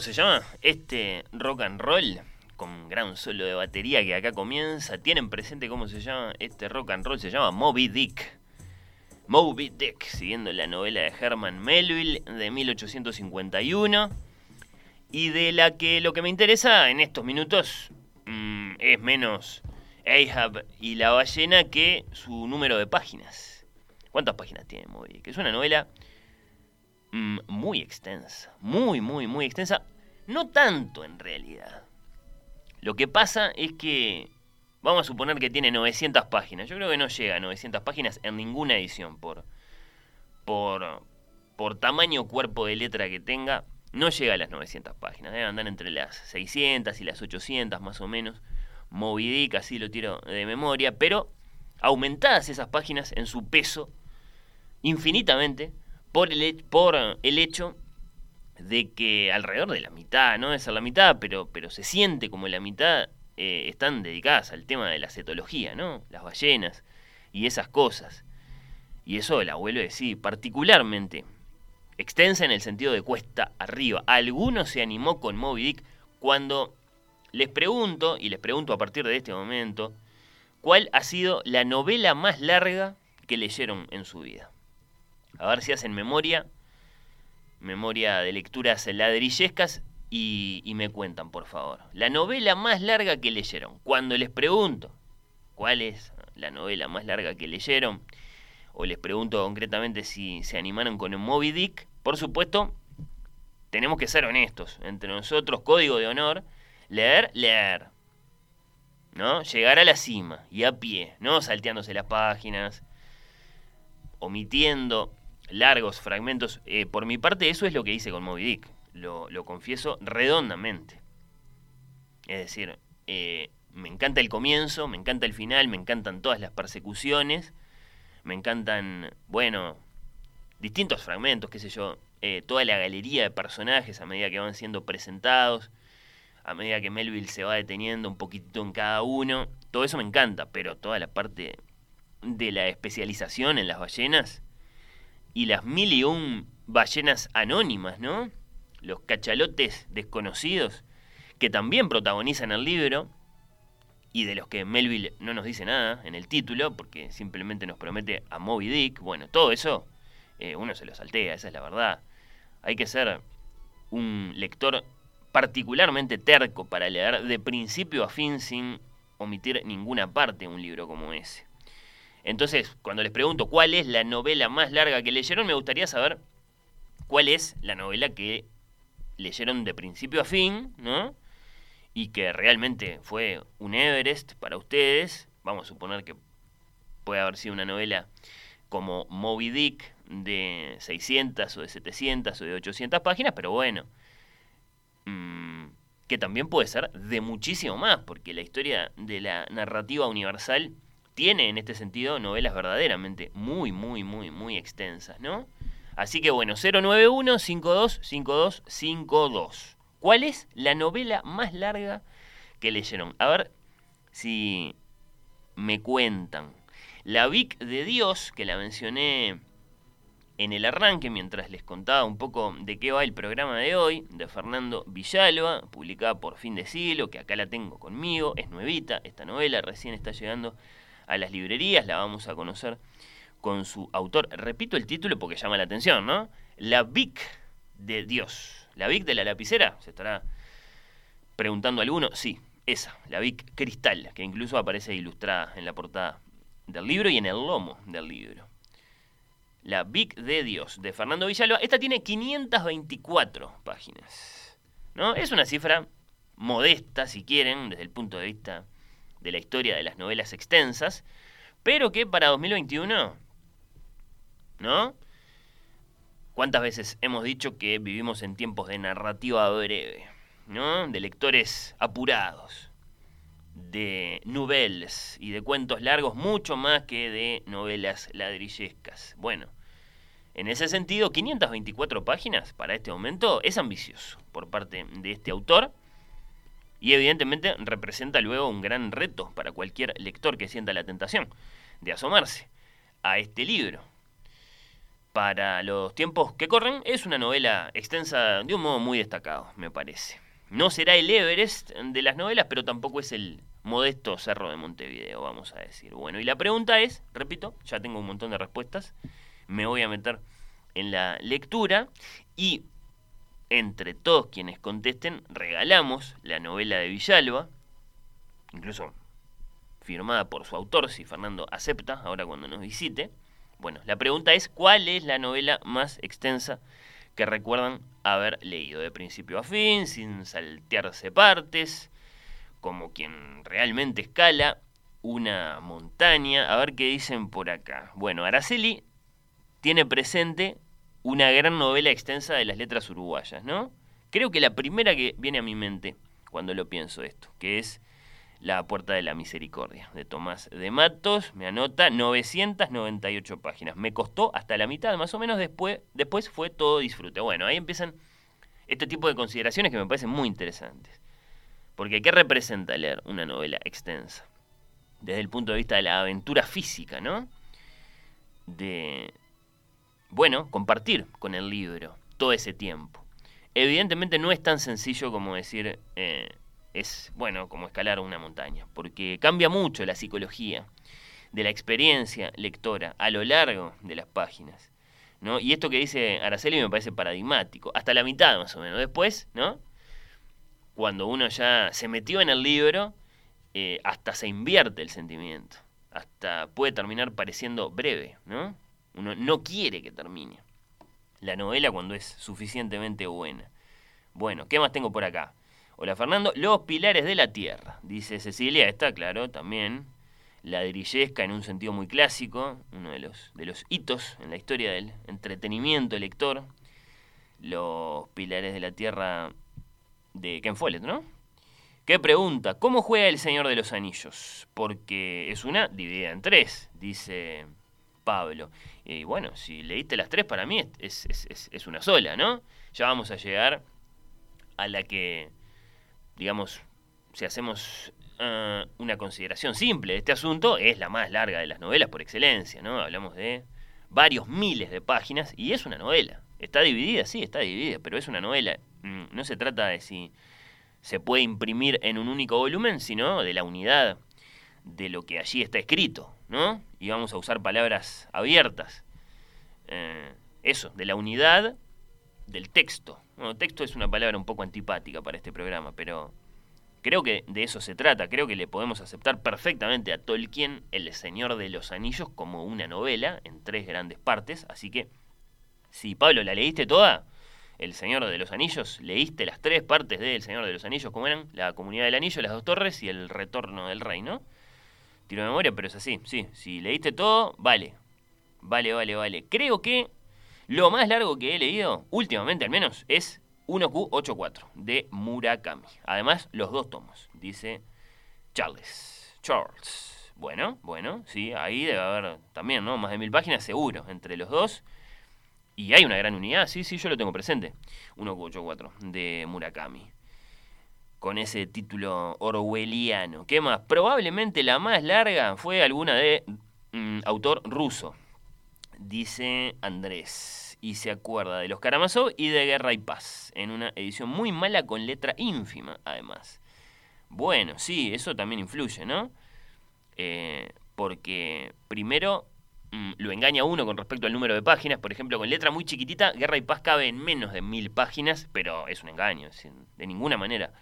Se llama? Este rock and roll con gran solo de batería que acá comienza. ¿Tienen presente cómo se llama este rock and roll? Se llama Moby Dick. Moby Dick, siguiendo la novela de Herman Melville de 1851. Y de la que lo que me interesa en estos minutos mm, es menos Ahab y la ballena que su número de páginas. ¿Cuántas páginas tiene Moby Dick? Es una novela Mm, muy extensa, muy, muy, muy extensa. No tanto en realidad. Lo que pasa es que vamos a suponer que tiene 900 páginas. Yo creo que no llega a 900 páginas en ninguna edición por, por, por tamaño cuerpo de letra que tenga. No llega a las 900 páginas. Debe andar entre las 600 y las 800 más o menos. Moby Dick, así lo tiro de memoria. Pero aumentadas esas páginas en su peso infinitamente por el, por el hecho de que alrededor de la mitad, no es ser la mitad, pero, pero se siente como la mitad, eh, están dedicadas al tema de la cetología, ¿no? Las ballenas y esas cosas. Y eso la vuelvo a decir, particularmente extensa en el sentido de cuesta arriba. Alguno se animó con Moby Dick cuando les pregunto, y les pregunto a partir de este momento, ¿cuál ha sido la novela más larga que leyeron en su vida? A ver si hacen memoria, memoria de lecturas ladrillescas y, y, me cuentan, por favor. La novela más larga que leyeron. Cuando les pregunto cuál es la novela más larga que leyeron, o les pregunto concretamente si se animaron con un Moby Dick, por supuesto, tenemos que ser honestos. Entre nosotros, código de honor, leer, leer. ¿No? Llegar a la cima y a pie, no salteándose las páginas, omitiendo largos fragmentos. Eh, por mi parte, eso es lo que hice con Moby Dick. Lo, confieso redondamente. Es decir, eh, me encanta el comienzo, me encanta el final, me encantan todas las persecuciones, me encantan, bueno, distintos fragmentos, qué sé yo, eh, toda la galería de personajes a medida que van siendo presentados, a medida que Melville se va deteniendo un poquitito en cada uno. Todo eso me encanta, pero toda la parte de la especialización en las ballenas y las mil y un ballenas anónimas, ¿no? Los cachalotes desconocidos que también protagonizan el libro y de los que Melville no nos dice nada en el título porque simplemente nos promete a Moby Dick. Bueno, todo eso eh, uno se lo saltea, esa es la verdad. Hay que ser un lector particularmente terco para leer de principio a fin sin omitir ninguna parte un libro como ese. Entonces, cuando les pregunto cuál es la novela más larga que leyeron, me gustaría saber cuál es la novela que leyeron de principio a fin, ¿no? Y que realmente fue un Everest para ustedes. Vamos a suponer que puede haber sido una novela como Moby Dick de 600 o de 700 o de 800 páginas, pero bueno, mm, que también puede ser de muchísimo más, porque la historia de la narrativa universal tiene en este sentido novelas verdaderamente muy, muy, muy, muy extensas, ¿no? Así que bueno, 091-525252. ¿Cuál es la novela más larga que leyeron? A ver si me cuentan. La Vic de Dios, que la mencioné en el arranque mientras les contaba un poco de qué va el programa de hoy, de Fernando Villalba, publicada por Fin de Siglo, que acá la tengo conmigo, es nuevita esta novela, recién está llegando a las librerías, la vamos a conocer con su autor. Repito el título porque llama la atención, ¿no? La Vic de Dios. ¿La Vic de la lapicera? Se estará preguntando alguno. Sí, esa, la Vic Cristal, que incluso aparece ilustrada en la portada del libro y en el lomo del libro. La Vic de Dios, de Fernando Villalba. Esta tiene 524 páginas. ¿no? Es una cifra modesta, si quieren, desde el punto de vista de la historia de las novelas extensas, pero que para 2021, ¿no? ¿Cuántas veces hemos dicho que vivimos en tiempos de narrativa breve, ¿no? De lectores apurados, de novelas y de cuentos largos mucho más que de novelas ladrillescas. Bueno, en ese sentido, 524 páginas para este momento es ambicioso por parte de este autor y evidentemente representa luego un gran reto para cualquier lector que sienta la tentación de asomarse a este libro. Para los tiempos que corren, es una novela extensa de un modo muy destacado, me parece. No será el Everest de las novelas, pero tampoco es el modesto Cerro de Montevideo, vamos a decir. Bueno, y la pregunta es, repito, ya tengo un montón de respuestas, me voy a meter en la lectura y entre todos quienes contesten, regalamos la novela de Villalba, incluso firmada por su autor, si Fernando acepta, ahora cuando nos visite. Bueno, la pregunta es, ¿cuál es la novela más extensa que recuerdan haber leído de principio a fin, sin saltearse partes, como quien realmente escala una montaña? A ver qué dicen por acá. Bueno, Araceli tiene presente una gran novela extensa de las letras uruguayas, ¿no? Creo que la primera que viene a mi mente cuando lo pienso esto, que es La Puerta de la Misericordia, de Tomás de Matos, me anota 998 páginas. Me costó hasta la mitad, más o menos después, después fue todo disfrute. Bueno, ahí empiezan este tipo de consideraciones que me parecen muy interesantes. Porque ¿qué representa leer una novela extensa? Desde el punto de vista de la aventura física, ¿no? De, bueno, compartir con el libro todo ese tiempo. Evidentemente no es tan sencillo como decir, eh, es, bueno, como escalar una montaña, porque cambia mucho la psicología de la experiencia lectora a lo largo de las páginas. ¿no? Y esto que dice Araceli me parece paradigmático, hasta la mitad más o menos. Después, ¿no? cuando uno ya se metió en el libro, eh, hasta se invierte el sentimiento, hasta puede terminar pareciendo breve, ¿no? Uno no quiere que termine la novela cuando es suficientemente buena. Bueno, ¿qué más tengo por acá? Hola Fernando, Los Pilares de la Tierra, dice Cecilia, está claro, también ladrillesca en un sentido muy clásico, uno de los, de los hitos en la historia del entretenimiento lector, Los Pilares de la Tierra de Ken Follett, ¿no? ¿Qué pregunta? ¿Cómo juega el Señor de los Anillos? Porque es una dividida en tres, dice Pablo. Y bueno, si leíste las tres, para mí es, es, una sola, ¿no? Ya vamos a llegar a la que, digamos, si hacemos ah, una consideración simple de este asunto, es la más larga de las novelas por excelencia, ¿no? Hablamos de varios miles de páginas y es una novela. Está dividida, sí, está dividida, pero es una novela. Mm, no se trata de si se puede imprimir en un único volumen, sino de la unidad de lo que allí está escrito, ¿no? Y vamos a usar palabras abiertas. Eh, eso, de la unidad del texto. Bueno, texto es una palabra un poco antipática para este programa, pero creo que de eso se trata. Creo que le podemos aceptar perfectamente a Tolkien El Señor de los Anillos como una novela en tres grandes partes. Así que, si Pablo la leíste toda, El Señor de los Anillos, leíste las tres partes de El Señor de los Anillos, como eran la Comunidad del Anillo, las dos torres y el Retorno del Rey, ¿no? Tiro de memoria, pero es así, sí. Si leíste todo, vale. Vale, vale, vale. Creo que lo más largo que he leído, últimamente al menos, es 1Q84 de Murakami. Además, los dos tomos, dice Charles. Charles. Bueno, bueno, sí, ahí debe haber también, ¿no? Más de mil páginas seguro entre los dos. Y hay una gran unidad, sí, sí, yo lo tengo presente. 1Q84 de Murakami con ese título orwelliano. ¿Qué más? Probablemente la más larga fue alguna de mm, autor ruso, dice Andrés, y se acuerda de Los Karamazov y de Guerra y Paz, en una edición muy mala con letra ínfima, además. Bueno, sí, eso también influye, ¿no? Eh, porque primero mm, lo engaña uno con respecto al número de páginas. Por ejemplo, con letra muy chiquitita, Guerra y Paz cabe en menos de mil páginas, pero es un engaño. de ninguna manera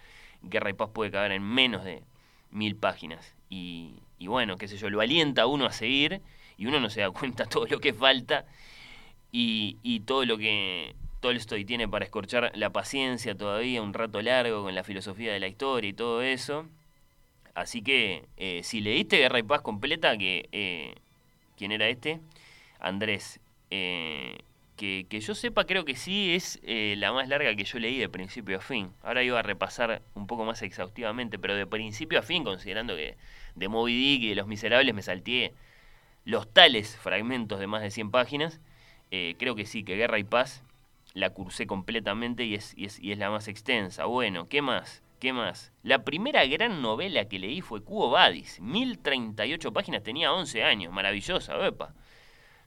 Guerra y Paz puede caber en menos de mil páginas. Y, bueno, qué sé yo, lo alienta uno a seguir y uno no se da cuenta todo lo que falta y, y todo lo que Tolstoy tiene para escorchar la paciencia todavía un rato largo con la filosofía de la historia y todo eso. Así que eh, si leíste Guerra y Paz completa, que eh, ¿quién era este? Andrés. Eh, que, yo sepa, creo que sí es la más larga que yo leí de principio a fin. Ahora iba a repasar un poco más exhaustivamente, pero de principio a fin, considerando que de Moby Dick y de Los Miserables me salteé los tales fragmentos de más de 100 páginas, creo que sí, que Guerra y Paz la cursé completamente y es, y es, y es la más extensa. Bueno, ¿qué más? ¿Qué más? La primera gran novela que leí fue Cubo Badis. 1038 páginas, tenía 11 años. Maravillosa.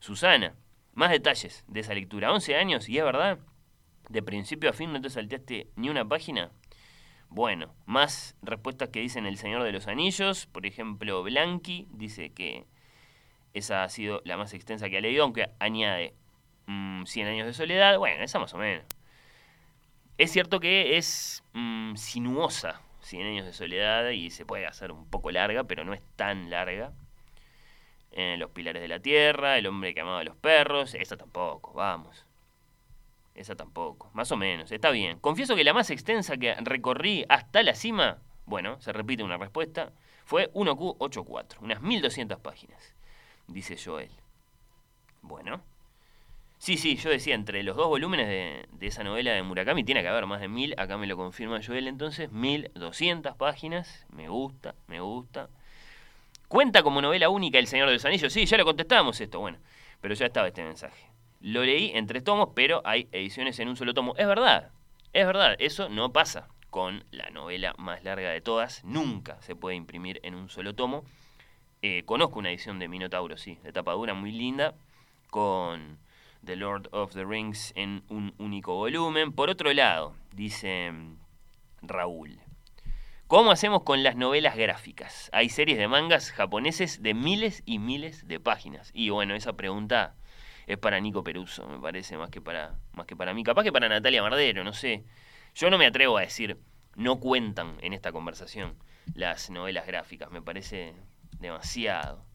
Susana, más detalles de esa lectura. 11 años, y es verdad, de principio a fin no te salteaste ni una página. Bueno, más respuestas que dicen El Señor de los Anillos. Por ejemplo, Blanqui dice que esa ha sido la más extensa que ha leído, aunque añade 100 mm, años de soledad, bueno, esa más o menos. Es cierto que es mm, sinuosa 100 años de soledad y se puede hacer un poco larga, pero no es tan larga. Los pilares de la tierra, el hombre que amaba a los perros, esa tampoco, vamos. Esa tampoco, más o menos, está bien. Confieso que la más extensa que recorrí hasta la cima, bueno, se repite una respuesta, fue 1Q84, unas 1200 páginas, dice Joel. Bueno, Sí, sí, yo decía, entre los dos volúmenes de, esa novela de Murakami tiene que haber más de mil, acá me lo confirma Joel entonces, mil doscientas páginas, me gusta, me gusta. ¿Cuenta como novela única El Señor de los Anillos? Sí, ya lo contestábamos esto, bueno, pero ya estaba este mensaje. Lo leí en tres tomos, pero hay ediciones en un solo tomo. Es verdad, es verdad, eso no pasa con la novela más larga de todas, nunca se puede imprimir en un solo tomo. Eh, conozco una edición de Minotauro, sí, de tapadura muy linda, con The Lord of the Rings en un único volumen. Por otro lado, dice mm, Raúl, ¿cómo hacemos con las novelas gráficas? Hay series de mangas japoneses de miles y miles de páginas. Y bueno, esa pregunta es para Nico Peruso, me parece, más que para, más que para mí. Capaz que para Natalia Mardero, no sé. Yo no me atrevo a decir, no cuentan en esta conversación las novelas gráficas. Me parece demasiado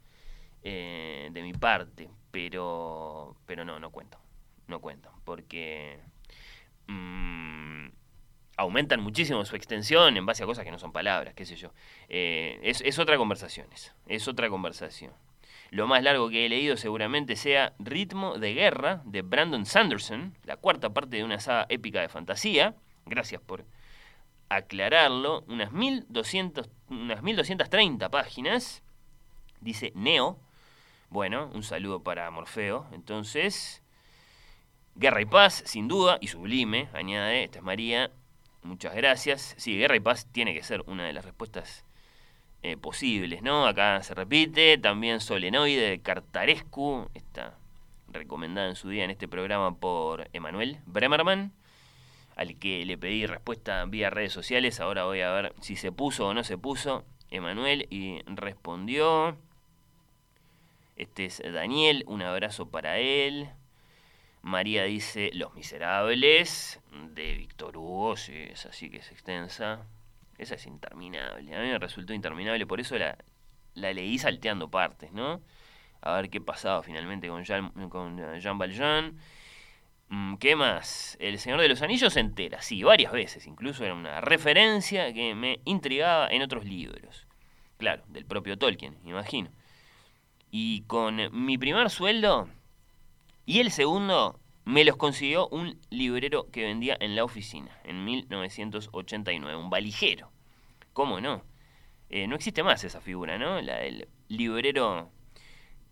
eh, de mi parte pero, pero no, no cuentan, no cuentan, porque mm, aumentan muchísimo su extensión en base a cosas que no son palabras, qué sé yo. Eh, es, otra conversación, es, es otra conversación. Lo más largo que he leído seguramente sea Ritmo de Guerra de Brandon Sanderson, la cuarta parte de una saga épica de fantasía. Gracias por aclararlo. Unas, 1200, unas 1230 páginas. Dice Neo, bueno, un saludo para Morfeo. Entonces, Guerra y Paz, sin duda, y sublime, añade, esta es María, muchas gracias. Sí, Guerra y Paz tiene que ser una de las respuestas eh, posibles, ¿no? Acá se repite, también Solenoide de Cartarescu, está recomendada en su día en este programa por Emanuel Bremerman, al que le pedí respuesta vía redes sociales, ahora voy a ver si se puso o no se puso Emanuel y respondió. Este es Daniel, un abrazo para él. María dice Los Miserables, de Víctor Hugo, sí, es así que es extensa. Esa es interminable, a mí me resultó interminable, por eso la, leí salteando partes, ¿no? A ver qué pasaba finalmente con Jean, Jean Valjean. Mm, ¿Qué más? El Señor de los Anillos entera, sí, varias veces, incluso era una referencia que me intrigaba en otros libros. Claro, del propio Tolkien, imagino. Y con mi primer sueldo y el segundo me los consiguió un librero que vendía en la oficina en 1989, un valijero. ¿Cómo no? Eh, no existe más esa figura, ¿no? La del librero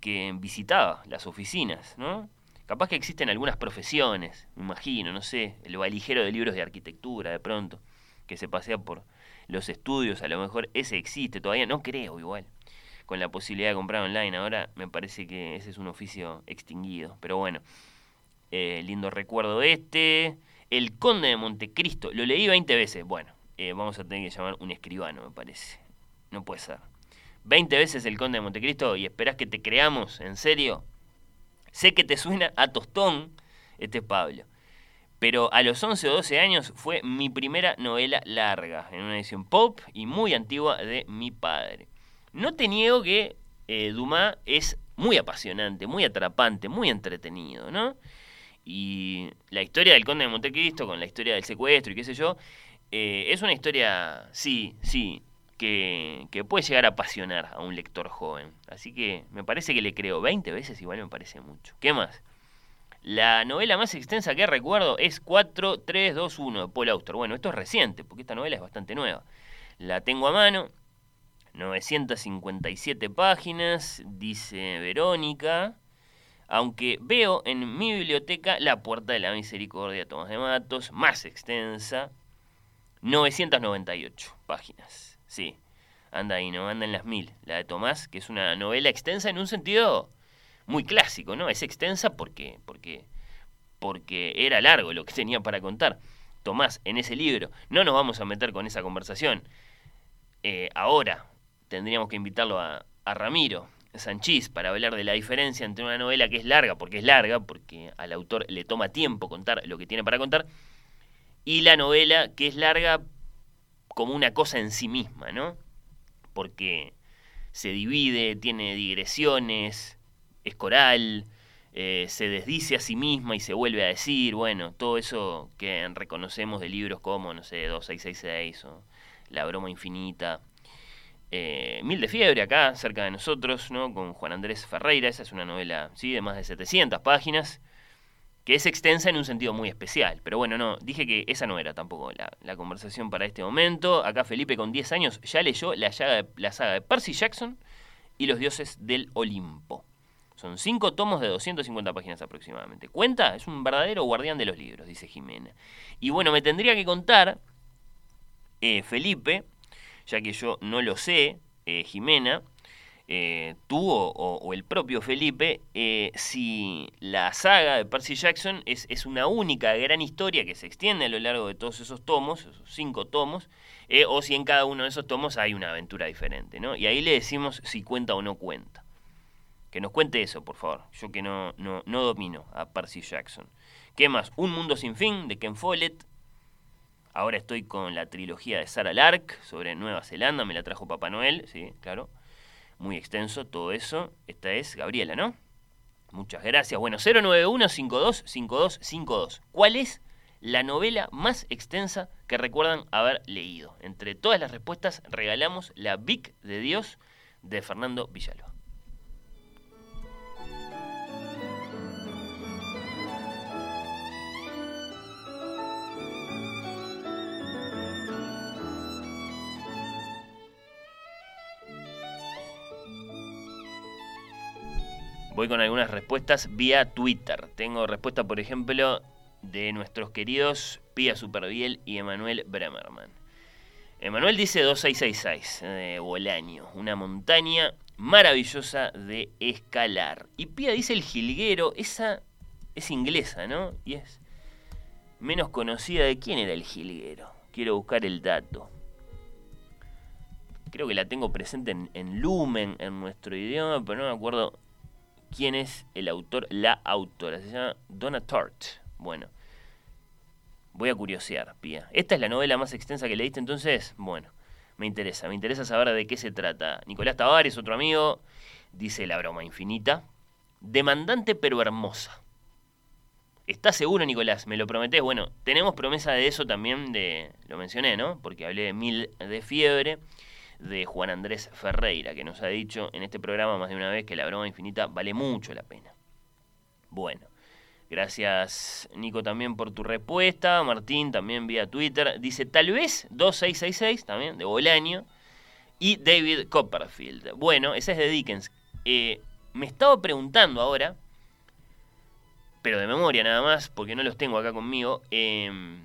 que visitaba las oficinas, ¿no? Capaz que existen algunas profesiones, me imagino, no sé, el valijero de libros de arquitectura de pronto, que se pasea por los estudios, a lo mejor ese existe todavía, no creo igual con la posibilidad de comprar online. Ahora me parece que ese es un oficio extinguido. Pero bueno, eh, lindo recuerdo este. El Conde de Montecristo, lo leí 20 veces. Bueno, eh, vamos a tener que llamar un escribano, me parece. No puede ser. 20 veces el Conde de Montecristo y esperás que te creamos, ¿en serio? Sé que te suena a tostón, este es Pablo. Pero a los 11 o 12 años fue mi primera novela larga, en una edición pop y muy antigua de mi padre. No te niego que eh, Dumas es muy apasionante, muy atrapante, muy entretenido, ¿no? Y la historia del conde de Montecristo con la historia del secuestro y qué sé yo, eh, es una historia, sí, sí, que, que, puede llegar a apasionar a un lector joven. Así que me parece que le creo 20 veces, igual me parece mucho. ¿Qué más? La novela más extensa que recuerdo es 4321 de Paul Auster. Bueno, esto es reciente, porque esta novela es bastante nueva. La tengo a mano, 957 páginas, dice Verónica. Aunque veo en mi biblioteca La Puerta de la Misericordia, Tomás de Matos, más extensa, 998 páginas. Sí, anda ahí, no anda en las mil. La de Tomás, que es una novela extensa en un sentido muy clásico, ¿no? Es extensa porque, porque, porque era largo lo que tenía para contar. Tomás, en ese libro, no nos vamos a meter con esa conversación. Eh, ahora tendríamos que invitarlo a, a Ramiro Sanchís para hablar de la diferencia entre una novela que es larga, porque es larga, porque al autor le toma tiempo contar lo que tiene para contar, y la novela que es larga como una cosa en sí misma, ¿no? Porque se divide, tiene digresiones, es coral, eh, se desdice a sí misma y se vuelve a decir, bueno, todo eso que reconocemos de libros como, no sé, 2666 o La broma infinita. Eh, Mil de fiebre acá, cerca de nosotros, ¿no? Con Juan Andrés Ferreira, esa es una novela, sí, de más de 700 páginas, que es extensa en un sentido muy especial. Pero bueno, no, dije que esa no era tampoco la, conversación para este momento. Acá Felipe con 10 años ya leyó la, la saga de Percy Jackson y los dioses del Olimpo. Son cinco tomos de 250 páginas aproximadamente. ¿Cuenta? Es un verdadero guardián de los libros, dice Jimena. Y bueno, me tendría que contar, eh, Felipe, ya que yo no lo sé, eh, Jimena, eh, tú o, el propio Felipe, si la saga de Percy Jackson es, es, una única gran historia que se extiende a lo largo de todos esos tomos, esos cinco tomos, o si en cada uno de esos tomos hay una aventura diferente, ¿no? Y ahí le decimos si cuenta o no cuenta. Que nos cuente eso, por favor. Yo que no, no, no domino a Percy Jackson. ¿Qué más? Un mundo sin fin de Ken Follett. Ahora estoy con la trilogía de Sarah Lark sobre Nueva Zelanda. Me la trajo Papá Noel, sí, claro. Muy extenso todo eso. Esta es Gabriela, ¿no? Muchas gracias. Bueno, 091-525252. ¿Cuál es la novela más extensa que recuerdan haber leído? Entre todas las respuestas regalamos La Vic de Dios de Fernando Villalba. Voy con algunas respuestas vía Twitter. Tengo respuesta, por ejemplo, de nuestros queridos Pía Superviel y Emanuel Bremerman. Emanuel dice 2666 de Bolaño, una montaña maravillosa de escalar. Y Pía dice el jilguero, esa es inglesa, ¿no? Y es menos conocida de quién era el jilguero. Quiero buscar el dato. Creo que la tengo presente en, en Lumen, en nuestro idioma, pero no me acuerdo quién es el autor, la autora. Se llama Donna Tart. Bueno, voy a curiosear, Pía. ¿Esta es la novela más extensa que leíste entonces? Bueno, me interesa, me interesa saber de qué se trata. Nicolás Tavares, otro amigo, dice La broma infinita. Demandante pero hermosa. ¿Estás seguro, Nicolás? ¿Me lo prometés? Bueno, tenemos promesa de eso también, de lo mencioné, ¿no? Porque hablé de Mil de Fiebre de Juan Andrés Ferreira, que nos ha dicho en este programa más de una vez que la broma infinita vale mucho la pena. Bueno, gracias Nico también por tu respuesta, Martín también vía Twitter, dice tal vez 2666 también, de Bolaño, y David Copperfield. Bueno, esa es de Dickens. Eh, me estaba preguntando ahora, pero de memoria nada más, porque no los tengo acá conmigo, em,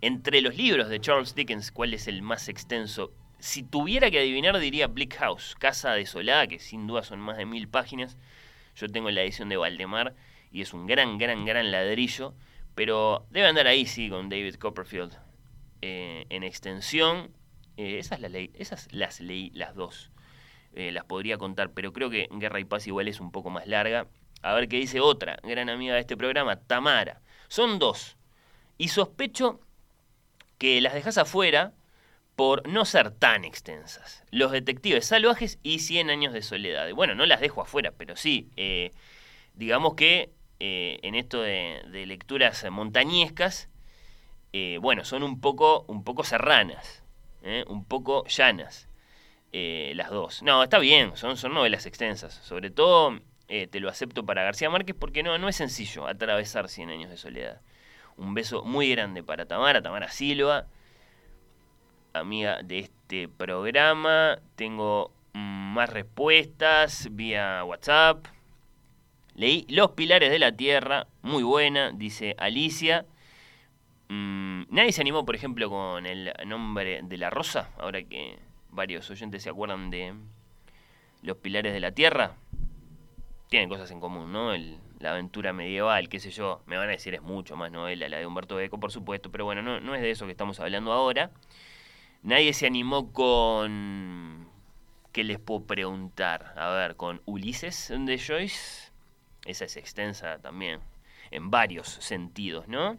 entre los libros de Charles Dickens, ¿cuál es el más extenso? Si tuviera que adivinar, diría Bleak House, Casa Desolada, que sin duda son más de mil páginas. Yo tengo la edición de Valdemar y es un gran, gran, gran ladrillo. Pero debe andar ahí, sí, con David Copperfield. Eh, en extensión, eh, esas, las leí, esas las leí las dos. Eh, las podría contar, pero creo que Guerra y Paz igual es un poco más larga. A ver qué dice otra gran amiga de este programa, Tamara. Son dos. Y sospecho que las dejas afuera por no ser tan extensas. Los detectives salvajes y 100 años de soledad. Bueno, no las dejo afuera, pero sí, eh, digamos que eh, en esto de, lecturas montañescas, eh, bueno, son un poco, un poco serranas, un poco llanas. las dos. No, está bien, son, son novelas extensas. Sobre todo te lo acepto para García Márquez porque no, no es sencillo atravesar 100 años de soledad. Un beso muy grande para Tamara, Tamara Silva amiga de este programa. Tengo más respuestas vía WhatsApp. Leí Los Pilares de la Tierra, muy buena, dice Alicia. Mm, nadie se animó, por ejemplo, con el nombre de la rosa, ahora que varios oyentes se acuerdan de Los Pilares de la Tierra. Tienen cosas en común, ¿no? la aventura medieval, qué sé yo. Me van a decir es mucho más novela, la de Humberto Eco, por supuesto, pero bueno, no, no es de eso que estamos hablando ahora. Nadie se animó con... ¿Qué les puedo preguntar? A ver, con Ulises de Joyce. Esa es extensa también, en varios sentidos, ¿no?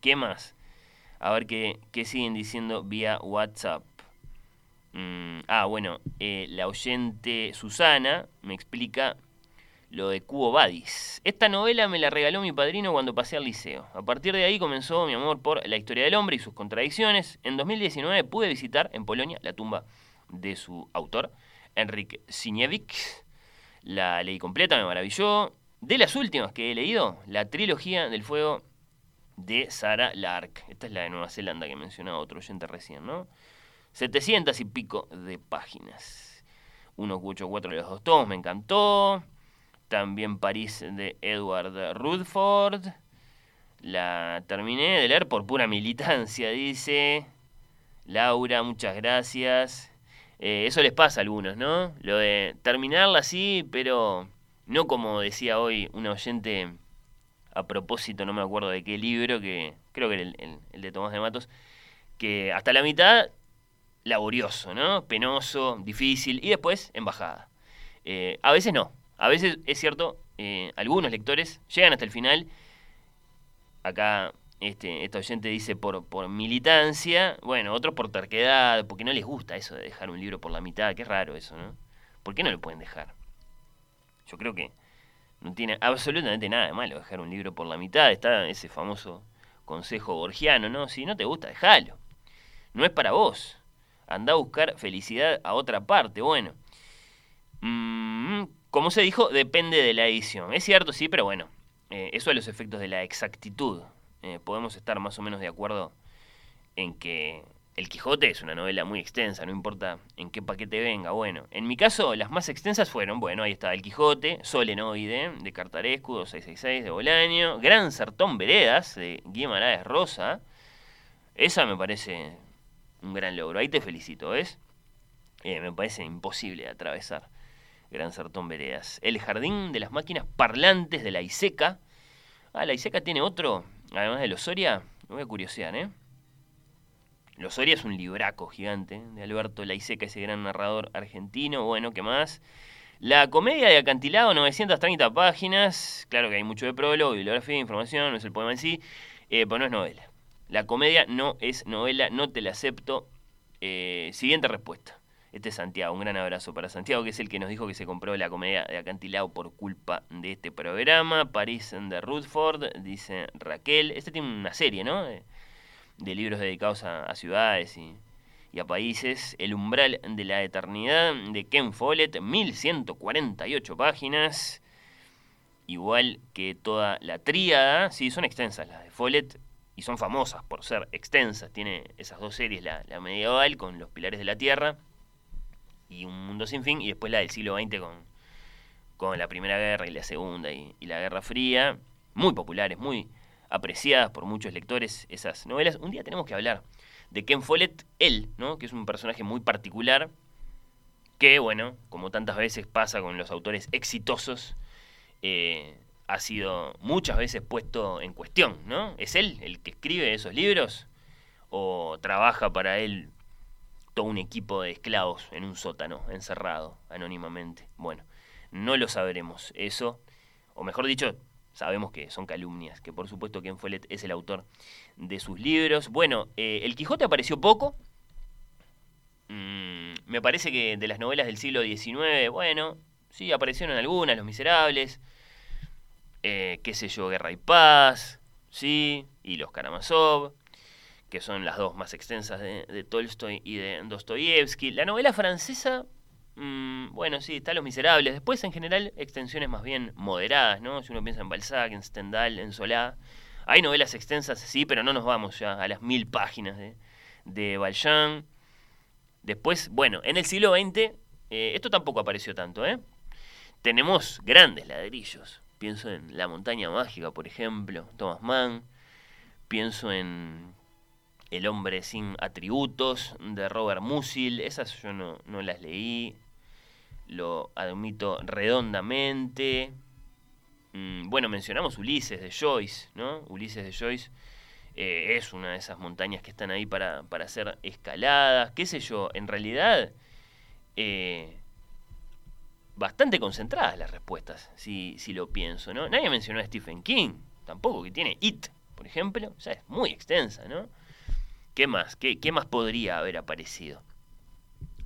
¿Qué más? A ver qué, qué siguen diciendo vía WhatsApp. Mm, ah, bueno, eh, la oyente Susana me explica lo de Cubo Badis. Esta novela me la regaló mi padrino cuando pasé al liceo. A partir de ahí comenzó mi amor por la historia del hombre y sus contradicciones. En 2019 pude visitar en Polonia la tumba de su autor, Enrique Siniewicz. La leí completa, me maravilló. De las últimas que he leído, la trilogía del fuego de Sarah Lark. Esta es la de Nueva Zelanda que mencionaba otro oyente recién, ¿no? 700 y pico de páginas. 184 de los dos tomos, me encantó. También París de Edward Rutherford. La terminé de leer por pura militancia, dice. Laura, muchas gracias. Eh, eso les pasa a algunos, ¿no? Lo de terminarla así, pero no como decía hoy un oyente a propósito, no me acuerdo de qué libro, que creo que era el, de Tomás de Matos, que hasta la mitad laborioso, ¿no? Penoso, difícil, y después embajada. Eh, a veces no, a veces es cierto, eh, algunos lectores llegan hasta el final. Acá este, esta oyente dice por, por militancia, bueno, otros por terquedad, porque no les gusta eso de dejar un libro por la mitad, qué raro eso, ¿no? ¿Por qué no lo pueden dejar? Yo creo que no tiene absolutamente nada de malo dejar un libro por la mitad, está ese famoso consejo borgiano, ¿no? Si no te gusta, déjalo. No es para vos. Anda a buscar felicidad a otra parte. Bueno, mmm, como se dijo, depende de la edición. Es cierto, sí, pero bueno, eh, eso a los efectos de la exactitud. Eh, podemos estar más o menos de acuerdo en que El Quijote es una novela muy extensa, no importa en qué paquete venga. Bueno, en mi caso, las más extensas fueron, bueno, ahí está El Quijote, Solenoide, de Cartarescu, 666 de Bolaño, Gran Sertón Veredas, de Guimaraes Rosa. Esa me parece un gran logro. Ahí te felicito, ¿ves? Eh, me parece imposible de atravesar. Gran Sartón Veredas. El Jardín de las Máquinas Parlantes de la ISECA. Ah, la ISECA tiene otro, además de los Soria. Me voy a curiosear, ¿eh? Los Soria es un libraco gigante de Alberto Laiseca, ese gran narrador argentino. Bueno, ¿qué más? La comedia de acantilado, 930 páginas. Claro que hay mucho de prólogo, bibliografía, información, no es el poema en sí, eh, pero no es novela. La comedia no es novela, no te la acepto. Eh, siguiente respuesta. Este es Santiago, un gran abrazo para Santiago, que es el que nos dijo que se compró la comedia de Acantilado por culpa de este programa. París de Rutherford, dice Raquel. Este tiene una serie, ¿no? De, libros dedicados a, ciudades y, a países. El umbral de la eternidad, de Ken Follett, 1148 páginas. Igual que toda la tríada. Sí, son extensas las de Follett y son famosas por ser extensas. Tiene esas dos series, la medieval con los pilares de la tierra y Un Mundo Sin Fin, y después la del siglo XX con, con la Primera Guerra y la Segunda y, la Guerra Fría, muy populares, muy apreciadas por muchos lectores esas novelas. Un día tenemos que hablar de Ken Follett, él, ¿no? que es un personaje muy particular, que, bueno, como tantas veces pasa con los autores exitosos, eh, ha sido muchas veces puesto en cuestión, ¿no? ¿Es él el que escribe esos libros? ¿O trabaja para él todo un equipo de esclavos en un sótano, encerrado anónimamente. Bueno, no lo sabremos eso. o mejor dicho, sabemos que son calumnias, que por supuesto Ken Follett es el autor de sus libros. Bueno, eh, El Quijote apareció poco. Mm, me parece que de las novelas del siglo XIX, bueno, sí, aparecieron algunas, Los Miserables, eh, qué sé yo, Guerra y Paz, sí, y Los Karamazov, que son las dos más extensas de, Tolstoy y de Dostoyevsky. La novela francesa Mm, bueno, sí, está Los Miserables. Después, en general, extensiones más bien moderadas, ¿no? Si uno piensa en Balzac, en Stendhal, en Solá. Hay novelas extensas, sí, pero no nos vamos ya a las mil páginas de, de Valjean. Después, bueno, en el siglo XX, eh, esto tampoco apareció tanto, ¿eh? Tenemos grandes ladrillos. Pienso en La Montaña Mágica, por ejemplo, Thomas Mann. Pienso en El Hombre sin Atributos, de Robert Musil. Esas yo no, no las leí lo admito redondamente. Mm, bueno, mencionamos Ulises de Joyce, ¿no? Ulises de Joyce eh, es una de esas montañas que están ahí para, para ser escaladas, qué sé yo, en realidad eh, bastante concentradas las respuestas, si, si lo pienso, ¿no? Nadie mencionó a Stephen King, tampoco, que tiene It, por ejemplo, sea, es muy extensa, ¿no? ¿Qué más? ¿Qué, qué más podría haber aparecido?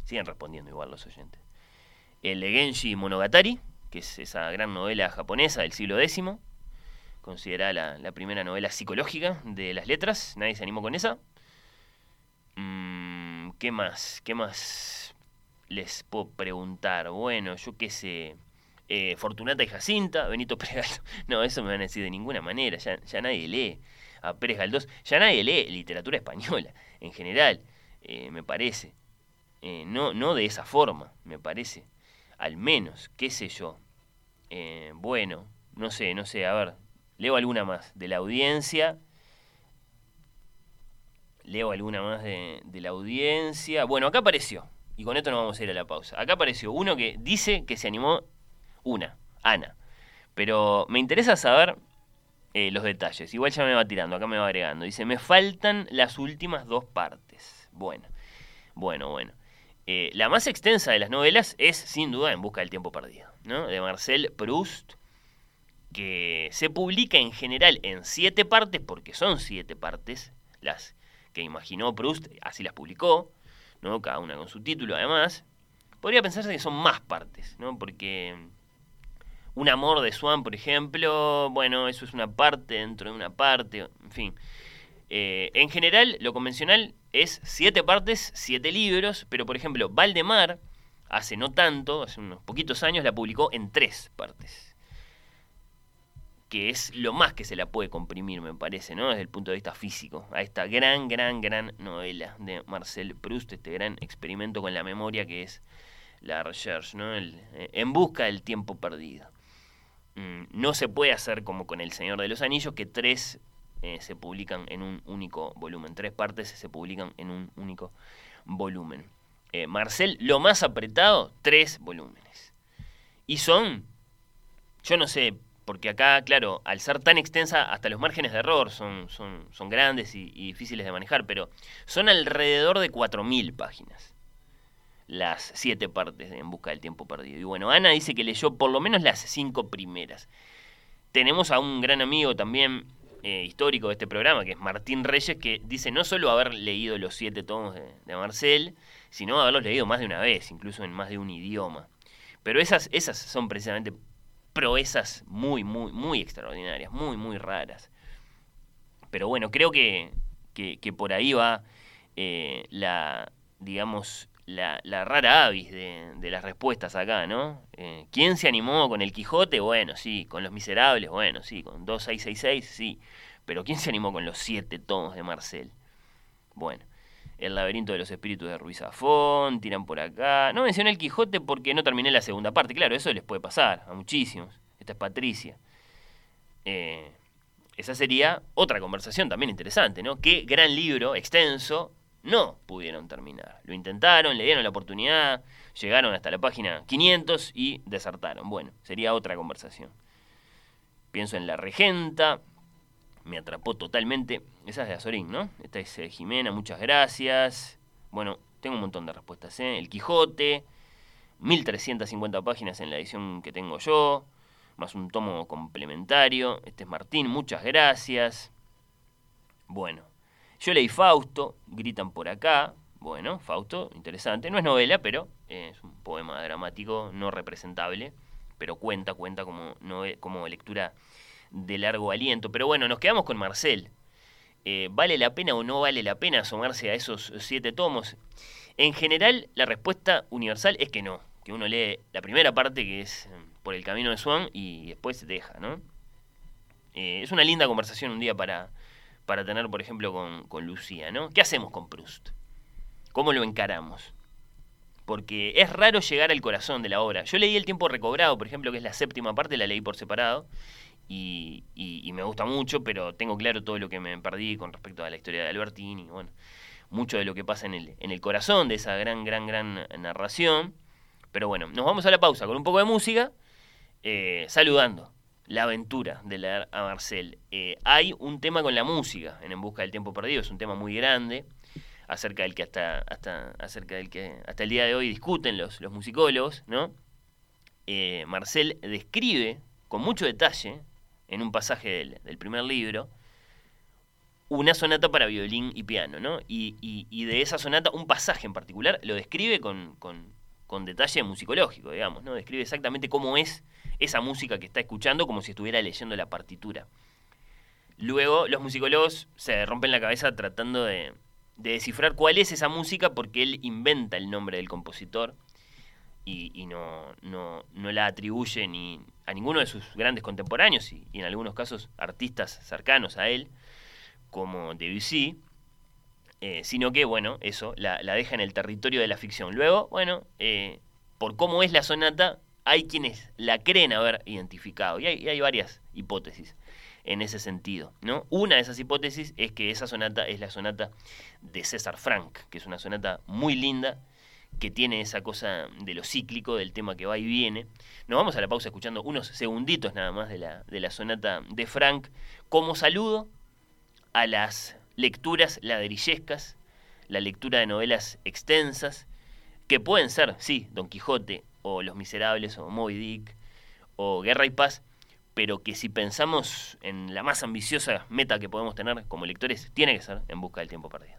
Siguen respondiendo igual los oyentes el de Monogatari, que es esa gran novela japonesa del siglo X, considerada la, primera novela psicológica de las letras, nadie se animó con esa. Mm, ¿Qué más? ¿Qué más les puedo preguntar? Bueno, yo qué sé. Eh, Fortunata y Jacinta, Benito Pérez No, eso me van a decir de ninguna manera, ya, nadie lee a Pérez Galdós, ya nadie lee literatura española en general, eh, me parece. Eh, no, no de esa forma, me parece al menos, qué sé yo. Eh, bueno, no sé, no sé, a ver, leo alguna más de la audiencia. Leo alguna más de, de, la audiencia. Bueno, acá apareció, y con esto nos vamos a ir a la pausa. Acá apareció uno que dice que se animó, una, Ana. Pero me interesa saber eh, los detalles. Igual ya me va tirando, acá me va agregando. Dice, me faltan las últimas dos partes. Bueno, bueno, bueno. Eh, la más extensa de las novelas es, sin duda, En Busca del Tiempo Perdido, ¿no? de Marcel Proust, que se publica en general en siete partes, porque son siete partes, las que imaginó Proust, así las publicó, ¿no? cada una con su título además. Podría pensarse que son más partes, ¿no? porque Un amor de Swan, por ejemplo, bueno, eso es una parte dentro de una parte, en fin. Eh, en general, lo convencional es siete partes, siete libros, pero por ejemplo, Valdemar, hace no tanto, hace unos poquitos años, la publicó en tres partes. Que es lo más que se la puede comprimir, me parece, ¿no? Desde el punto de vista físico, a esta gran, gran, gran novela de Marcel Proust, este gran experimento con la memoria que es la recherche, ¿no? Eh, en busca del tiempo perdido. Mm, no se puede hacer como con El Señor de los Anillos, que tres eh, se publican en un único volumen. Tres partes se publican en un único volumen. Eh, Marcel, lo más apretado, tres volúmenes. Y son, yo no sé, porque acá, claro, al ser tan extensa, hasta los márgenes de error son, son, son grandes y, difíciles de manejar, pero son alrededor de 4.000 páginas las siete partes de En Busca del Tiempo Perdido. Y bueno, Ana dice que leyó por lo menos las cinco primeras. Tenemos a un gran amigo también, eh, histórico de este programa, que es Martín Reyes, que dice no solo haber leído los siete tomos de, Marcel, sino haberlos leído más de una vez, incluso en más de un idioma. Pero esas, esas son precisamente proezas muy, muy, muy extraordinarias, muy, muy raras. Pero bueno, creo que, que, por ahí va eh, la, digamos, la, rara avis de, de, las respuestas acá, ¿no? Eh, ¿Quién se animó con el Quijote? Bueno, sí, con Los Miserables, bueno, sí, con 2666, sí. Pero ¿quién se animó con los siete tomos de Marcel? Bueno, El laberinto de los espíritus de Ruiz Zafón, tiran por acá. No mencioné el Quijote porque no terminé la segunda parte. Claro, eso les puede pasar a muchísimos. Esta es Patricia. Eh, esa sería otra conversación también interesante, ¿no? Qué gran libro, extenso, no pudieron terminar. Lo intentaron, le dieron la oportunidad, llegaron hasta la página 500 y desertaron. Bueno, sería otra conversación. Pienso en La Regenta, me atrapó totalmente. Esa es de Azorín, ¿no? Esta es eh, Jimena, muchas gracias. Bueno, tengo un montón de respuestas, ¿eh? El Quijote, 1350 páginas en la edición que tengo yo. más un tomo complementario. Este es Martín, muchas gracias. Bueno, yo leí Fausto, gritan por acá. Bueno, Fausto, interesante. No es novela, pero es un poema dramático no representable, pero cuenta, cuenta como, como lectura de largo aliento. Pero bueno, nos quedamos con Marcel. Eh, ¿Vale la pena o no vale la pena asomarse a esos siete tomos? En general, la respuesta universal es que no. Que uno lee la primera parte, que es eh, por el camino de Swan, y después se deja, ¿no? Eh, es una linda conversación un día para, para tener, por ejemplo, con, con Lucía, ¿no? ¿Qué hacemos con Proust? ¿Cómo lo encaramos? Porque es raro llegar al corazón de la obra. Yo leí El tiempo recobrado, por ejemplo, que es la séptima parte, la leí por separado, y, me gusta mucho, pero tengo claro todo lo que me perdí con respecto a la historia de Albertini, bueno, mucho de lo que pasa en el, en el corazón de esa gran, gran, gran narración. Pero bueno, nos vamos a la pausa con un poco de música, eh, saludando la aventura de leer a Marcel. Eh, hay un tema con la música en En Busca del Tiempo Perdido, es un tema muy grande, acerca del que hasta, hasta, acerca del que hasta el día de hoy discuten los, los musicólogos, ¿no? Eh, Marcel describe con mucho detalle, en un pasaje del, primer libro, una sonata para violín y piano, ¿no? Y, de esa sonata, un pasaje en particular, lo describe con, con detalle musicológico, digamos, ¿no? Describe exactamente cómo es esa música que está escuchando como si estuviera leyendo la partitura. Luego los musicólogos se rompen la cabeza tratando de, descifrar cuál es esa música porque él inventa el nombre del compositor y, no, no, la atribuye ni a ninguno de sus grandes contemporáneos y, en algunos casos artistas cercanos a él, como Debussy, eh, sino que, bueno, eso, la, deja en el territorio de la ficción. Luego, bueno, eh, por cómo es la sonata, hay quienes la creen haber identificado, y hay, varias hipótesis en ese sentido. ¿no? Una de esas hipótesis es que esa sonata es la sonata de César Frank, que es una sonata muy linda, que tiene esa cosa de lo cíclico, del tema que va y viene. Nos vamos a la pausa escuchando unos segunditos nada más de la, de la sonata de Frank, como saludo a las lecturas ladrillescas, la lectura de novelas extensas, que pueden ser, sí, Don Quijote o Los Miserables o Moby Dick o Guerra y Paz, pero que si pensamos en la más ambiciosa meta que podemos tener como lectores, tiene que ser en busca del tiempo perdido.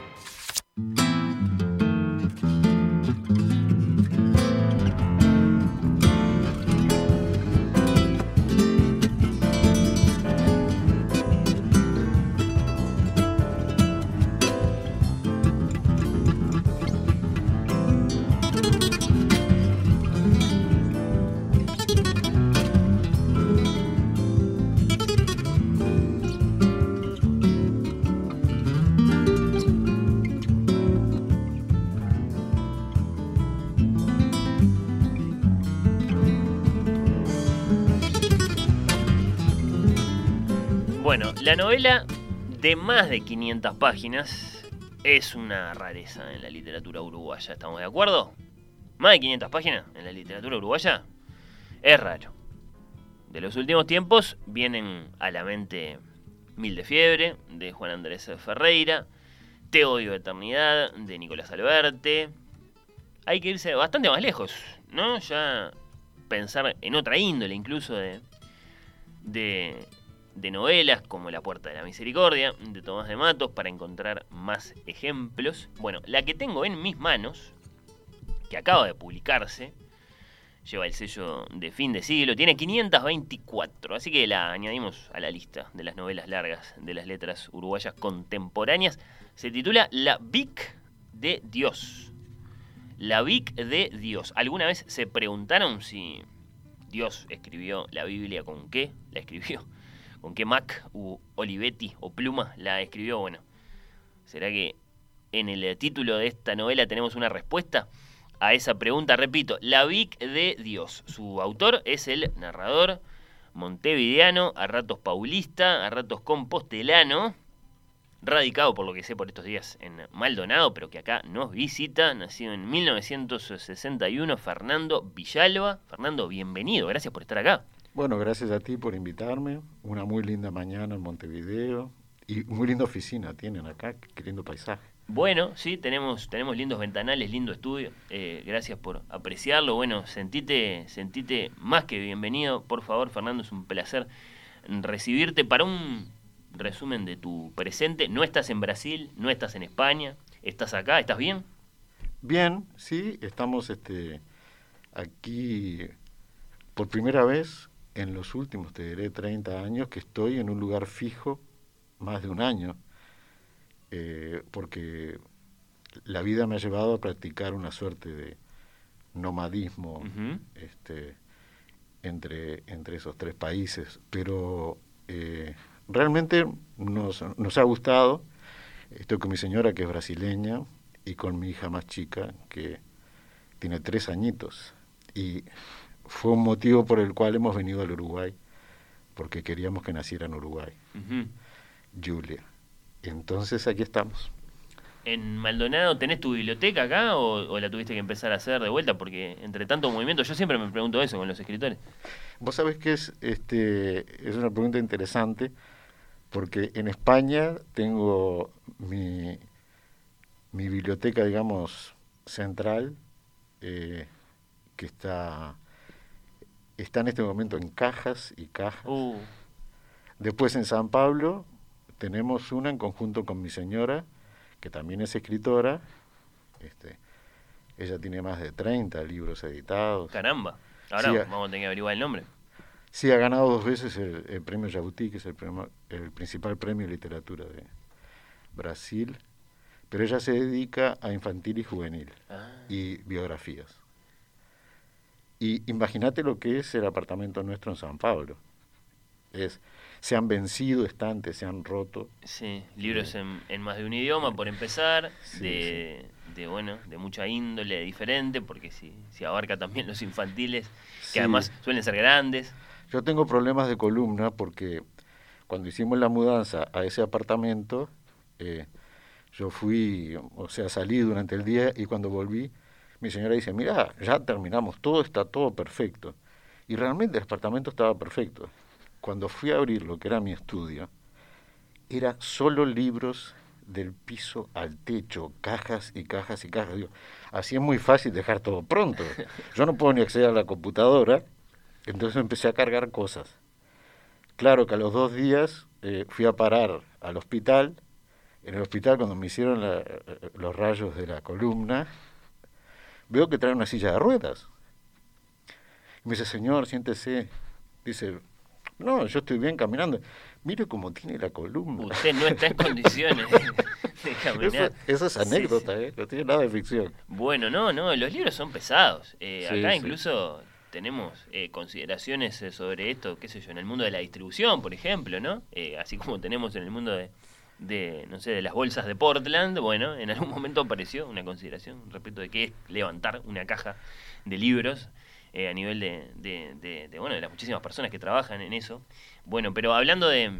Más de 500 páginas es una rareza en la literatura uruguaya, ¿estamos de acuerdo? Más de 500 páginas en la literatura uruguaya es raro. De los últimos tiempos vienen a la mente Mil de Fiebre, de Juan Andrés Ferreira, Te odio eternidad, de Nicolás Alberte. Hay que irse bastante más lejos, ¿no? Ya pensar en otra índole incluso de, de de novelas como La Puerta de la Misericordia de Tomás de Matos para encontrar más ejemplos. Bueno, la que tengo en mis manos, que acaba de publicarse, lleva el sello de fin de siglo, tiene 524, así que la añadimos a la lista de las novelas largas de las letras uruguayas contemporáneas. Se titula La Vic de Dios. La Vic de Dios. ¿Alguna vez se preguntaron si Dios escribió la Biblia con qué? La escribió. ¿Con qué Mac u Olivetti o Pluma la escribió? Bueno, ¿será que en el título de esta novela tenemos una respuesta? a esa pregunta. Repito, La Vic de Dios. Su autor es el narrador montevideano, a ratos paulista, a ratos compostelano, radicado por lo que sé por estos días en Maldonado, pero que acá nos visita, nacido en 1961, Fernando Villalba. Fernando, bienvenido, gracias por estar acá. Bueno, gracias a ti por invitarme. Una muy linda mañana en Montevideo y muy linda oficina tienen acá, qué lindo paisaje. Bueno, sí, tenemos, tenemos lindos ventanales, lindo estudio. Eh, gracias por apreciarlo. Bueno, sentite, sentite más que bienvenido. Por favor, Fernando, es un placer recibirte para un resumen de tu presente. No estás en Brasil, no estás en España, estás acá, ¿estás bien? Bien, sí, estamos este, aquí por primera vez en los últimos, te diré, 30 años que estoy en un lugar fijo, más de un año eh, porque la vida me ha llevado a practicar una suerte de nomadismo este, entre, entre esos tres países, pero eh, realmente nos, nos ha gustado. Estoy con mi señora que es brasileña y con mi hija más chica que tiene tres añitos. Y fue un motivo por el cual hemos venido al Uruguay, porque queríamos que naciera en Uruguay. Julia. Entonces aquí estamos. ¿En Maldonado tenés tu biblioteca acá o, la tuviste que empezar a hacer de vuelta? Porque entre tanto movimiento, yo siempre me pregunto eso con los escritores. Vos sabés que es, este, es una pregunta interesante, porque en España tengo mi, mi biblioteca, digamos, central, eh, que está, está en este momento en cajas y cajas. Uh. Después en San Pablo tenemos una en conjunto con mi señora, que también es escritora. Este, ella tiene más de 30 libros editados. Caramba, ahora vamos a tener que averiguar el nombre. Sí, ha ganado dos veces el, premio Jabuti, que es el, el principal premio de literatura de Brasil, pero ella se dedica a infantil y juvenil ah. y biografías. Y imagínate lo que es el apartamento nuestro en San Pablo. Es se han vencido estantes, se han roto. Sí, libros en, en más de un idioma, por empezar, de, de, bueno, de mucha índole diferente, porque si, si abarca también los infantiles, que además suelen ser grandes. Yo tengo problemas de columna porque cuando hicimos la mudanza a ese apartamento, eh, yo fui, o sea, salí durante el día y cuando volví, mi señora dice, mira, ya terminamos, todo está todo perfecto. Y realmente el apartamento estaba perfecto cuando fui a abrir lo que era mi estudio, era solo libros del piso al techo, cajas y cajas y cajas. Digo, así es muy fácil dejar todo pronto. Yo no puedo ni acceder a la computadora, entonces empecé a cargar cosas. Claro que a los dos días eh, fui a parar al hospital. En el hospital, cuando me hicieron los rayos de la columna, veo que trae una silla de ruedas. Y me dice, señor, siéntese. Dice, no, yo estoy bien caminando. Mire cómo tiene la columna. Usted no está en condiciones de caminar. Eso, es anécdota, ¿eh? no tiene nada de ficción. Bueno, no, no, los libros son pesados. Eh, acá incluso tenemos eh, consideraciones eh, sobre esto, qué sé yo, en el mundo de la distribución, por ejemplo, ¿no? así como tenemos en el mundo de, de, no sé, de las bolsas de Portland, bueno, en algún momento apareció una consideración respecto de qué es levantar una caja de libros eh, a nivel de, bueno, de las muchísimas personas que trabajan en eso. Bueno, pero hablando de...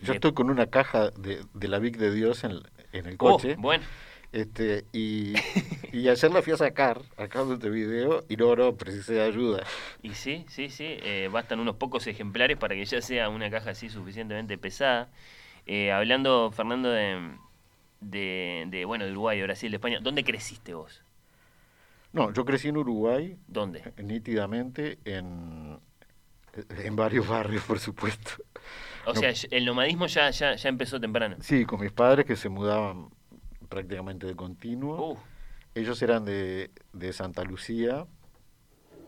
Yo estoy con una caja de, la Vic de Dios en, el oh, coche. bueno. Este, y, y ayer la fui a sacar acá de este video y no, no, precisé de ayuda. Y sí, sí, sí, eh, bastan unos pocos ejemplares para que ya sea una caja así suficientemente pesada. Eh, hablando, Fernando, de, de, de, bueno, de Uruguay, de Brasil, de España, ¿dónde creciste vos? No, yo crecí en Uruguay. ¿Dónde? Nítidamente en, en varios barrios, por supuesto. O sea, el nomadismo ya, ya, ya empezó temprano. Sí, con mis padres que se mudaban prácticamente de continuo. Uh. Ellos eran de, de Santa Lucía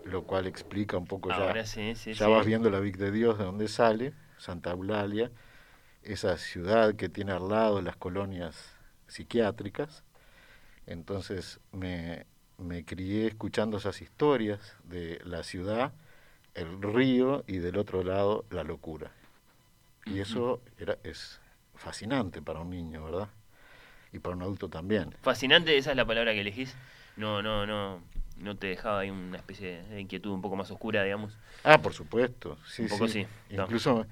lo cual explica un poco ya. Ahora sí, sí, ya sí. vas viendo la Vic de Dios de dónde sale, Santa Eulalia, esa ciudad que tiene al lado las colonias psiquiátricas. Entonces me, me crié escuchando esas historias de la ciudad, el río y del otro lado la locura. Y eso era, es fascinante para un niño, ¿verdad? Y para un adulto también. Fascinante, esa es la palabra que elegís. No, no, no. No te dejaba ahí una especie de inquietud un poco más oscura, digamos. Ah, por supuesto. Sí, Un poco sí. Incluso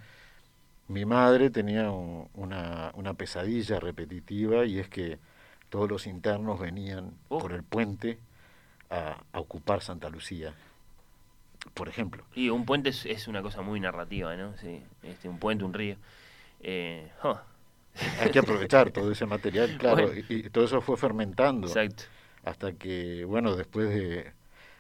mi madre tenía un- una, una pesadilla repetitiva y es que todos los internos venían Oh. por el puente a, a ocupar Santa Lucía, por ejemplo. Y un puente es, es una cosa muy narrativa, ¿no? Sí, este, un puente, un río. Eh, oh, Hay que aprovechar todo ese material, claro, Bueno. y, y todo eso fue fermentando exacto. hasta que, bueno, después de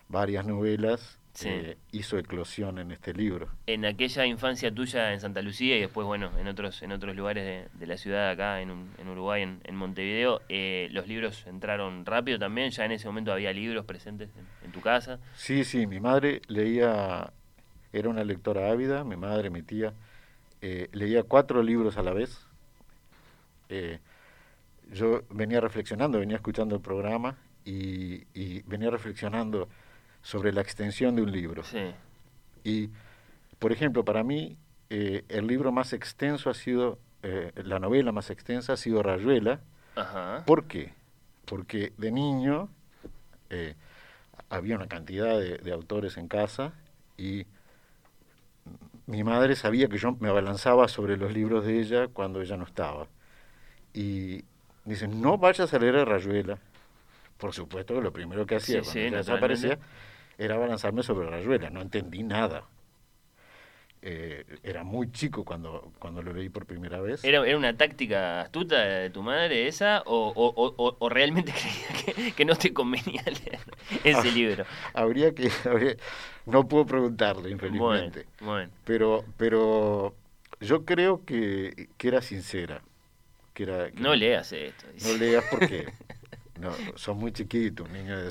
varias novelas, Sí. eh, hizo eclosión en este libro. En aquella infancia tuya en Santa Lucía y después, bueno, en otros en otros lugares de, de la ciudad acá, en, Uruguay, en, en Montevideo, eh, ¿los libros entraron rápido también? ¿Ya en ese momento había libros presentes en, en tu casa? Sí, sí, mi madre leía, era una lectora ávida, mi madre, mi tía, eh, leía cuatro libros a la vez. Yo venía reflexionando, venía escuchando el programa y, y venía reflexionando sobre la extensión de un libro. Sí. Y, por ejemplo, para mí, eh, el libro más extenso ha sido, eh, la novela más extensa ha sido Rayuela. Ajá. ¿Por qué? Porque de niño eh, había una cantidad de, de autores en casa y mi madre sabía que yo me abalanzaba sobre los libros de ella cuando ella no estaba. Y dice, no vayas a leer a Rayuela. Por supuesto que lo primero que hacía Sí, cuando sí, desaparecía era abalanzarme sobre Rayuela. No entendí nada. Eh, era muy chico cuando, cuando lo leí por primera vez. ¿Era, ¿Era una táctica astuta de tu madre esa? ¿O, o- o- o- realmente creía que, que no te convenía leer ese Ah, libro? Habría que... habría- no puedo preguntarle, Bueno, infelizmente. bueno. Pero, pero yo creo que, que era sincera. Que era, que No leas esto. dice. no leas porque no, son muy chiquitos, un niño de,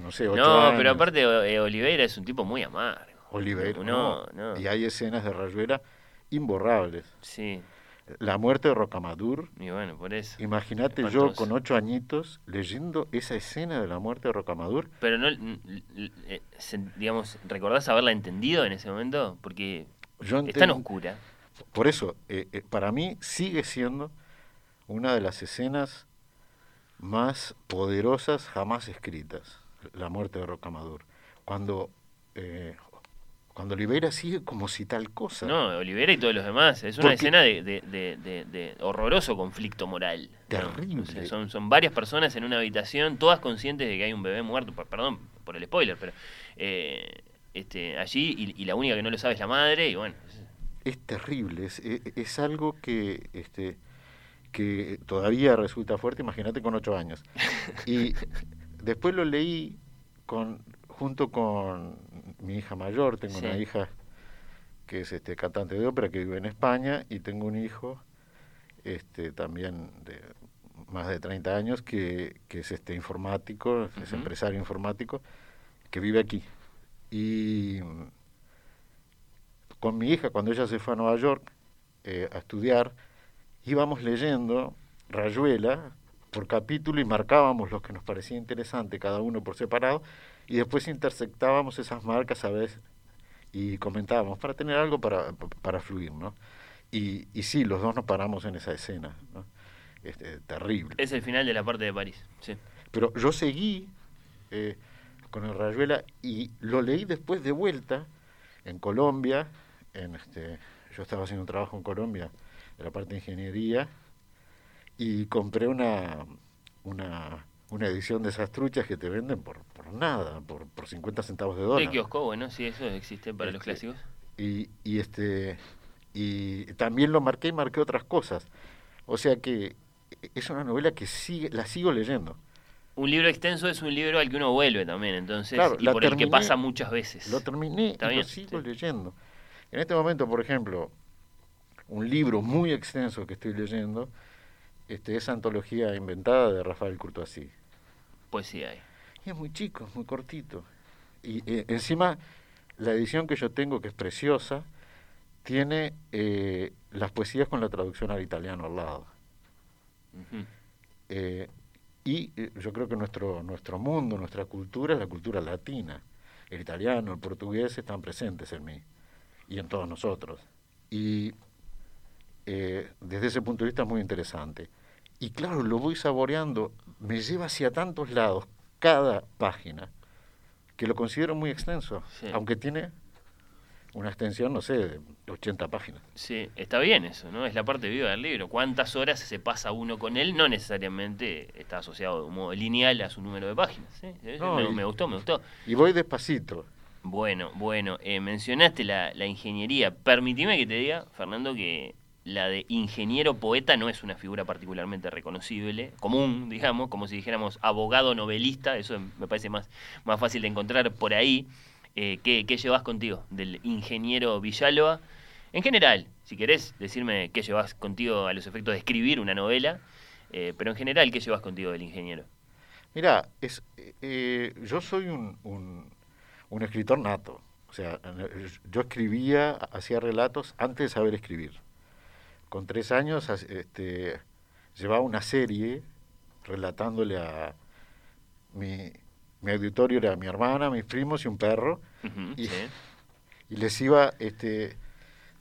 no sé, ocho No, años. pero aparte eh, Oliveira es un tipo muy amargo. Oliveira, No, no, no. Y hay escenas de Rayuela imborrables. Sí, La muerte de Rocamadur. y bueno, por eso. Imagínate yo con ocho añitos leyendo esa escena de la muerte de Rocamadur. Pero no, eh, digamos, ¿recordás haberla entendido en ese momento? Porque Yo es tan oscura. Por eso, eh, eh, para mí sigue siendo una de las escenas más poderosas jamás escritas, la muerte de Rocamadur. Cuando, eh, cuando Oliveira sigue como si tal cosa. No, Oliveira y todos los demás. Es una Porque- escena de, de- de- horroroso conflicto moral. ¿no? Terrible. O sea, son, son varias personas en una habitación, todas conscientes de que hay un bebé muerto. Per- Perdón por el spoiler, pero eh, este, allí y, y la única que no lo sabe es la madre. Y bueno, es- Es terrible, es, e- es algo que, este, que todavía resulta fuerte, imagínate con ocho años. Y después lo leí con, junto con mi hija mayor, tengo una hija que es este cantante de ópera que vive en España y tengo un hijo este también de más de 30 años que, que es este informático, es empresario informático que vive aquí. Y con mi hija, cuando ella se fue a Nueva York eh, a estudiar, íbamos leyendo Rayuela por capítulo y marcábamos lo que nos parecía interesante, cada uno por separado, y después intersectábamos esas marcas a veces y comentábamos para tener algo para, para fluir, ¿no? Y, y sí, los dos nos paramos en esa escena, ¿no? Este, terrible. es el final de la parte de París. Sí. Pero yo seguí eh, con el Rayuela y lo leí después de vuelta en Colombia. En este, yo estaba haciendo un trabajo en Colombia de la parte de ingeniería y compré una, una, una edición de esas truchas que te venden por, por nada, por, por 50 centavos de dólar. De kiosco, bueno, sí, eso existe para los Este, clásicos. Y, y este y también lo marqué y marqué otras cosas. O sea que es una novela que sigue, la sigo leyendo. Un libro extenso es un libro al que uno vuelve también, entonces, Claro, y por el que terminé, pasa muchas veces. Lo terminé y lo sigo sí. leyendo. En este momento, por ejemplo, un libro muy extenso que estoy leyendo este, es Antología Inventada de Rafael Courtoisí. Pues sí hay. Y es muy chico, es muy cortito. y eh, encima la edición que yo tengo, que es preciosa, tiene eh, las poesías con la traducción al italiano al lado. Ujú. Eh, y eh, yo creo que nuestro, nuestro mundo, nuestra cultura es la cultura latina. El italiano, el portugués están presentes en mí y en todos nosotros. Y eh, desde ese punto de vista es muy interesante. Y claro, lo voy saboreando, me lleva hacia tantos lados cada página, que lo considero muy extenso, Sí. aunque tiene una extensión, no sé, de 80 páginas. Sí, está bien eso, ¿no? Es la parte viva del libro. ¿Cuántas horas se pasa uno con él? No necesariamente está asociado de un modo lineal a su número de páginas. y- me gustó, me gustó. Y voy despacito. Bueno, bueno, eh, mencionaste la, la ingeniería. Permitime que te diga, Fernando, que la de ingeniero poeta no es una figura particularmente reconocible, común, digamos, como si dijéramos abogado novelista, eso me parece más, más fácil de encontrar por ahí. Eh, ¿qué, ¿Qué llevas contigo del ingeniero Villalba? En general, si querés decirme qué llevas contigo a los efectos de escribir una novela, eh, pero en general, ¿qué llevas contigo del ingeniero? Mira, es, eh, yo soy un, un, un escritor nato. O sea, yo escribía, hacía relatos antes de saber escribir. Con tres años este, llevaba una serie relatándole a mi, mi auditorio, era mi hermana, mis primos y un perro, Ujú, Y- sí. y les iba este,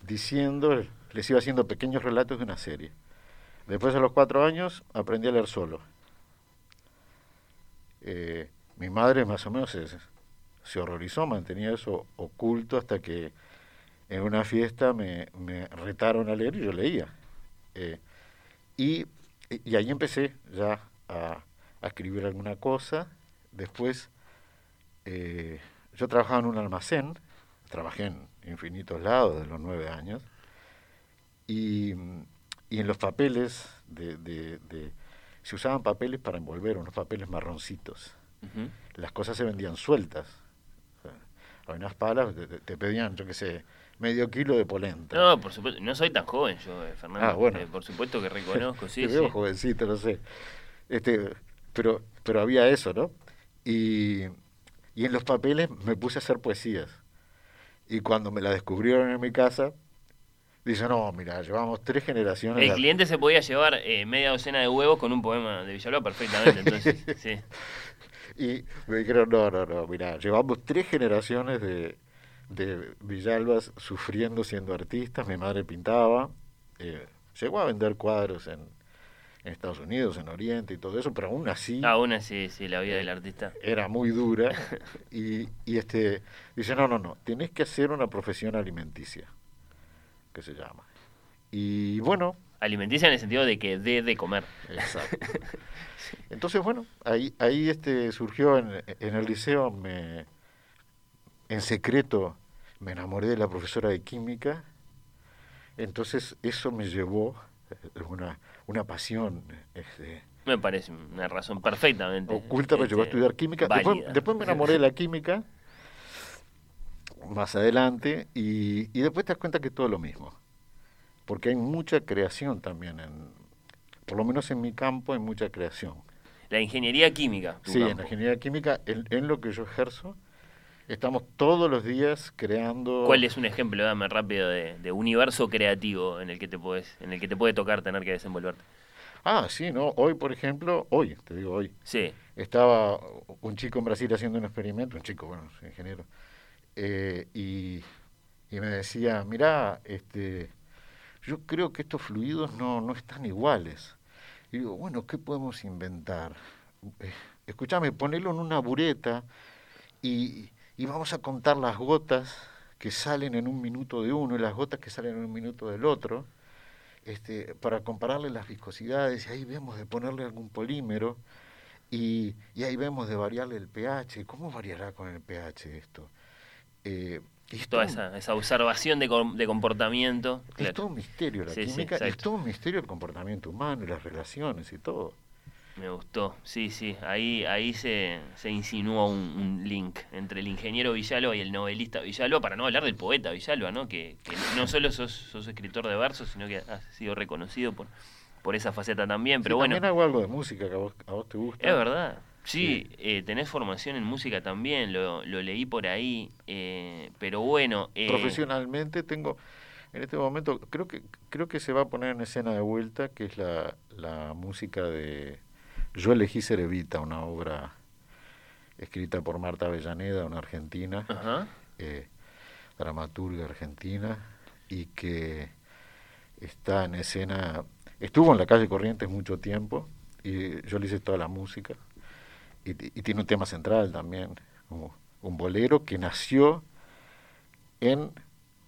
diciendo, les iba haciendo pequeños relatos de una serie. Después a los cuatro años aprendí a leer solo. Eh, mi madre más o menos se, se horrorizó, mantenía eso oculto hasta que en una fiesta me, me retaron a leer y yo leía. Eh, y, y ahí empecé ya a, a escribir alguna cosa. Después eh, yo trabajaba en un almacén, trabajé en infinitos lados de los nueve años, y, y en los papeles de, de- de- se usaban papeles para envolver, unos papeles marroncitos. Las cosas se vendían sueltas. O sea, unas palas, te pedían, yo qué sé, medio kilo de polenta. No, por supuesto, no soy tan joven yo, eh, Fernando. Ah, bueno. Eh, por supuesto que reconozco, sí, Te veo sí. jovencito, no sé. Este, pero, pero había eso, ¿no? Y, y en los papeles me puse a hacer poesías. Y cuando me la descubrieron en mi casa, dice, no, mira, llevamos tres generaciones. El cliente se podía llevar eh, media docena de huevos con un poema de Villalba perfectamente, entonces, sí. Y me dijeron, no, no, no, mira, llevamos tres generaciones de, de Villalbas sufriendo siendo artistas. Mi madre pintaba, eh, llegó a vender cuadros en, en Estados Unidos, en Oriente y todo eso, pero aún así... Aún así, sí, la vida del artista. era muy dura y, y este dice no no no tenés que hacer una profesión alimenticia que se llama y bueno Alimenticia en el sentido de que dé de comer. exacto entonces bueno ahí ahí este surgió en, en el liceo me en secreto me enamoré de la profesora de química entonces eso me llevó eh, una una pasión este, Me parece una razón perfectamente. oculta me llevó a este, estudiar química. Después, me enamoré de la química más adelante y, y después te das cuenta que es todo lo mismo. Porque hay mucha creación también, en, por lo menos en mi campo hay mucha creación. La ingeniería química. Sí, en la ingeniería química, en, en lo que yo ejerzo, estamos todos los días creando... ¿Cuál es un ejemplo, dame rápido, de, de universo creativo en el que te puedes, en el que te puede tocar tener que desenvolverte? Ah, sí, ¿no? Hoy, por ejemplo, hoy, te digo hoy, Sí. estaba un chico en Brasil haciendo un experimento, un chico, bueno, ingeniero, eh, y, y me decía, mirá, este, yo creo que estos fluidos no, no están iguales. Y digo, bueno, ¿qué podemos inventar? Eh, escúchame, ponelo en una bureta y, y vamos a contar las gotas que salen en un minuto de uno y las gotas que salen en un minuto del otro, este, para compararle las viscosidades, y ahí vemos de ponerle algún polímero, y, y ahí vemos de variarle el pH. ¿Cómo variará con el pH esto? Eh, es Toda un- esa, esa observación de, com- de comportamiento. es claro. todo un misterio la Sí, sí, química, es todo un misterio el comportamiento humano y las relaciones y todo. Me gustó, sí, sí. Ahí, ahí se, se insinúa un, un link entre el ingeniero Villalba y el novelista Villalba, para no hablar del poeta Villalba, ¿no? Que, que no solo sos, sos escritor de versos, sino que has sido reconocido por, por esa faceta también. Pero Sí, bueno, También hago algo de música que a vos, a vos te gusta. es verdad. Sí, eh, tenés formación en música también, lo, lo leí por ahí, eh, pero bueno... eh, Profesionalmente tengo, en este momento, creo que creo que se va a poner en escena de vuelta, que es la, la música de Yo elegí ser Evita, una obra escrita por Marta Avellaneda, una argentina, eh, dramaturga argentina, y que está en escena, estuvo en la calle Corrientes mucho tiempo, y yo le hice toda la música, y, y tiene un tema central también, como un bolero que nació en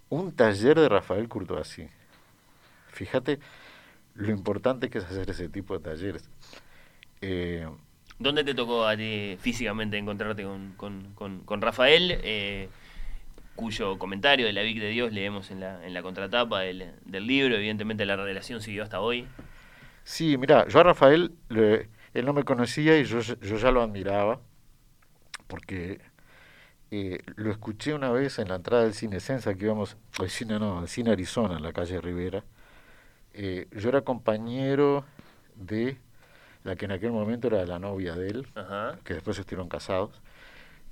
un taller de Rafael Curtoasí. Fíjate lo importante que es hacer ese tipo de talleres. Eh, ¿Dónde te tocó a ti físicamente encontrarte con, con, con, con Rafael? eh, cuyo comentario de la Vic de Dios leemos en la, en la contratapa del, del libro. Evidentemente la relación siguió hasta hoy. Sí, mira, yo a Rafael, le- él no me conocía y yo, yo ya lo admiraba, porque eh, lo escuché una vez en la entrada del cine Sensa, que íbamos, al cine no, al cine Arizona, en la calle Rivera. Eh, yo era compañero de la que en aquel momento era la novia de él, Ajá. que después estuvieron casados.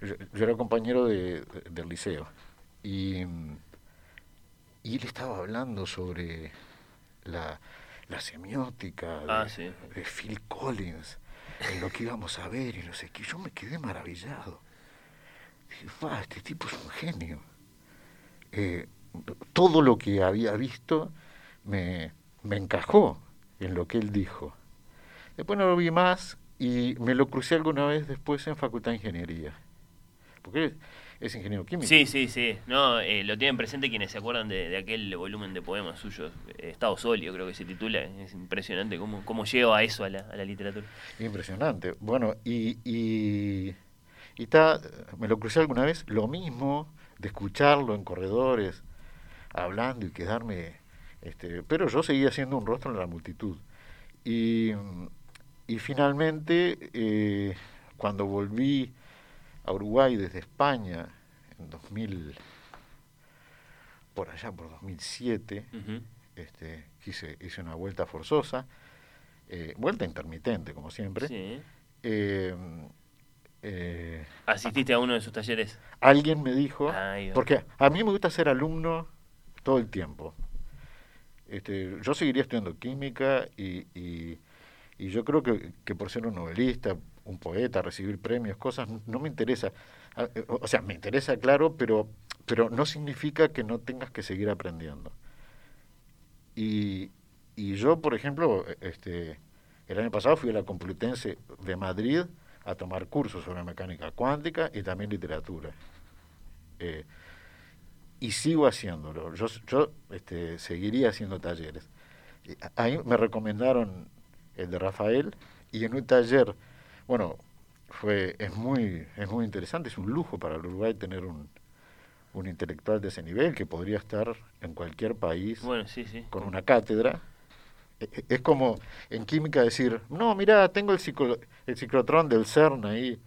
Yo, yo era compañero de, de- del liceo. Y, y él estaba hablando sobre la, la semiótica de, Ah, sí. de Phil Collins, en lo que íbamos a ver y no sé qué. Yo me quedé maravillado. Dije, "Fa, este tipo es un genio. Eh, todo lo que había visto me, me encajó en lo que él dijo. Después no lo vi más y me lo crucé alguna vez después en Facultad de Ingeniería. Porque es ingeniero químico. Sí, sí, sí. No, eh, lo tienen presente quienes se acuerdan de, de aquel volumen de poemas suyos, eh, Estado Sólido creo que se titula. Es impresionante cómo, cómo lleva eso a la, a la literatura. Impresionante. Bueno, y, y, y ta- me lo crucé alguna vez, lo mismo de escucharlo en corredores, hablando y quedarme, este, pero yo seguía siendo un rostro en la multitud. Y, y finalmente, eh, cuando volví a Uruguay desde España en 2000, por allá por 2007, Ujú. este, hice, hice una vuelta forzosa, eh, vuelta intermitente, como siempre. Sí. Eh, eh, ¿Asististe a uno de sus talleres? alguien me dijo, porque a mí me gusta ser alumno todo el tiempo. Este, yo seguiría estudiando química y, y, y yo creo que, que por ser un novelista, un poeta, recibir premios, cosas, no me interesa. Ah, eh, O sea, me interesa, claro, pero, pero no significa que no tengas que seguir aprendiendo. Y, y yo, por ejemplo, este, el año pasado fui a la Complutense de Madrid a tomar cursos sobre mecánica cuántica y también literatura. Eh, y sigo haciéndolo. Yo, yo este, seguiría haciendo talleres. A- Ahí me recomendaron el de Rafael y en un taller, bueno, fue es muy es muy interesante, es un lujo para el Uruguay tener un, un intelectual de ese nivel que podría estar en cualquier país Bueno, sí, sí. con una cátedra. E- e- Es como en química decir, no, mira, tengo el, ciclo- el ciclotrón del CERN ahí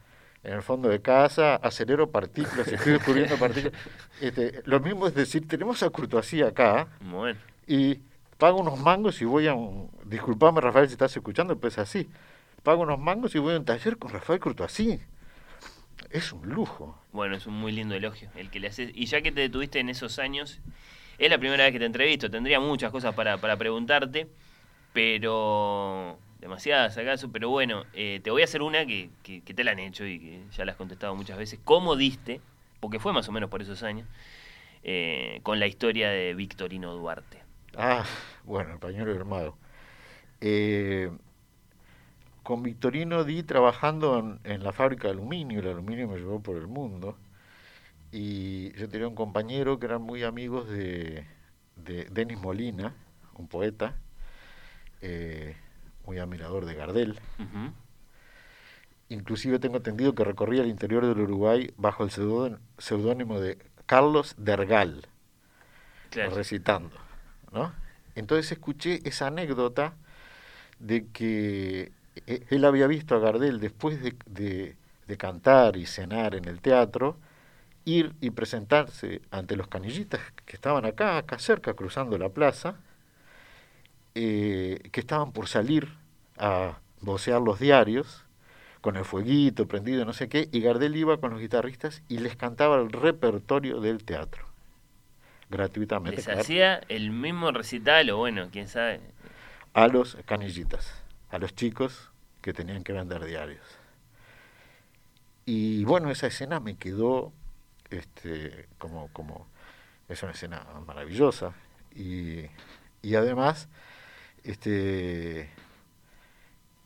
en el fondo de casa, acelero partículas, estoy descubriendo partículas. Este, lo mismo es decir, tenemos a Courtoisí acá Bueno. y pago unos mangos y voy a un... Disculpame, Rafael, si estás escuchando, pues así. Pago unos mangos y voy a un taller con Rafael Courtoisí. Es un lujo. Bueno, es un muy lindo elogio el que le haces. Y ya que te detuviste en esos años, es la primera vez que te entrevisto. Tendría muchas cosas para, para preguntarte, pero demasiadas acaso. Pero bueno, eh, te voy a hacer una que, que, te la han hecho y que ya la has contestado muchas veces. ¿Cómo diste, porque fue más o menos por esos años, eh, con la historia de Victorino Duarte? Ah, bueno, el pañuelo hermano. Eh, con Victorino di trabajando en, en la fábrica de aluminio, el aluminio me llevó por el mundo, y yo tenía un compañero que eran muy amigos de, de Denis Molina, un poeta, eh, muy admirador de Gardel. Inclusive tengo entendido que recorría el interior del Uruguay bajo el seudó- seudónimo de Carlos Dergal Claro. recitando, Entonces escuché esa anécdota de que e- él había visto a Gardel después de, de- de cantar y cenar en el teatro, ir y presentarse ante los canillitas que estaban acá, acá cerca, cruzando la plaza, eh, que estaban por salir a vocear los diarios, con el fueguito prendido, no sé qué, y Gardel iba con los guitarristas y les cantaba el repertorio del teatro, gratuitamente. Les hacía el mismo recital, o bueno, quién sabe. A los canillitas, a los chicos que tenían que vender diarios. Y bueno, esa escena me quedó este, como, como, es una escena maravillosa. Y, y además, este,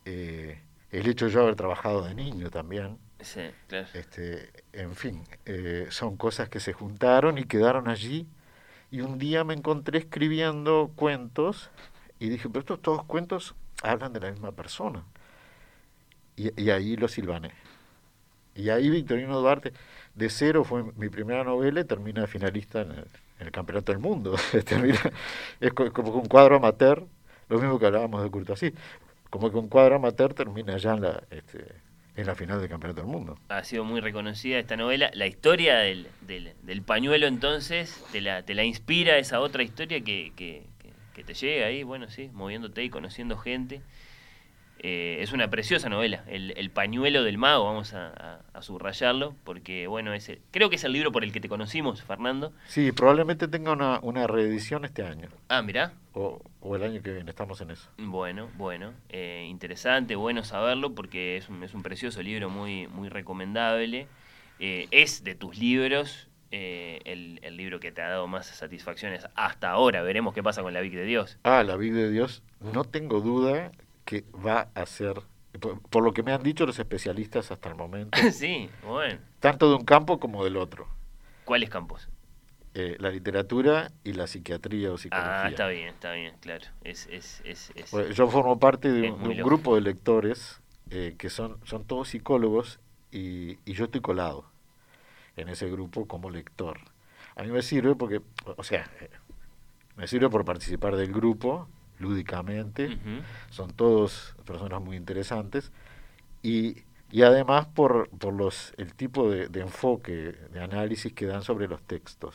eh, el hecho de yo haber trabajado de niño también, Sí, claro. este, en fin, eh, son cosas que se juntaron y quedaron allí. Y un día me encontré escribiendo cuentos y dije, pero estos todos cuentos hablan de la misma persona. Y, ahí lo silvané. Y ahí Victorino Duarte, de cero fue mi primera novela y termina finalista en el, Campeonato del Mundo. es co- como un cuadro amateur, lo mismo que hablábamos de Curto así, como que un cuadro amateur termina ya en la, este, en la final del Campeonato del Mundo. Ha sido muy reconocida esta novela. La historia del, del, del pañuelo entonces te la, te la inspira esa otra historia que, que, que- te llega ahí, bueno, sí, moviéndote y conociendo gente. Eh, es una preciosa novela, el, el pañuelo del mago, vamos a, a- a subrayarlo, porque bueno, es el- creo que es el libro por el que te conocimos, Fernando. Sí, probablemente tenga una, una reedición este año, Ah, mirá, o, o el año que viene, estamos en eso. Bueno, bueno, eh, interesante, bueno saberlo porque es un, es un precioso libro muy, muy recomendable. Eh, es de tus libros eh, el, el libro que te ha dado más satisfacciones hasta ahora. Veremos qué pasa con la Vic de Dios. Ah, la vida de Dios, no tengo duda que va a ser, por, por lo que me han dicho los especialistas hasta el momento, sí, bueno. tanto de un campo como del otro, ¿Cuáles campos? eh, la literatura y la psiquiatría o psicología. Ah, está bien, está bien, claro. Es, es, es, es- Pues yo formo parte de un, de grupo de lectores eh, que son, son todos psicólogos y, y yo estoy colado en ese grupo como lector. A mí me sirve porque, o sea, eh, me sirve por participar del grupo lúdicamente, son todos personas muy interesantes y, y además por, por los, el tipo de, de enfoque, de análisis que dan sobre los textos.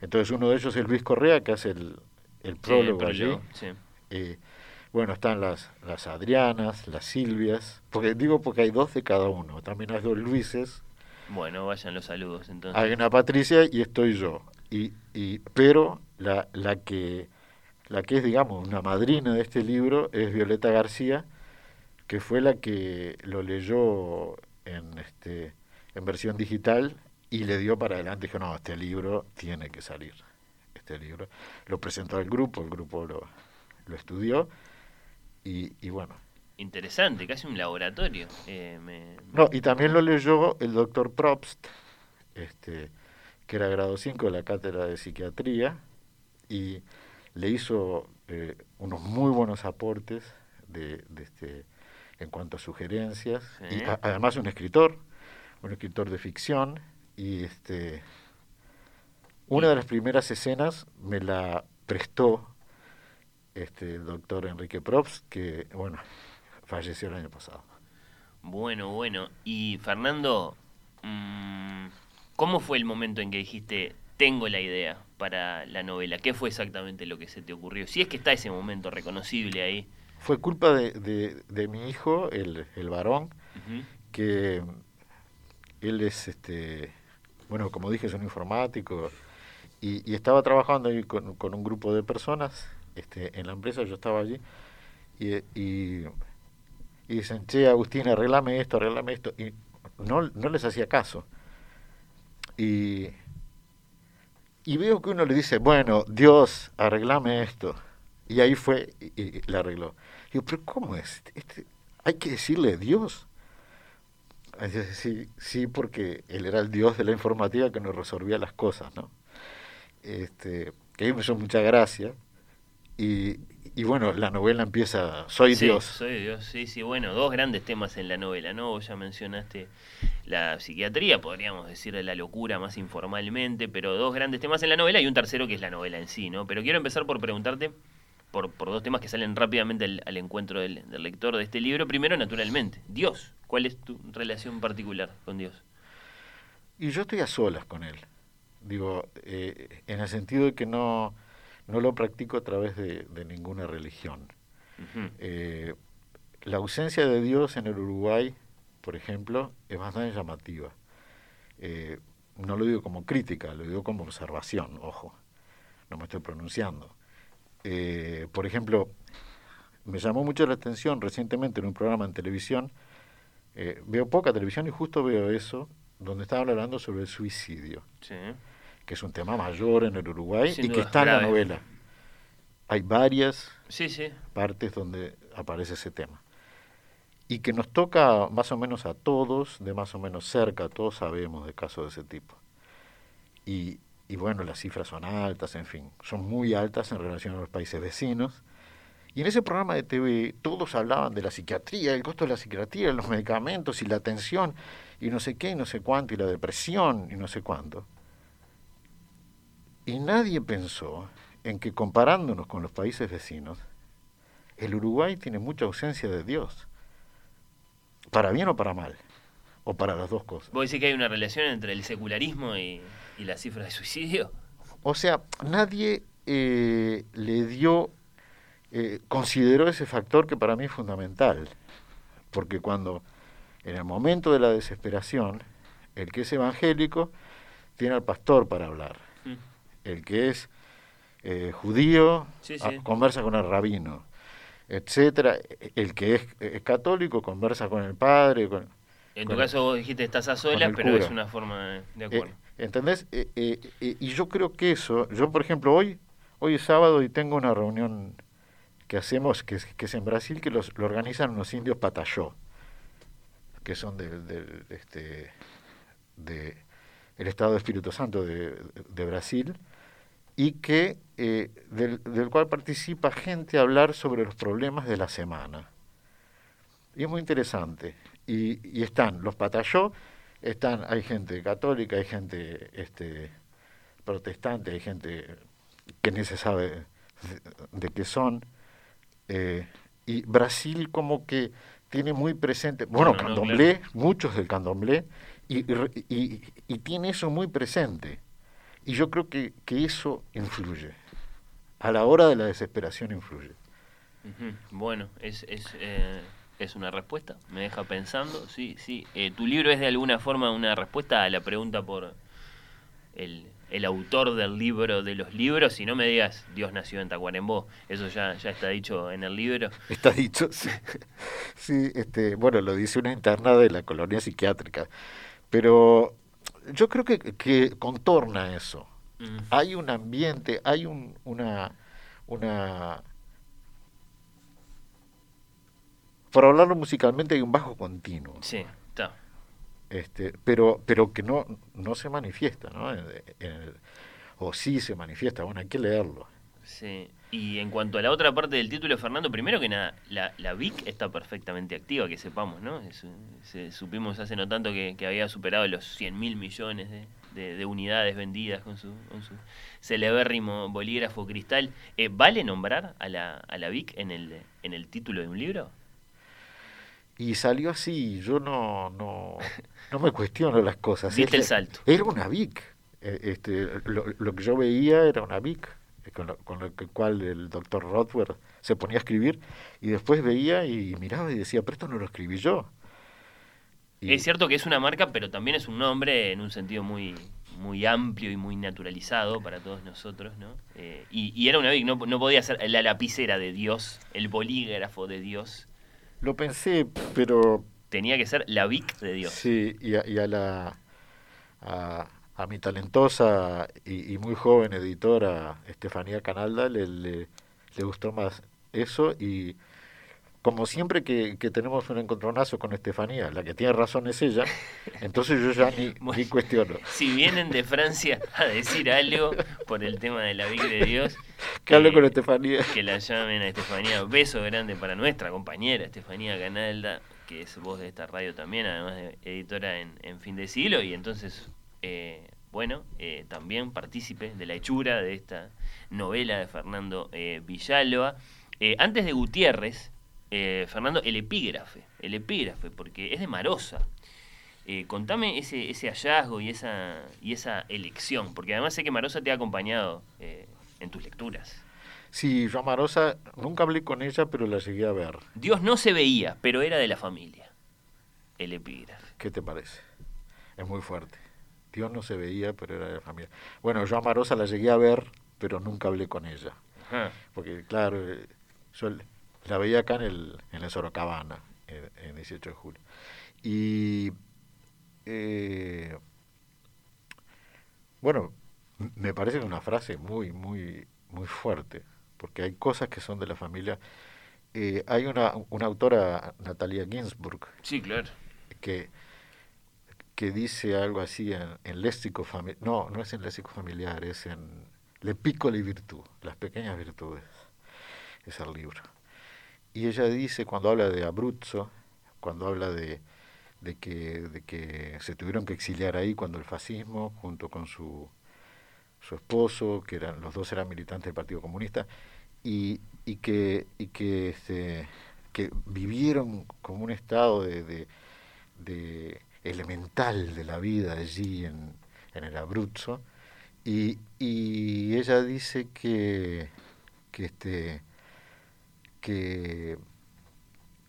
Entonces uno de ellos es Luis Correa, que hace el, el prólogo allí. yo, sí. Eh, bueno, están las, las Adrianas, las Silvias, porque digo porque hay dos de cada uno, también hay dos Luises, Bueno, vayan los saludos entonces. hay una Patricia y estoy yo. Y, y, pero la, la, que, la que es, digamos, una madrina de este libro es Violeta García, que fue la que lo leyó en, este, en versión digital y le dio para adelante. Dijo, no, este libro tiene que salir. Este libro. Lo presentó al grupo, el grupo lo, lo estudió y, y bueno. Interesante, casi un laboratorio. Eh, me- No, y también lo leyó el doctor Probst, este, que era grado 5 de la cátedra de psiquiatría, y le hizo eh, unos muy buenos aportes de, de este, en cuanto a sugerencias, Sí. y a- además un escritor, un escritor de ficción, y este, una de las primeras escenas me la prestó este, el doctor Enrique Probst, que, bueno, falleció el año pasado. Bueno, bueno. Y Fernando, mm, ¿cómo fue el momento en que dijiste, tengo la idea para la novela? ¿Qué fue exactamente lo que se te ocurrió? Si es que está ese momento reconocible ahí. Fue culpa de, de, de mi hijo, el, el varón, que él es, este, bueno, como dije, es un informático y, y estaba trabajando ahí con, con un grupo de personas este, en la empresa, yo estaba allí y, y, y dicen, che, Agustín, arreglame esto, arreglame esto, y no, no les hacía caso. Y, y veo que uno le dice, bueno, Dios, arreglame esto. Y ahí fue y, le arregló. Digo, pero ¿cómo es? Este, hay que decirle Dios. Dice, Sí, sí, porque él era el Dios de la informática que nos resolvía las cosas, ¿no? Este, que a mí me hizo mucha gracia. Y, y bueno, la novela empieza, soy Sí, Dios. Soy Dios, sí, sí. Bueno, dos grandes temas en la novela, ¿no? Vos ya mencionaste la psiquiatría, podríamos decir la locura más informalmente, pero dos grandes temas en la novela y un tercero que es la novela en sí, ¿no? Pero quiero empezar por preguntarte por, por dos temas que salen rápidamente al, al encuentro del, del lector de este libro. Primero, naturalmente, Dios. ¿Cuál es tu relación particular con Dios? Y yo estoy a solas con él. Digo, eh, en el sentido de que no, no lo practico a través de, de ninguna religión. Eh, la ausencia de Dios en el Uruguay, por ejemplo, es bastante llamativa. Eh, no lo digo como crítica, lo digo como observación, ojo, no me estoy pronunciando. Eh, por ejemplo, me llamó mucho la atención recientemente en un programa en televisión, veo poca televisión y justo veo eso, donde estaban hablando sobre el suicidio, que es un tema mayor en el Uruguay y que está en la novela. Hay varias partes donde aparece ese tema. Y que nos toca más o menos a todos, de más o menos cerca, todos sabemos de casos de ese tipo. Y, y bueno, las cifras son altas, en fin, son muy altas en relación a los países vecinos. Y en ese programa de TV todos hablaban de la psiquiatría, el costo de la psiquiatría, los medicamentos y la atención y no sé qué y no sé cuánto y la depresión y no sé cuánto. Y nadie pensó en que comparándonos con los países vecinos, el Uruguay tiene mucha ausencia de Dios, para bien o para mal, o para las dos cosas. ¿Vos decís que hay una relación entre el secularismo y, y la cifra de suicidio? O sea, nadie eh, le dio, eh, consideró ese factor que para mí es fundamental, porque cuando en el momento de la desesperación, el que es evangélico tiene al pastor para hablar, mm. El que es eh, judío conversa con el rabino, etcétera, el que es, católico conversa con el padre, con, en tu caso vos dijiste estás a solas, pero es una forma de acuerdo. ¿Entendés? Eh, eh, eh, y yo creo que eso, yo por ejemplo hoy, hoy es sábado y tengo una reunión que hacemos, que es, que es en Brasil, que los, lo organizan unos indios patayó, que son del, del este, de el Estado de Espíritu Santo de, de Brasil, y que del, del cual participa gente a hablar sobre los problemas de la semana. Y es muy interesante. Y, y están los patayó, están, hay gente católica, hay gente este, protestante, hay gente que ni se sabe de, qué son. Eh, y Brasil como que tiene muy presente, bueno, candomblé, muchos del candomblé, y, y, y, tiene eso muy presente. Y yo creo que, que, eso influye. A la hora de la desesperación influye. Bueno, es, es eh, es una respuesta, me deja pensando, sí, sí. Eh, tu libro es de alguna forma una respuesta a la pregunta por el, el, autor del libro de los libros, si no me digas Dios nació en Tacuarembó, eso ya, ya está dicho en el libro. Está dicho, sí. sí este, bueno, lo dice una interna de la colonia psiquiátrica, pero yo creo que, que contorna eso. Hay un ambiente, hay un, una, una por hablarlo musicalmente hay un bajo continuo. Sí, está. Este, pero, pero que no, no se manifiesta, ¿no? o sí se manifiesta, bueno, hay que leerlo. Sí, y en cuanto a la otra parte del título, Fernando, primero que nada, la, la VIC está perfectamente activa, que sepamos, ¿no? se, supimos hace no tanto que, había superado los 100 mil millones de, unidades vendidas con su, con su celebérrimo bolígrafo cristal. Eh, ¿Vale nombrar a la, a la VIC en el, en el título de un libro? Y salió así, yo no, no, no me cuestiono las cosas. Diste el salto. Era una VIC. Eh, este, lo, que yo veía era una VIC, con lo, con lo cual el doctor Rothwell se ponía a escribir y después veía y miraba y decía, pero esto no lo escribí yo. Es cierto que es una marca, pero también es un nombre en un sentido muy, muy amplio y muy naturalizado para todos nosotros, ¿no? Eh, y, y, era una VIC, no, no podía ser la lapicera de Dios, el bolígrafo de Dios. Lo pensé, pero... Tenía que ser la Vic de Dios. Sí, y a, la... A, mi talentosa y, muy joven editora Estefanía Canalda le, le, gustó más eso y como siempre que, tenemos un encontronazo con Estefanía, la que tiene razón es ella, entonces yo ya ni, ni, cuestiono. Si vienen de Francia a decir algo por el tema de la Vic de Dios, que hable con Estefanía. Que la llamen a Estefanía. Beso grande para nuestra compañera Estefanía Canalda, que es voz de esta radio también, además de editora en, Fin de Siglo, y entonces, eh, bueno, eh, también partícipe de la hechura de esta novela de Fernando eh, Villalba. antes de Gutiérrez, Fernando, el epígrafe, el epígrafe, porque es de Marosa. contame ese, ese hallazgo y esa, y esa elección, porque además sé que Marosa te ha acompañado en tus lecturas. Sí, yo a Marosa nunca hablé con ella, pero la llegué a ver. Dios no se veía, pero era de la familia. El epígrafe. ¿Qué te parece? Es muy fuerte. Dios no se veía, pero era de la familia. Bueno, yo a Marosa la llegué a ver, pero nunca hablé con ella. Ajá. Porque, claro, eh, yo la veía acá en el, en el Sorocabana, en, en 18 de julio. Y, eh, bueno, me parece que una frase muy, muy, muy fuerte, porque hay cosas que son de la familia. Eh, hay una, una autora, Natalia Ginsburg, Sí, claro. que, que dice algo así en, en léxico familiar. No, no es en léxico familiar, es en Le piccole virtù, las pequeñas virtudes. Es el libro. Y ella dice, cuando habla de Abruzzo, cuando habla de, de, que, de que se tuvieron que exiliar ahí cuando el fascismo, junto con su, su esposo, que eran, los dos eran militantes del Partido Comunista, y, y que, y que, este, que vivieron como un estado de, de, de elemental de la vida allí en, en el Abruzzo, y, y ella dice que, que, este, que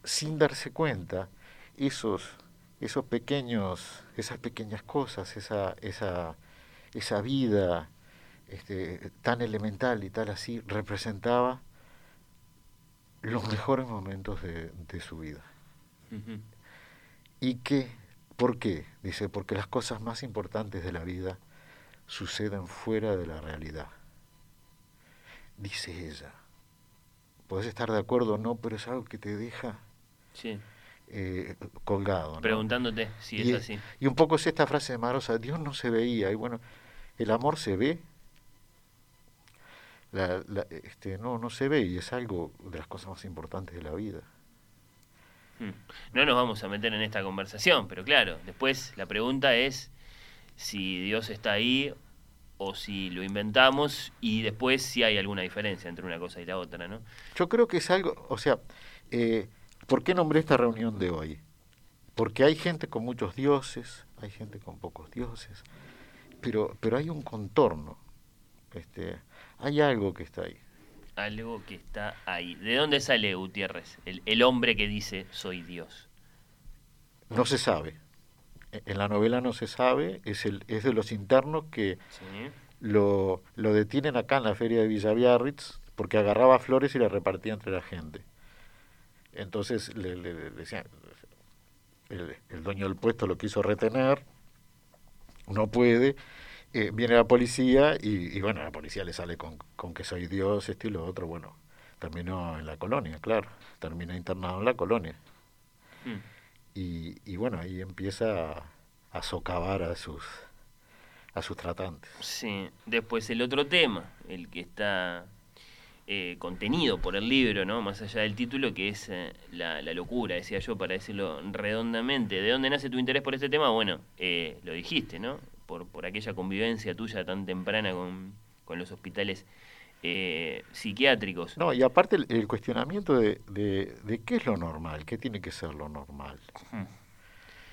sin darse cuenta, esos, esos pequeños, esas pequeñas cosas, esa, esa, esa vida este, tan elemental y tal así, representaba los mejores momentos de, de su vida. ¿Y que ¿Por qué? Dice, porque las cosas más importantes de la vida suceden fuera de la realidad. Dice ella. Podés estar de acuerdo o no, pero es algo que te deja Sí. eh, colgado. ¿no? Preguntándote si y, es así. y un poco es esta frase de Marosa, Dios no se veía, y bueno, el amor se ve, la, la- este, no, no se ve y es algo de las cosas más importantes de la vida. Mm. No nos vamos a meter en esta conversación, pero claro, después la pregunta es si Dios está ahí o si lo inventamos y después si hay alguna diferencia entre una cosa y la otra, ¿no? Yo creo que es algo, o sea, eh, ¿por qué nombré esta reunión de hoy? Porque hay gente con muchos dioses, hay gente con pocos dioses, pero, pero hay un contorno, este, hay algo que está ahí. Algo que está ahí. ¿De dónde sale Gutiérrez? El, el hombre que dice soy Dios. No se sabe. E- En la novela no se sabe, es, el, es de los internos que ¿Sí? lo, lo detienen acá en la feria de Villa Biarritz porque agarraba flores y las repartía entre la gente. Entonces le, le- le decían, el, el dueño del puesto lo quiso retener, no puede, eh, viene la policía y, y bueno, la policía le sale con, con que soy Dios, esto y lo otro, bueno, terminó en la colonia, claro, terminó internado en la colonia. Mm. Y, y bueno, ahí empieza a, a socavar a sus, a sus tratantes. Sí, después el otro tema, el que está eh, contenido por el libro, ¿no? Más allá del título, que es eh, la, la locura, decía yo, para decirlo redondamente. ¿De dónde nace tu interés por este tema? Bueno, eh, lo dijiste, ¿no? Por, por aquella convivencia tuya tan temprana con, con los hospitales eh, psiquiátricos. No, y aparte el, el cuestionamiento de, de, de qué es lo normal, qué tiene que ser lo normal.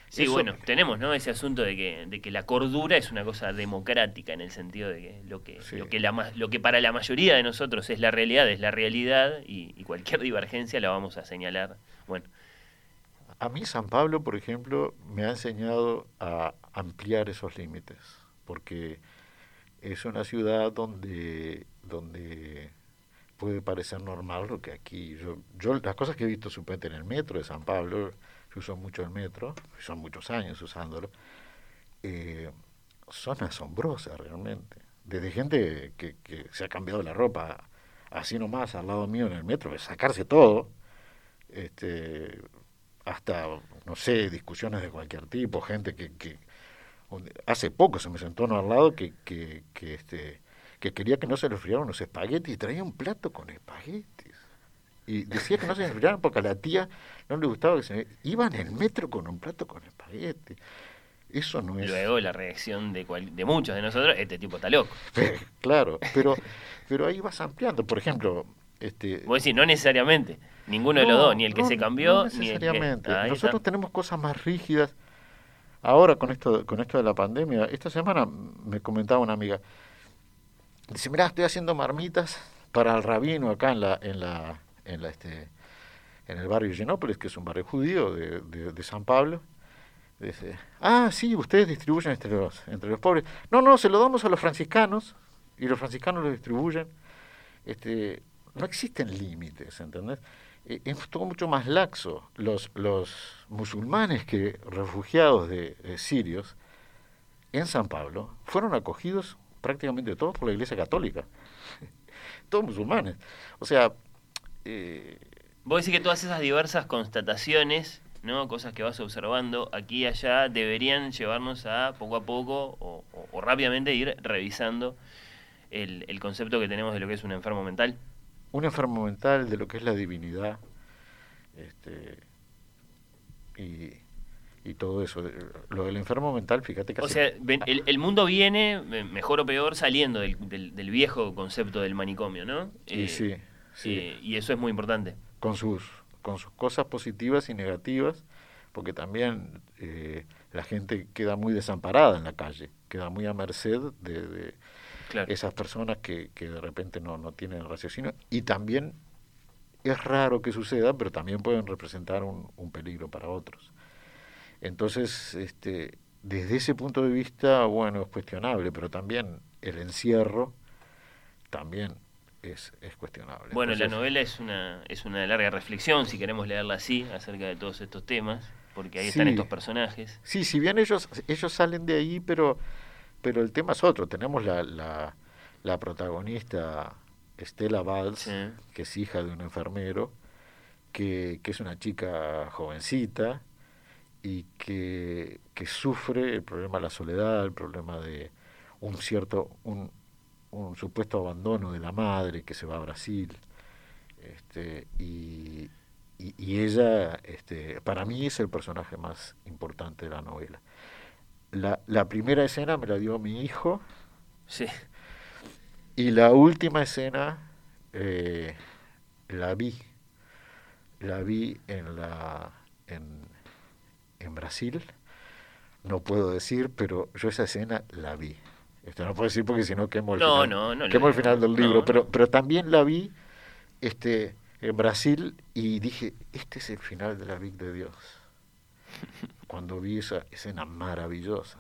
Sí, Eso- bueno, tenemos ¿no? ese asunto de que, de que la cordura es una cosa democrática en el sentido de que lo que, Sí. lo que, la, ma- lo que para la mayoría de nosotros es la realidad es la realidad y, y cualquier divergencia la vamos a señalar. Bueno, A mí San Pablo, por ejemplo, me ha enseñado a ampliar esos límites, porque es una ciudad donde, donde puede parecer normal lo que aquí. Yo, yo las cosas que he visto supuestamente en el metro de San Pablo, yo uso mucho el metro, son muchos años usándolo, eh, son asombrosas realmente. Desde gente que, que se ha cambiado la ropa así nomás al lado mío en el metro, de sacarse todo, este, hasta, no sé, discusiones de cualquier tipo, gente que, que hace poco se me sentó uno al lado que, que, que, este, que quería que no se le enfriaran los espaguetis y traía un plato con espaguetis. Y decía que no se le enfriaran porque a la tía no le gustaba que se... Iba en el metro con un plato con espaguetis. Eso no es... luego la reacción de, cual- de muchos de nosotros, este tipo está loco. claro, pero, pero ahí vas ampliando. Por ejemplo, este, Vos decís, no necesariamente, ninguno de los dos, ni el que no, se cambió, no ni el que... necesariamente. Nosotros está. tenemos cosas más rígidas. Ahora con esto, con esto de la pandemia, esta semana me comentaba una amiga, dice, mira, estoy haciendo marmitas para el rabino acá en la, en la, en la este, en el barrio Genópolis, que es un barrio judío de, de, San Pablo, dice, ah, sí, ustedes distribuyen entre los, entre los pobres. No, no, se lo damos a los franciscanos y los franciscanos lo distribuyen. Este, no existen límites, ¿entendés? Es todo mucho más laxo. Los, los musulmanes que refugiados de, sirios en San Pablo fueron acogidos prácticamente todos por la Iglesia Católica. todos musulmanes. O sea... Eh, Vos decís que todas esas diversas constataciones, ¿no? cosas que vas observando aquí y allá, deberían llevarnos a poco a poco o, rápidamente ir revisando el, el concepto que tenemos de lo que es un enfermo mental un enfermo mental, de lo que es la divinidad, este, y, todo eso. Lo del enfermo mental, fíjate que... O sea, el, mundo viene, mejor o peor, saliendo del, del, viejo concepto del manicomio, ¿no? Eh, sí, sí. Eh, y eso es muy importante. Con sus, con sus cosas positivas y negativas, porque también eh, la gente queda muy desamparada en la calle, queda muy a merced de esas personas que, que, de repente no, no tienen raciocinio. Y también es raro que suceda, pero también pueden representar un, un peligro para otros. Entonces, este, desde ese punto de vista, bueno, es cuestionable, pero también el encierro también es, es cuestionable. Bueno, la novela es una, es una larga reflexión, si queremos leerla así, acerca de todos estos temas, porque ahí están estos personajes. Sí, si bien ellos, ellos salen de ahí, pero pero el tema es otro. Tenemos la, la, protagonista Estela Valls, que es hija de un enfermero, que, que es una chica jovencita y que, que, sufre el problema de la soledad, el problema de un cierto, un, un supuesto abandono de la madre que se va a Brasil. Este, y, y, y, ella, este, para mí, es el personaje más importante de la novela. La, la primera escena me la dio mi hijo. Sí. Y la última escena eh, la vi. La vi en la en, en Brasil. No puedo decir, pero yo esa escena la vi. Esto no puedo decir porque si no quemo el final, no, no, quemo el final del libro, pero, pero también la vi este, en Brasil y dije, este es el final de la Big de Dios cuando vi esa escena maravillosa.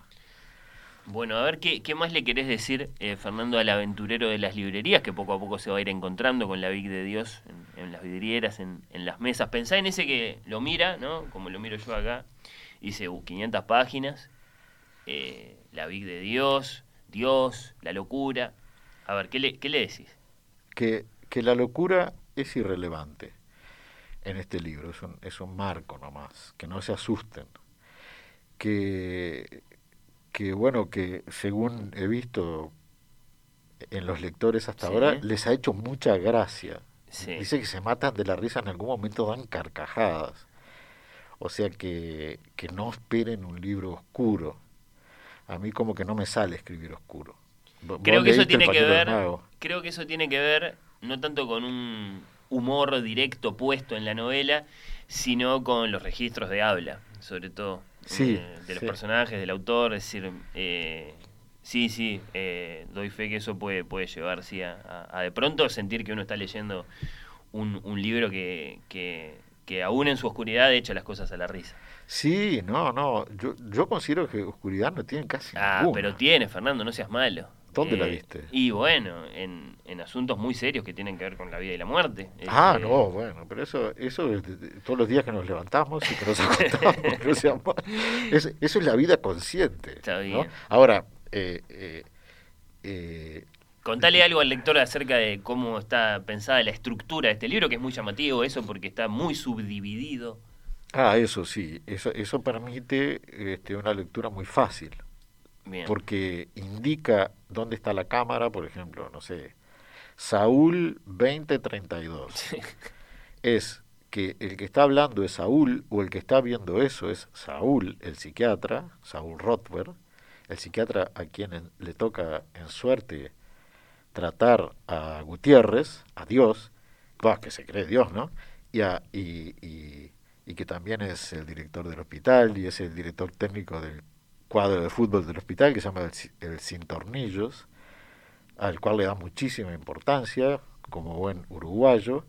Bueno, a ver, ¿qué, qué más le querés decir, eh, Fernando, al aventurero de las librerías, que poco a poco se va a ir encontrando con la Big de Dios en, las vidrieras, en, en, las mesas? Pensá en ese que lo mira, ¿no? Como lo miro yo acá, dice, 500 uh, páginas, eh, la Big de Dios, Dios, la locura. A ver, ¿qué le, qué le decís? Que, que la locura es irrelevante en este libro, es un, es un marco nomás, que no se asusten que, que bueno, que según he visto en los lectores hasta ahora, les ha hecho mucha gracia. Dice que se matan de la risa, en algún momento dan carcajadas. O sea que, que no esperen un libro oscuro. A mí como que no me sale escribir oscuro. Creo que eso tiene que ver, creo que eso tiene que ver no tanto con un humor directo puesto en la novela, sino con los registros de habla, sobre todo sí, eh, de los personajes, del autor, es decir, eh, sí, sí, eh, doy fe que eso puede, puede llevar sí, a, de pronto sentir que uno está leyendo un, un libro que, que, que, aún en su oscuridad echa las cosas a la risa. Sí, no, no, yo, yo considero que oscuridad no tiene casi Ah, pero tiene, Fernando, no seas malo. ¿Dónde la viste? Y bueno, en, en, asuntos muy serios que tienen que ver con la vida y la muerte. Ah, este, no, bueno, pero eso, eso es todos los días que nos levantamos y que nos acostamos. eso es la vida consciente. Está bien. Ahora, eh, eh, eh, Contale algo al lector acerca de cómo está pensada la estructura de este libro, que es muy llamativo eso porque está muy subdividido. Ah, eso sí, eso, eso permite este, una lectura muy fácil porque indica dónde está la cámara, por ejemplo, no sé, Saúl 2032. Es que el que está hablando es Saúl o el que está viendo eso es Saúl, el psiquiatra, Saúl Rothberg, el psiquiatra a quien le toca en suerte tratar a Gutiérrez, a Dios, que se cree Dios, ¿no? Y, y, y que también es el director del hospital y es el director técnico del cuadro de fútbol del hospital que se llama el, Sin Tornillos, al cual le da muchísima importancia, como buen uruguayo,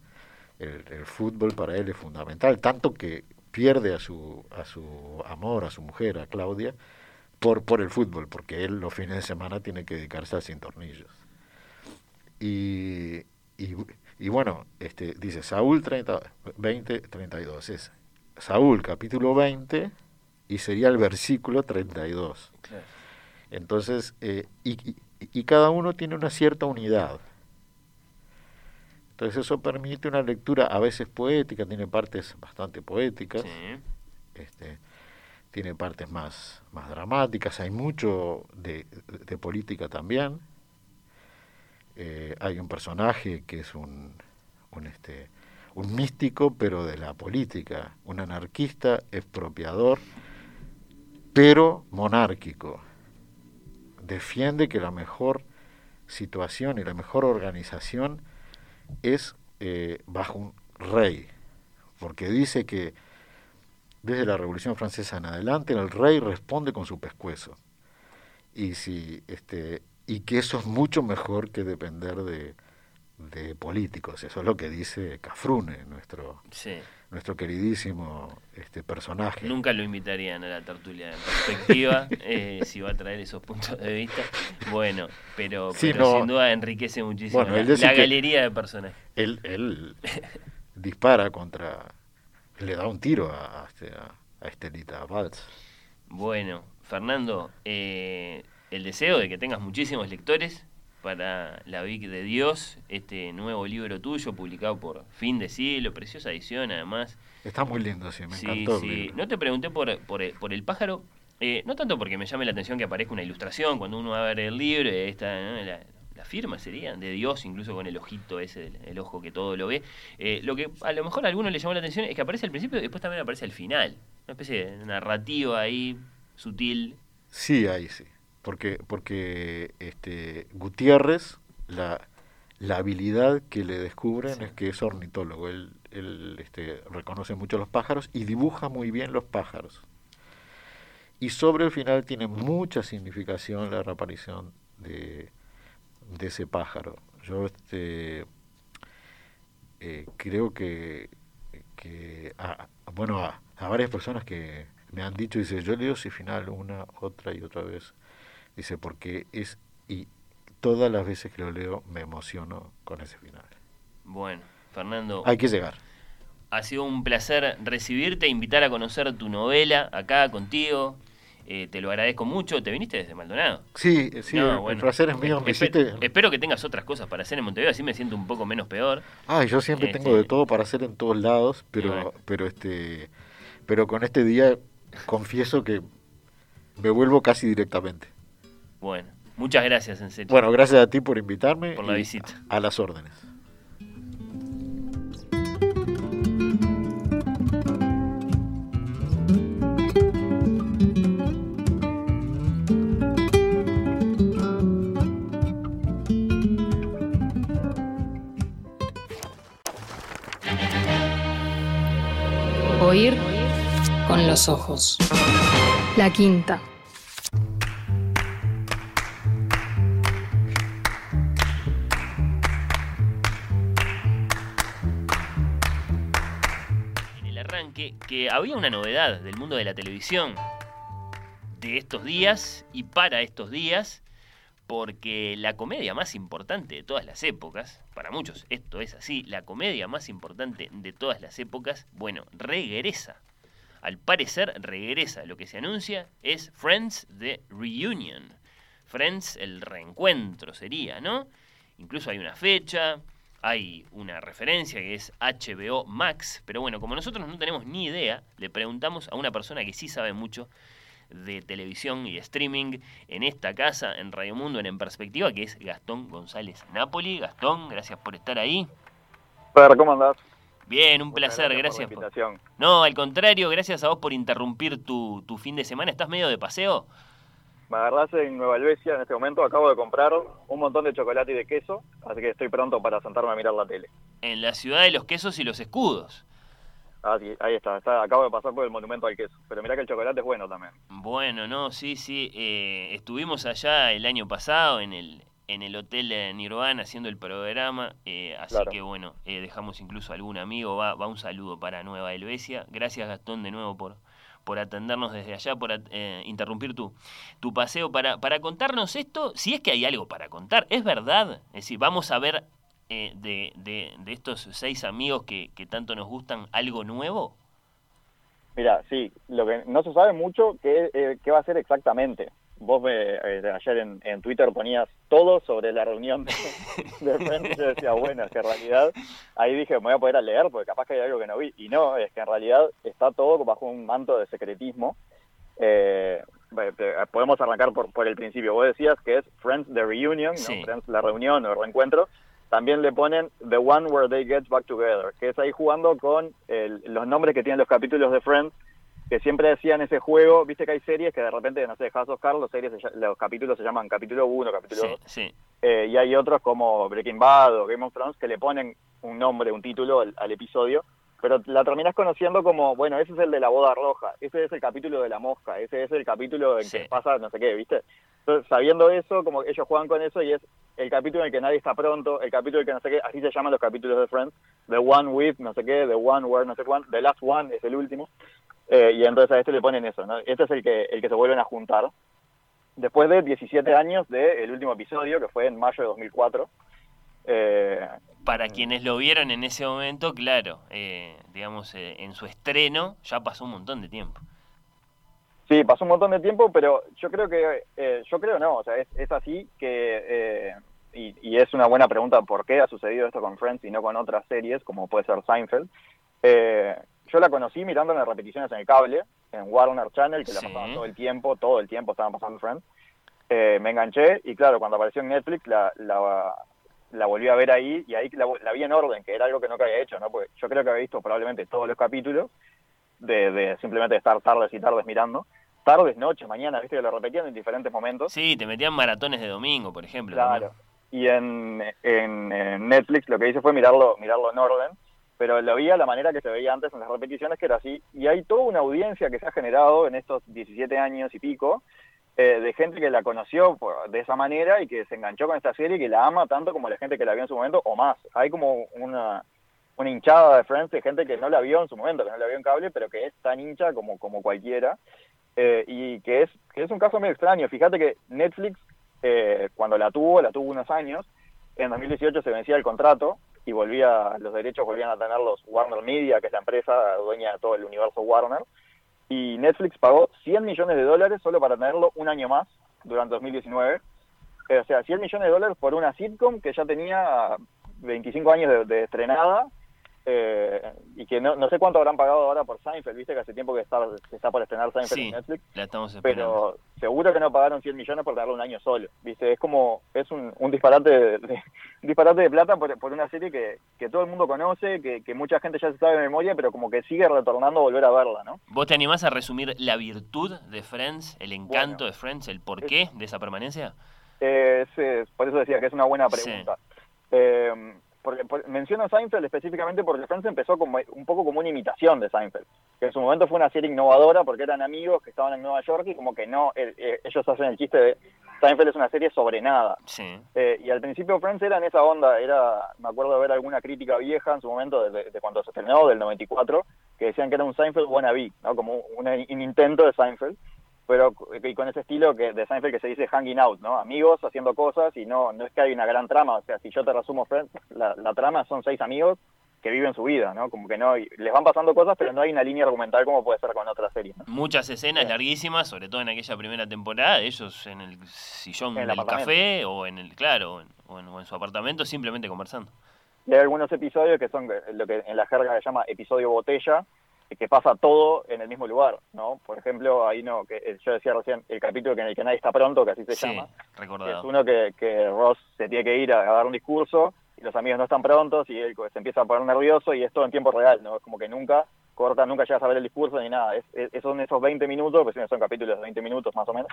el, el fútbol para él es fundamental, tanto que pierde a su, a su amor, a su mujer, a Claudia, por, por el fútbol, porque él los fines de semana tiene que dedicarse a sin tornillos. Y, y, y bueno, este, dice Saúl 30, 20, 32. Es Saúl capítulo 20 y sería el versículo 32. Claro. Entonces, eh, y, y, y cada uno tiene una cierta unidad. Entonces eso permite una lectura a veces poética, tiene partes bastante poéticas, Sí. este, tiene partes más, más dramáticas, hay mucho de, de política también. Eh, hay un personaje que es un, un, este, un místico, pero de la política, un anarquista, expropiador, pero monárquico. Defiende que la mejor situación y la mejor organización es eh, bajo un rey, porque dice que desde la Revolución Francesa en adelante el rey responde con su pescuezo y si este y que eso es mucho mejor que depender de, de políticos eso es lo que dice Cafrune nuestro Sí. Nuestro queridísimo este personaje Nunca lo invitarían a la tertulia de perspectiva eh, si va a traer esos puntos de vista. Bueno, pero, Sí, pero no. sin duda enriquece muchísimo Bueno, la, galería de personajes. él, él dispara contra le da un tiro a, a, este- a- a Estelita Valls Bueno, Fernando, eh, el deseo de que tengas muchísimos lectores para La Vic de Dios, este nuevo libro tuyo publicado por Fin de Siglo, preciosa edición además. está muy lindo sí me sí, encantó el sí. libro. No te pregunté por, por, el- por el pájaro, eh, no tanto porque me llame la atención que aparezca una ilustración cuando uno va a ver el libro, está ¿no? la, la firma sería de Dios, incluso con el ojito ese, el, el ojo que todo lo ve. Eh, lo que a lo mejor a alguno le llamó la atención es que aparece al principio y después también aparece al final. Una especie de narrativa ahí, sutil. Sí, ahí sí. Porque, porque este, Gutiérrez, la, la habilidad que le descubren Sí. es que es ornitólogo. Él, él este, reconoce mucho los pájaros y dibuja muy bien los pájaros. Y sobre el final tiene mucha significación la reaparición de, de ese pájaro. Yo este, eh, creo que, que a, bueno, a, a varias personas que me han dicho, dice, yo leo ese final una, otra y otra vez. Dice, porque es, y todas las veces que lo leo me emociono con ese final. Bueno, Fernando, Hay que llegar. ha sido un placer recibirte, invitar a conocer tu novela acá contigo. Eh, te lo agradezco mucho. ¿Te viniste desde Maldonado? Sí, sí, No, el bueno. placer es mío. Me Espe- hiciste... Espero que tengas otras cosas para hacer en Montevideo, así me siento un poco menos peor. Ay, yo siempre Este- tengo de todo para hacer en todos lados, pero, bueno. pero este, pero con este día confieso que me vuelvo casi directamente. Bueno, muchas gracias, en serio. Bueno, gracias a ti por invitarme. Por la y visita. A las órdenes. Oír con los ojos. La quinta. Que había una novedad del mundo de la televisión de estos días y para estos días, porque la comedia más importante de todas las épocas, para muchos esto es así, la comedia más importante de todas las épocas, bueno, regresa. Al parecer regresa. Lo que se anuncia es Friends The Reunion. Friends el reencuentro sería, ¿no? Incluso hay una fecha, hay una referencia que es HBO Max, pero bueno, como nosotros no tenemos ni idea, le preguntamos a una persona que sí sabe mucho de televisión y streaming en esta casa, en Radio Mundo, en En Perspectiva, que es Gastón González Napoli. Gastón, gracias por estar ahí. ¿cómo andás? Bien, un Muchas placer, por gracias. la por- invitación. No, al contrario, gracias a vos por interrumpir tu, tu fin de semana. ¿Estás medio de paseo? Me agarrás en Nueva Helvecia en este momento. Acabo de comprar un montón de chocolate y de queso, así que estoy pronto para sentarme a mirar la tele. En la ciudad de los quesos y los escudos. Así, ahí está, está, acabo de pasar por el monumento al queso. Pero mirá que el chocolate es bueno también. Bueno, no, sí, sí. eh, estuvimos allá el año pasado en el, en el Hotel eh, Nirvana haciendo el programa, eh, así Claro. que bueno, eh, dejamos incluso algún amigo, va, va un saludo para Nueva Helvecia. Gracias Gastón de nuevo por, por atendernos desde allá, por eh, interrumpir tu, tu paseo, para, para contarnos esto, si es que hay algo para contar, ¿es verdad? Es decir, vamos a ver eh, de, de, de estos seis amigos que, que tanto nos gustan algo nuevo. Mira, sí, lo que no se sabe mucho qué, eh, qué va a ser exactamente. Vos me, eh, ayer en, en Twitter ponías todo sobre la reunión de, de Friends y yo decía, bueno, es que en realidad ahí dije, me voy a poder a leer porque capaz que hay algo que no vi. Y no, es que en realidad está todo bajo un manto de secretismo. Eh, eh, eh, podemos arrancar por, por el principio. Vos decías que es Friends the Reunion, ¿no? Sí. Friends la reunión o el reencuentro. También le ponen The One Where They Get Back Together, que es ahí jugando con el- los nombres que tienen los capítulos de Friends, que siempre decían ese juego, viste que hay series que de repente, no sé, House of Cards, los, series los capítulos se llaman capítulo 1, capítulo Sí, 2, sí, eh, y hay otros como Breaking Bad o Game of Thrones que le ponen un nombre, un título al, al episodio, pero la terminás conociendo como, bueno, ese es el de la boda roja, ese es el capítulo de la mosca, ese es el capítulo en Sí. que pasa no sé qué, ¿viste? Entonces, sabiendo eso, como ellos juegan con eso y es el capítulo en el que nadie está pronto, el capítulo en el que no sé qué, así se llaman los capítulos de Friends, The One With, no sé qué, The One Where, no sé cuánto, The Last One es el último, eh, y entonces a este le ponen eso, ¿no? Este es el que, el que se vuelven a juntar, después de 17 años del último episodio, que fue en mayo de 2004. Eh, Para quienes lo vieron en ese momento, claro, eh, digamos, eh, en su estreno ya pasó un montón de tiempo. sí, pasó un montón de tiempo, pero yo creo que, eh, yo creo no, o sea, es, es así que, eh, y, y es una buena pregunta por qué ha sucedido esto con Friends y no con otras series, como puede ser Seinfeld. Eh, yo la conocí mirando las repeticiones en el cable, en Warner Channel, que la pasaban todo el tiempo, todo el tiempo estaban pasando Friends. Eh, me enganché y claro, cuando apareció en Netflix la, la, la volví a ver ahí y ahí la, la vi en orden, que era algo que nunca había hecho, ¿no? Porque yo creo que había visto probablemente todos los capítulos de, de simplemente estar tardes y tardes mirando. Tardes, noches, mañana, viste que lo repetían en diferentes momentos. Sí, te metían maratones de domingo, por ejemplo. Claro. también. Y en, en, en Netflix lo que hice fue mirarlo, mirarlo en orden, pero lo vi a la manera que se veía antes en las repeticiones, que era así. Y hay toda una audiencia que se ha generado en estos 17 años y pico, eh, de gente que la conoció de esa manera y que se enganchó con esta serie y que la ama tanto como la gente que la vio en su momento o más. Hay como una, una hinchada de Friends de gente que no la vio en su momento, que no la vio en cable, pero que es tan hincha como, como cualquiera. Eh, y que es, que es un caso medio extraño. Fíjate que Netflix, eh, cuando la tuvo, la tuvo unos años, en 2018 se vencía el contrato y volvía, los derechos volvían a tener los Warner Media, que es la empresa dueña de todo el universo Warner, y Netflix pagó 100 millones de dólares solo para tenerlo un año más durante 2019. Eh, o sea, 100 millones de dólares por una sitcom que ya tenía 25 años de, de estrenada eh, y que no, no sé cuánto habrán pagado ahora por Seinfeld, viste que hace tiempo que está, está por estrenar Seinfeld Sí, en Netflix la estamos esperando. pero seguro que no pagaron 100 millones por darle un año solo, ¿viste? Es como, es un, un disparate de, de- un disparate de plata por, por una serie que, que todo el mundo conoce, que, que mucha gente ya se sabe de memoria, pero como que sigue retornando a volver a verla, ¿no? ¿Vos te animás a resumir la virtud de Friends, el encanto Bueno. de Friends, el porqué de esa permanencia? Eh, es, es- por eso decía que es una buena Sí. pregunta. Eh, porque, por- menciono Seinfeld específicamente porque Friends empezó como un poco como una imitación de Seinfeld, que en su momento fue una serie innovadora porque eran amigos que estaban en Nueva York y como que no, eh, ellos hacen el chiste de Seinfeld es una serie sobre nada. Sí. Eh, y al principio Friends era en esa onda, era, me acuerdo de ver alguna crítica vieja en su momento, de, de cuando se estrenó, del 94, que decían que era un Seinfeld wannabe, ¿no? como un intento de Seinfeld, pero y con ese estilo que de Seinfeld que se dice hanging out, ¿no? Amigos haciendo cosas y no no es que hay una gran trama, o sea, si yo te resumo Friends, la, la trama son seis amigos que viven su vida, ¿no? Como que no, y les van pasando cosas, pero no hay una línea argumental como puede ser con otras series, ¿no? Muchas escenas Sí. larguísimas, sobre todo en aquella primera temporada, ellos en el sillón En el del café o en el, claro, o en, o en- o en su apartamento, simplemente conversando. Y hay algunos episodios que son eh, lo que en la jerga se llama episodio botella, que pasa todo en el mismo lugar, ¿no? Por ejemplo, ahí no, que eh, yo decía recién, el capítulo que en el que nadie está pronto, que así se sí, llama, que es recordado. uno que, que Ross se tiene que ir a, a dar un discurso y los amigos no están prontos y él se empieza a poner nervioso y es todo en tiempo real, ¿no? Es como que nunca corta, nunca llegas a ver el discurso ni nada. Es, es- son esos 20 minutos, pues son capítulos de 20 minutos más o menos,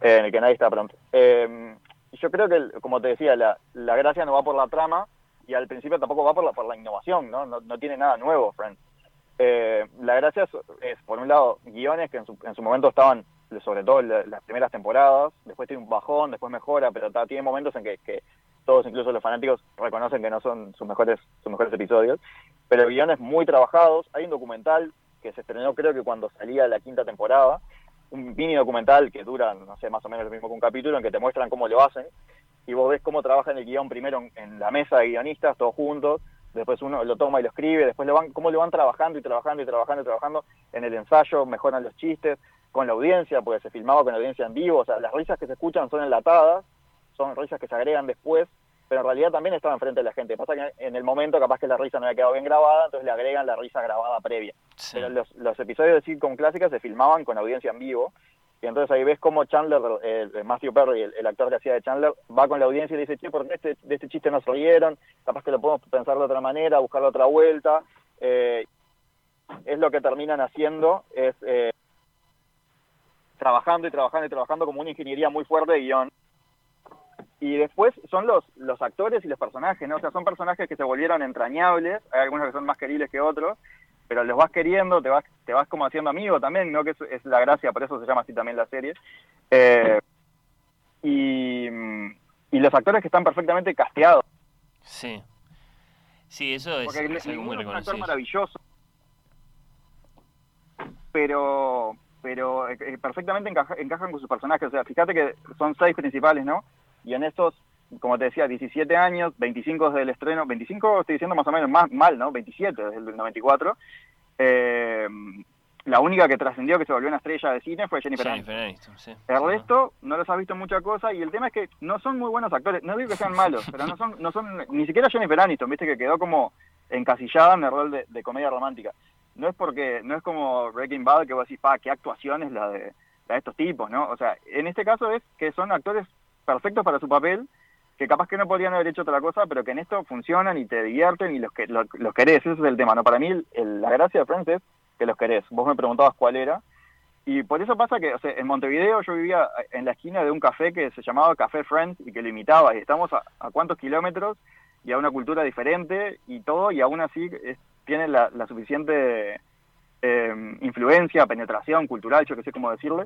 eh, en el que nadie está pronto. Eh, yo creo que, como te decía, la, la gracia no va por la trama y al principio tampoco va por la, por la innovación, ¿no? No, no tiene nada nuevo, Friends. Eh, la gracia es, por un lado, guiones que en su, en su momento estaban sobre todo las primeras temporadas, después tiene un bajón, después mejora, pero tiene momentos en que, que, todos, incluso los fanáticos, reconocen que no son sus mejores, sus mejores episodios, pero guiones muy trabajados, hay un documental que se estrenó creo que cuando salía la quinta temporada, un mini documental que dura, no sé, más o menos lo mismo que un capítulo, en que te muestran cómo lo hacen, y vos ves cómo trabajan el guion primero en, la mesa de guionistas, todos juntos, después uno lo toma y lo escribe, después lo van, cómo lo van trabajando y trabajando y trabajando y trabajando en el ensayo, mejoran los chistes, con la audiencia, porque se filmaba con la audiencia en vivo, o sea, las risas que se escuchan son enlatadas, son risas que se agregan después, pero en realidad también estaban frente de la gente. Pasa que en el momento capaz que la risa no había quedado bien grabada, entonces le agregan la risa grabada previa. Pero los, los episodios de sitcom clásicas se filmaban con audiencia en vivo, y entonces ahí ves cómo Chandler, el, Matthew Perry, el, actor que hacía de Chandler, va con la audiencia y dice, che, ¿por qué este, de este chiste no se rieron? Capaz que lo podemos pensar de otra manera, buscar otra vuelta. Eh, es lo que terminan haciendo, es eh, trabajando y trabajando y trabajando como una ingeniería muy fuerte de guion. Y después son los, los actores y los personajes, ¿no? O sea, son personajes que se volvieron entrañables, hay algunos que son más queribles que otros, pero los vas queriendo, te vas, te vas como haciendo amigo también, ¿no? Que es, la gracia, por eso se llama así también la serie. Eh, y, los actores que están perfectamente casteados. Sí. Sí, eso es, es algo muy reconocido. Es un actor maravilloso. Pero, pero eh, perfectamente encajan con sus personajes. O sea, fíjate que son seis principales, ¿no? Y en estos como te decía, 17 años, 25 desde el estreno, 25 estoy diciendo más o menos más mal, ¿no? 27 desde el 94. Eh, la única que trascendió que se volvió una estrella de cine fue Jennifer, Aniston. el resto no los has visto mucha cosa y el tema es que no son muy buenos actores, no digo que sean malos, pero no son, no son ni siquiera Jennifer Aniston, viste que quedó como encasillada en el rol de, comedia romántica. No es porque, no es como Breaking Bad que vos decís, pa, qué actuación es la de, la de estos tipos, ¿no? O sea, en este caso es que son actores perfectos para su papel que capaz que no podrían haber hecho otra cosa, pero que en esto funcionan y te divierten y los, que, los, querés, ese es el tema, ¿no? Para mí la gracia de Friends es que los querés. Vos me preguntabas cuál era, y por eso pasa que o sea, en Montevideo yo vivía en la esquina de un café que se llamaba Café Friends y que lo imitaba, y estamos a, cuántos kilómetros y a una cultura diferente y todo, y aún así tiene la, suficiente eh, influencia, penetración cultural, yo que sé cómo decirle,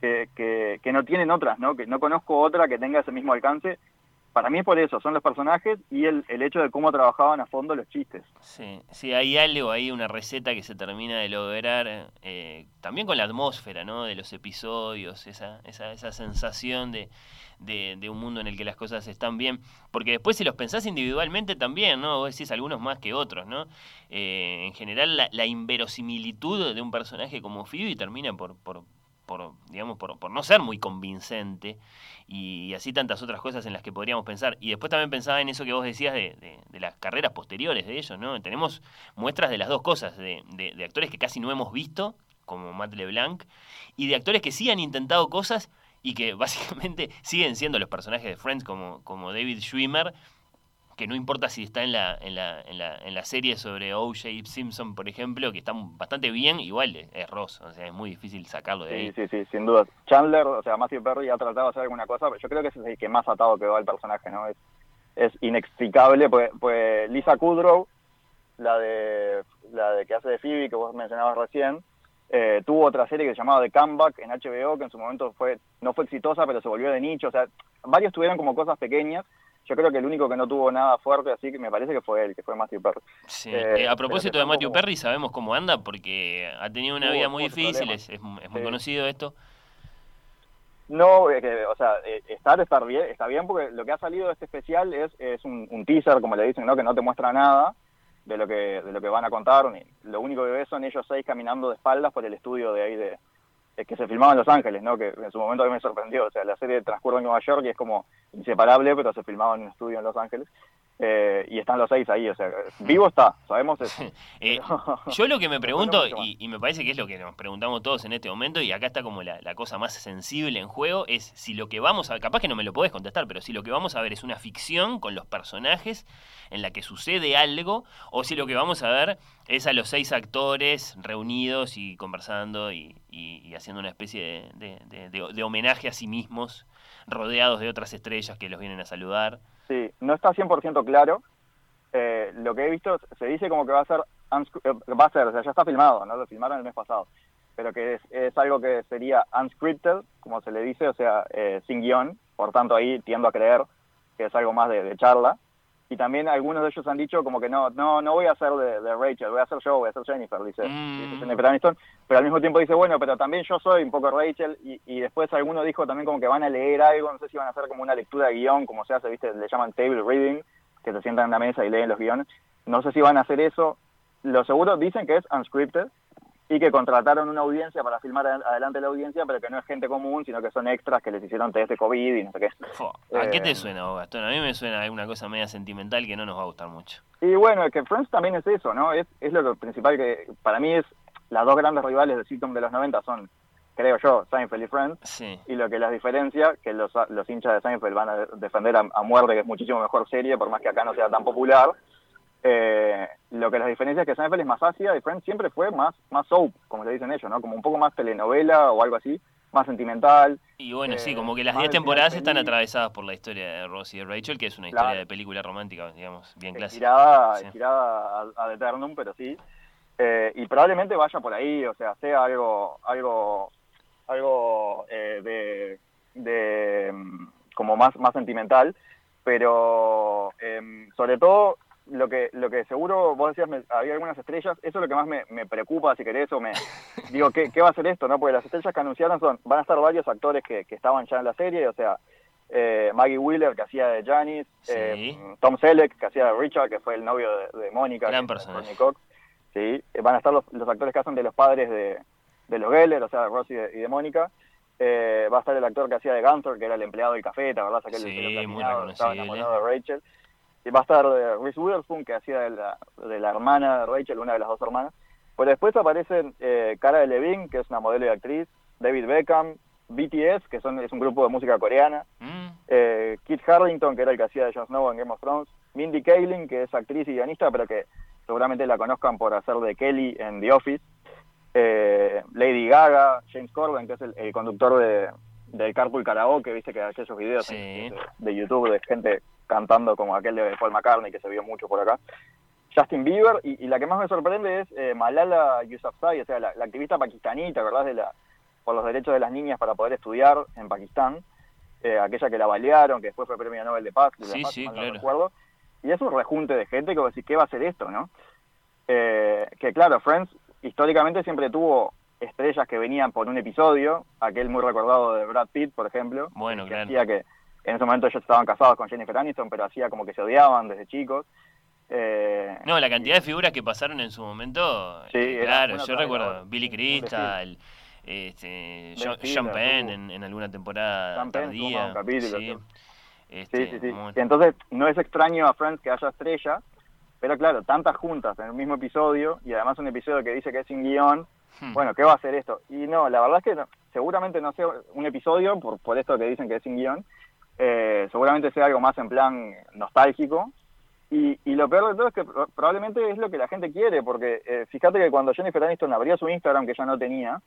que, que, que, no tienen otras, ¿no? Que no conozco otra que tenga ese mismo alcance para mí es por eso, son los personajes y el, el hecho de cómo trabajaban a fondo los chistes. Sí, sí, hay algo ahí, una receta que se termina de lograr, eh, también con la atmósfera, ¿no? De los episodios, esa, esa, esa sensación de, de, un mundo en el que las cosas están bien. Porque después si los pensás individualmente también, ¿no? Vos decís algunos más que otros, ¿no? Eh, en general la, la, inverosimilitud de un personaje como Phoebe termina por, por, por digamos, por, por no ser muy convincente y así tantas otras cosas en las que podríamos pensar. Y después también pensaba en eso que vos decías de, de, las carreras posteriores de ellos, ¿no? Tenemos muestras de las dos cosas, de, de, actores que casi no hemos visto, como Matt LeBlanc, y de actores que sí han intentado cosas y que básicamente siguen siendo los personajes de Friends, como, como David Schwimmer, que no importa si está en la, en la, en la, en la serie sobre O.J. Simpson, por ejemplo, que está bastante bien, igual es Ross, o sea, es muy difícil sacarlo de ahí. Sí, sí, sin duda. Chandler, o sea, Matthew Perry ha tratado de hacer alguna cosa, pero yo creo que ese es el que más atado quedó al personaje, ¿no? Es, es inexplicable, pues, pues Lisa Kudrow, la de, la de que hace de Phoebe, que vos mencionabas recién, eh, tuvo otra serie que se llamaba The Comeback en HBO, que en su momento fue no fue exitosa, pero se volvió de nicho, o sea, varios tuvieron como cosas pequeñas, yo creo que el único que no tuvo nada fuerte, así que me parece que fue él, que fue Matthew Perry. Sí. Eh, eh, a propósito de Matthew Perry, sabemos cómo anda porque ha tenido una vida muy difícil, es, muy conocido esto. No, o sea, eh, estar, estar bien, está bien porque lo que ha salido de este especial es, es un, teaser, como le dicen, ¿no? que no te muestra nada de lo que de lo que van a contar. Lo único que ves son ellos seis caminando de espaldas por el estudio de ahí de, que se filmaba en Los Ángeles, ¿no? Que en su momento a mí me sorprendió. O sea, la serie transcurre en Nueva York y es como inseparable, pero se filmaba en un estudio en Los Ángeles. Eh, y están los seis ahí, o sea, vivo está, sabemos eso. Eh, yo lo que me pregunto, y, me parece que es lo que nos preguntamos todos en este momento, y acá está como la, cosa más sensible en juego, es si lo que vamos a, capaz que no me lo podés contestar, pero si lo que vamos a ver es una ficción con los personajes en la que sucede algo, o si lo que vamos a ver es a los seis actores reunidos y conversando y, haciendo una especie de homenaje a sí mismos, rodeados de otras estrellas que los vienen a saludar. Sí, no está 100% claro. Eh, lo que he visto se dice como que va a ser, eh, va a ser, o sea, ya está filmado, ¿no? Lo filmaron el mes pasado. pero que es, algo que sería unscripted, como se le dice, o sea, eh, sin guion, por tanto ahí tiendo a creer que es algo más de charla. Y también algunos de ellos han dicho como que no, no, no voy a hacer de, de Rachel, voy a hacer yo, voy a ser Jennifer, dice, Mm. dice Jennifer Aniston, pero al mismo tiempo dice, bueno, pero también yo soy un poco Rachel, y, y después alguno dijo también como que van a leer algo, no sé si van a hacer como una lectura de guion, como se hace, viste, le llaman table reading, que se sientan en la mesa y leen los guiones, no sé si van a hacer eso, lo seguro dicen que es unscripted, y que contrataron una audiencia para filmar ad- adelante la audiencia, pero que no es gente común, sino que son extras que les hicieron test de COVID y no sé qué. ¿A qué Eh, te suena, vos, Gastón? A mí me suena alguna cosa media sentimental que no nos va a gustar mucho. Y bueno, es que Friends también es eso, ¿no? Es, es lo principal que para mí es las dos grandes rivales de sitcom de los 90 son, creo yo, Seinfeld y Friends. Sí. Y lo que las diferencia, que los, los hinchas de Seinfeld van a defender a, a muerte, que es muchísimo mejor serie, por más que acá no sea tan popular. Eh, lo que las diferencia es que Seinfeld es más ácida y Friends siempre fue más, más soap, como le dicen ellos, ¿no? Como un poco más telenovela o algo así, más sentimental. Y bueno, sí, Eh, como que las más 10 de final temporadas están atravesadas por la historia de Ross y de Rachel, que es una Claro. historia de película romántica, digamos, bien clásica. estirada, Sí. estirada a, a eternum, pero sí. Eh, y probablemente vaya por ahí, o sea, sea algo, algo, algo eh, de, de mm, como más, más sentimental, pero em, sobre todo lo que, lo que seguro vos decías, me- había algunas estrellas, eso es lo que más me, me preocupa, si querés, o me digo, ¿qué, ¿qué va a ser esto? no Porque las estrellas que anunciaron son, van a estar varios actores que, que estaban ya en la serie, o sea, eh, Maggie Wheeler, que hacía de Janice, Sí. eh, Tom Selleck, que hacía de Richard, que fue el novio de, de Mónica, Gran personaje. Cox. Sí, eh, van a estar los, los actores que hacen de los padres de, de los Geller, o sea, de Ross y de, Mónica. Eh, va a estar el actor que hacía de Gunther, que era el empleado del café, ¿te acordás? Aquel Sí, muy estaba enamorado de Rachel. Y va a estar Reese Witherspoon, que hacía de la, de la hermana de Rachel, una de las dos hermanas. Pero después aparecen eh, Cara Delevingne, que es una modelo y actriz, David Beckham, BTS, que son, es un grupo de música coreana, Mm, eh, Kit Harrington, que era el que hacía de Jon Snow en Game of Thrones, Mindy Kaling, que es actriz y guionista, pero que seguramente la conozcan por hacer de Kelly en The Office, eh, Lady Gaga, James Corden, que es el, el conductor de, del Carpool Karaoke, viste que aquellos videos Sí. de, de YouTube de gente cantando como aquel de Paul McCartney, que se vio mucho por acá. Justin Bieber, y, y la que más me sorprende es eh, Malala Yousafzai, o sea, la, la activista pakistaní, ¿te acordás de la, por los derechos de las niñas para poder estudiar en Pakistán? Eh, aquella que la balearon, que después fue premio Nobel de Paz, de Sí, Paz, sí, mal no claro. recuerdo. Y es un rejunte de gente que vos decís, ¿qué va a ser esto, no? Eh, que claro, Friends históricamente siempre tuvo estrellas que venían por un episodio, aquel muy recordado de Brad Pitt, por ejemplo, Bueno, que claro. hacía que en ese momento ellos estaban casados con Jennifer Aniston, pero hacía como que se odiaban desde chicos. Eh, No, la cantidad de figuras que pasaron en su momento. Sí, eh, claro, yo recuerdo. Billy Crystal, este, John, Penn en, en alguna temporada tardía. un capítulo, sí. sí. Este, Sí, sí, sí. muy- Entonces, no es extraño a Friends que haya estrella, pero claro, tantas juntas en el mismo episodio, y además un episodio que dice que es sin guion, Hmm. bueno, ¿qué va a hacer esto? Y no, la verdad es que no- seguramente no sea un episodio, por, por esto que dicen que es sin guion, eh, seguramente sea algo más en plan nostálgico. Y, y lo peor de todo es que pro- probablemente es lo que la gente quiere, porque eh, fíjate que cuando Jennifer Aniston abrió su Instagram, que ya no tenía,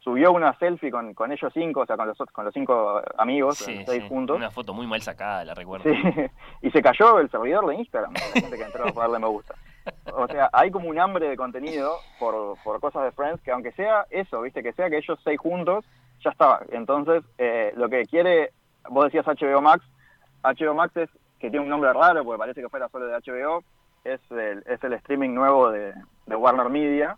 subió una selfie con, con ellos cinco, o sea, con los, con los cinco amigos, Sí, los seis sí, juntos. Una foto muy mal sacada, la recuerdo. Sí, y se cayó el servidor de Instagram, la gente que entró a darle me gusta. O sea, hay como un hambre de contenido por, por cosas de Friends, que aunque sea eso, viste, que sea que ellos seis juntos, ya está. Entonces, eh, lo que quiere, vos decías HBO Max, HBO Max es, que tiene un nombre raro, porque parece que fuera solo de HBO, es el, es el streaming nuevo de, de Warner Media,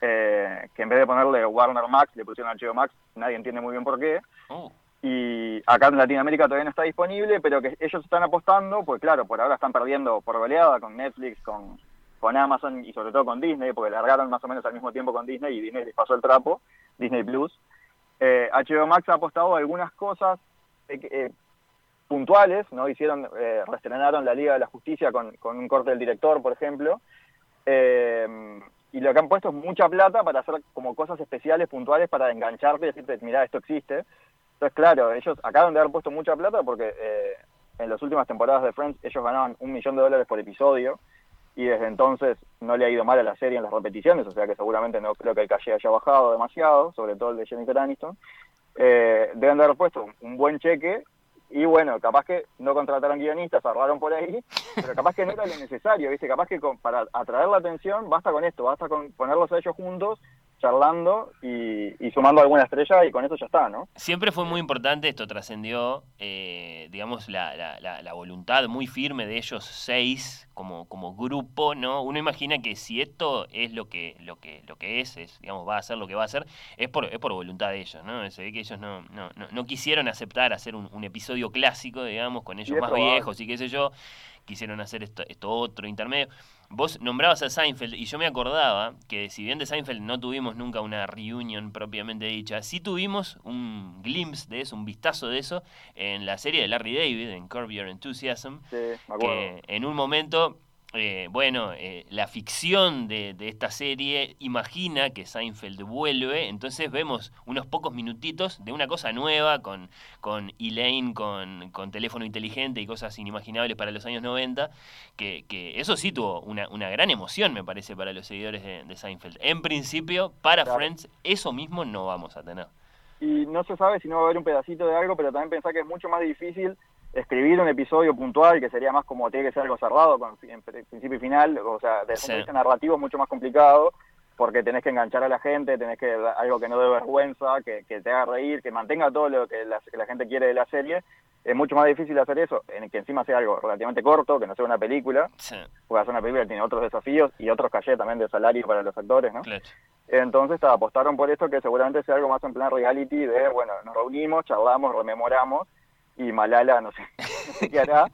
eh, que en vez de ponerle Warner Max, le pusieron HBO Max, nadie entiende muy bien por qué, Oh, y acá en Latinoamérica todavía no está disponible, pero que ellos están apostando, pues claro, por ahora están perdiendo por goleada con Netflix, con, con Amazon y sobre todo con Disney, porque largaron más o menos al mismo tiempo con Disney y Disney les pasó el trapo, Disney Plus. Eh, HBO Max ha apostado algunas cosas eh, eh, puntuales, ¿no? Hicieron, eh, reestrenaron la Liga de la Justicia con, con un corte del director, por ejemplo, eh, y lo que han puesto es mucha plata para hacer como cosas especiales, puntuales, para engancharte y decirte, mira, esto existe. Entonces, claro, ellos acaban de haber puesto mucha plata porque eh, en las últimas temporadas de Friends ellos ganaban un millón de dólares por episodio y desde entonces no le ha ido mal a la serie en las repeticiones, o sea que seguramente no creo que el calle haya bajado demasiado, sobre todo el de Jennifer Aniston. Eh, deben de haber puesto un buen cheque y bueno, capaz que no contrataron guionistas, ahorraron por ahí, pero capaz que no era lo necesario, ¿viste? Capaz que con- para atraer la atención basta con esto, basta con ponerlos a ellos juntos, charlando y, y sumando alguna estrella y con eso ya está, ¿no? Siempre fue muy importante, esto trascendió, eh, digamos, la, la, la, la voluntad muy firme de ellos seis como, como grupo, ¿no? Uno imagina que si esto es lo que, lo que, lo que es, es, digamos, va a ser lo que va a ser, es por, es por voluntad de ellos, ¿no? Se ve que ellos no, no, no, no quisieron aceptar hacer un, un episodio clásico, digamos, con ellos más probable. viejos y qué sé yo, quisieron hacer esto, esto otro intermedio. Vos nombrabas a Seinfeld y yo me acordaba que si bien de Seinfeld no tuvimos nunca una reunion propiamente dicha, sí tuvimos un glimpse de eso, un vistazo de eso en la serie de Larry David, en Curb Your Enthusiasm, Sí, me acuerdo. que en un momento, eh, bueno, eh, la ficción de, de esta serie imagina que Seinfeld vuelve, entonces vemos unos pocos minutitos de una cosa nueva con, con Elaine, con, con teléfono inteligente y cosas inimaginables para los años 90, que, que eso sí tuvo una, una gran emoción, me parece, para los seguidores de, de Seinfeld. En principio, para Claro. Friends, eso mismo no vamos a tener. y no se sabe si no va a haber un pedacito de algo, pero también pensar que es mucho más difícil escribir un episodio puntual, que sería más como tiene que ser algo cerrado, con en pri- principio y final, o sea, desde el punto de vista narrativo es mucho más complicado, porque tenés que enganchar a la gente, tenés que algo que no dé vergüenza, que, que te haga reír, que mantenga todo lo que la, que la gente quiere de la serie. Es mucho más difícil hacer eso, en que encima sea algo relativamente corto, que no sea una película, Sí, porque hacer una película tiene otros desafíos y otros cachés también de salario para los actores, ¿no? claro. Entonces ta, apostaron por esto que seguramente sea algo más en plan reality de, bueno, nos reunimos, charlamos, rememoramos y Malala no sé, no sé qué hará,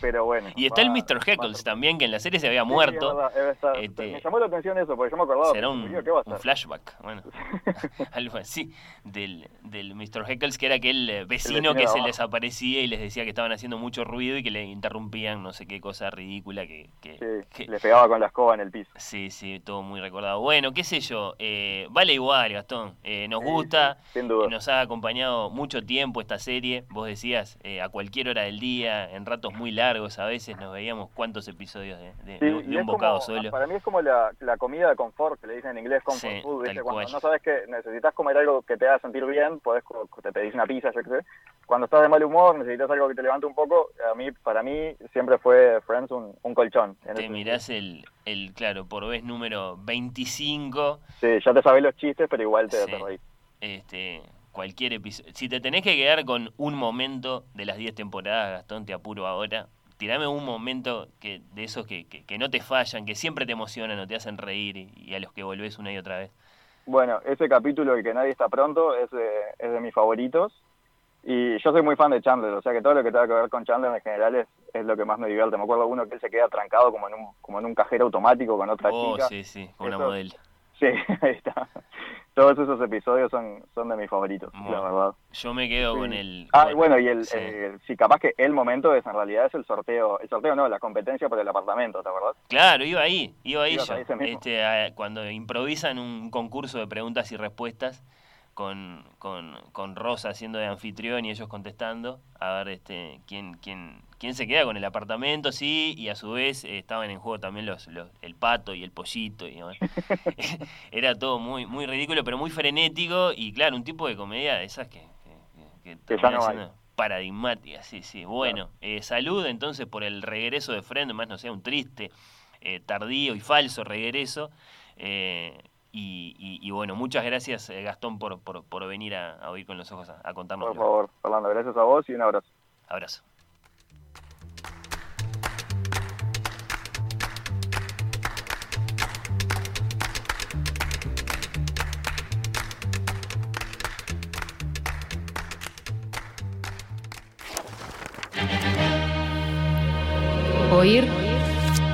pero bueno. Y está el Mr. Heckles también, que en la serie se había Sí, muerto. es verdad, es verdad. Este- Me llamó la atención eso, porque yo me acordaba, Será un, ¿qué va a un flashback, bueno, algo así, del, del Mr. Heckles, que era aquel eh, vecino que se les aparecía y les decía que estaban haciendo mucho ruido y que le interrumpían no sé qué cosa ridícula que... que- Sí, que- le pegaba con la escoba en el piso. sí, sí, todo muy recordado. Bueno, qué sé yo, eh, vale igual, Gastón, eh, nos Sí, gusta, sin duda. nos ha acompañado mucho tiempo esta serie, vos decías, eh, a cualquier hora del día, en ratos muy largos, a veces nos veíamos cuántos episodios de, de- Sí, de un- bocado como- solo. Para mí es como la, la comida de confort, que le dicen en inglés comfort Sí, food, Cuando cual. no sabes que necesitas comer algo que te haga sentir bien, podés, te pedís una pizza, yo qué sé. Cuando estás de mal humor, necesitas algo que te levante un poco, a mí, para mí siempre fue Friends un, un colchón. Te mirás el, el, claro, por vez número 25, sentido. Sí, ya te sabés los chistes, pero igual te, Sí. te reís. este, cualquier episodio. Si te tenés que quedar con un momento de las 10 temporadas, Gastón, te apuro ahora. Tirame un momento que, de esos que, que, que no te fallan, que siempre te emocionan o te hacen reír y, y a los que volvés una y otra vez. Bueno, ese capítulo, el que nadie está pronto, es de, es de mis favoritos. Y yo soy muy fan de Chandler, o sea que todo lo que tenga que ver con Chandler en general es, es lo que más me divierte. Me acuerdo uno que él se queda trancado como en un, como en un cajero automático con otra Oh, chica. sí, sí, con una modelo. Sí, ahí está. Todos esos episodios son, son de mis favoritos, la Bueno, verdad. Yo me quedo Sí. con el... Ah, bueno, y el, sí. eh, sí, capaz que el momento es en realidad es el sorteo, el sorteo no, la competencia por el apartamento, ¿te acordás? Claro, iba ahí, iba ahí yo. a ese mismo. Este, cuando improvisan un concurso de preguntas y respuestas con, con, con Rosa haciendo de anfitrión y ellos contestando, a ver este quién, quién, quién se queda con el apartamento, sí, y a su vez eh, estaban en juego también los, los el pato y el pollito y demás. Era todo muy, muy ridículo, pero muy frenético, y claro, un tipo de comedia de esas que, que, que- que Que ya termina no hay. siendo paradigmática, sí, sí. Bueno, eh, salud entonces por el regreso de Friend, más no sea un triste, eh, tardío y falso regreso. eh, y, y- y bueno, muchas gracias eh, Gastón por, por, por venir a, a oír con los ojos a, a contarnos. Por favor, Fernando, gracias a vos y un abrazo. Abrazo. Oír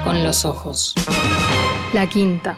con los ojos. La quinta.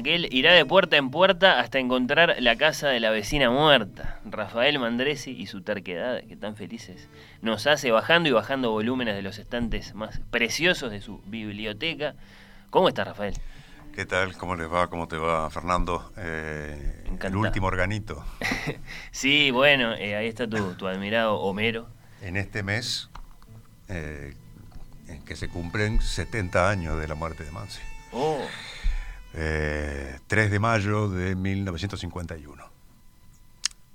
Anaquel irá de puerta en puerta hasta encontrar la casa de la vecina muerta. Rafael Mandresi y su terquedad, que tan felices, nos hace bajando y bajando volúmenes de los estantes más preciosos de su biblioteca. ¿Cómo está Rafael? ¿Qué tal? ¿Cómo les va? ¿Cómo te va, Fernando? Eh, el último organito. sí, bueno, eh, ahí está tu, admirado Homero. En este mes, eh, en que se cumplen 70 años de la muerte de Mansi. Oh. 3 eh, de mayo de 1951,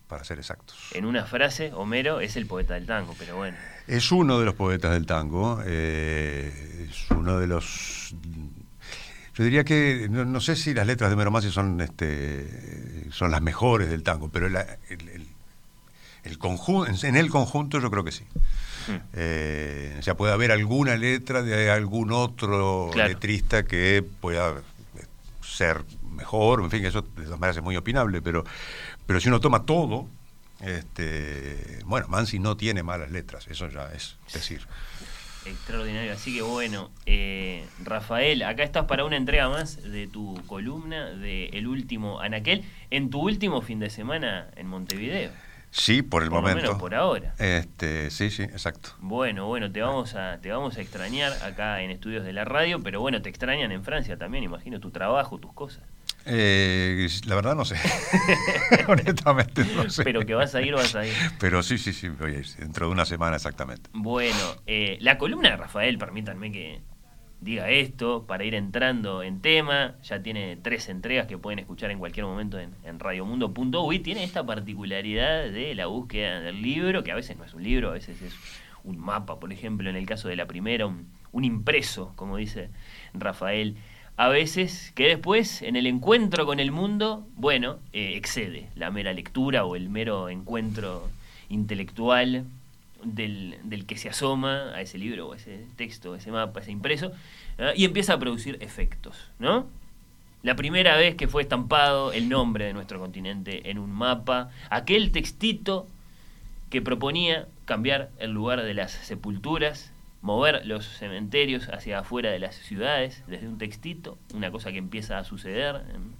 para ser exactos. En una frase, Homero es el poeta del tango, pero bueno. Es uno de los poetas del tango, eh, es uno de los... Yo diría que, no, sé si las letras de Homero Mansi son, este, son las mejores del tango, pero el, el, conjunto, en el conjunto yo creo que sí. Hmm. Eh, o sea, puede haber alguna letra de algún otro letrista que pueda ser mejor, en fin, eso de todas maneras es muy opinable, pero, pero si uno toma todo, este, bueno, Mansi no tiene malas letras, eso ya es decir. Extraordinario, así que bueno, eh, Rafael, acá estás para una entrega más de tu columna de El último Anaquel, en tu último fin de semana en Montevideo. Sí, por el momento. por ahora. Este, sí, sí, exacto. Bueno, bueno, te vamos a te vamos a extrañar acá en estudios de la radio, pero bueno, te extrañan en Francia también, imagino tu trabajo, tus cosas. Eh, la verdad no sé. Honestamente no sé. Pero que vas a ir, vas a ir. Pero sí, sí, sí, voy a ir, dentro de una semana exactamente. Bueno, eh, la columna de Rafael, permítanme que, diga esto para ir entrando en tema. Ya tiene tres entregas que pueden escuchar en cualquier momento en, en radiomundo.uy. Tiene esta particularidad de la búsqueda del libro, que a veces no es un libro, a veces es un mapa, por ejemplo, en el caso de la primera, un, impreso, como dice Rafael. A veces que después, en el encuentro con el mundo, bueno, eh, excede la mera lectura o el mero encuentro intelectual del, que se asoma a ese libro o ese texto, ese mapa, ese impreso, y empieza a producir efectos, ¿no? La primera vez que fue estampado el nombre de nuestro continente en un mapa, aquel textito que proponía cambiar el lugar de las sepulturas, mover los cementerios hacia afuera de las ciudades, desde un textito, una cosa que empieza a suceder en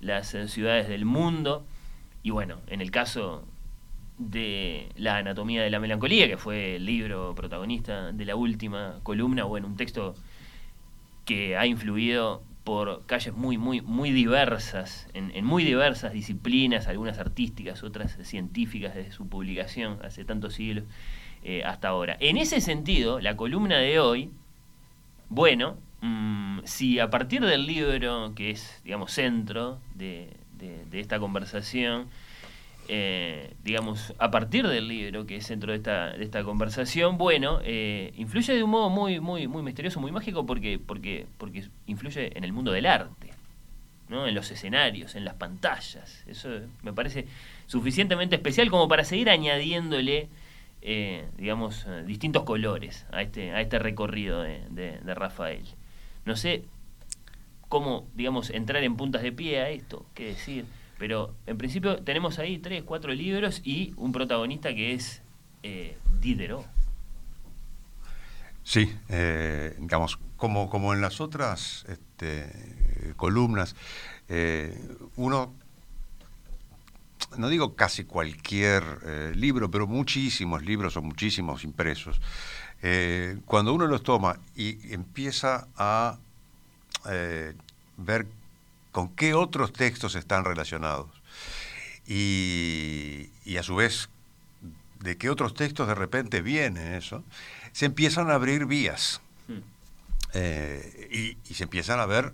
las ciudades del mundo. Y bueno, en el caso de La anatomía de la melancolía, que fue el libro protagonista de la última columna, bueno, un texto que ha influido por calles muy, muy, muy diversas, en, muy diversas disciplinas, algunas artísticas, otras científicas desde su publicación hace tantos siglos eh, hasta ahora. En ese sentido, la columna de hoy, bueno, mm, si a partir del libro, que es, digamos, centro de esta conversación, eh, digamos, a partir del libro, que es centro de esta, de esta conversación, bueno, eh, influye de un modo muy, muy, muy misterioso, muy mágico, porque, porque, porque influye en el mundo del arte, ¿no? en los escenarios, en las pantallas. Eso me parece suficientemente especial como para seguir añadiéndole, eh, digamos, distintos colores a este, a este recorrido de, de Rafael. No sé cómo, digamos, entrar en puntas de pie a esto, qué decir. Pero en principio tenemos ahí tres, cuatro libros y un protagonista que es eh, Diderot. Sí, eh, digamos, como, como en las otras este, columnas, eh, uno, no digo casi cualquier eh, libro, pero muchísimos libros o muchísimos impresos, cuando uno los toma y empieza a ver con qué otros textos están relacionados y, a su vez de qué otros textos de repente viene eso, se empiezan a abrir vías hmm. eh, y, se empiezan a ver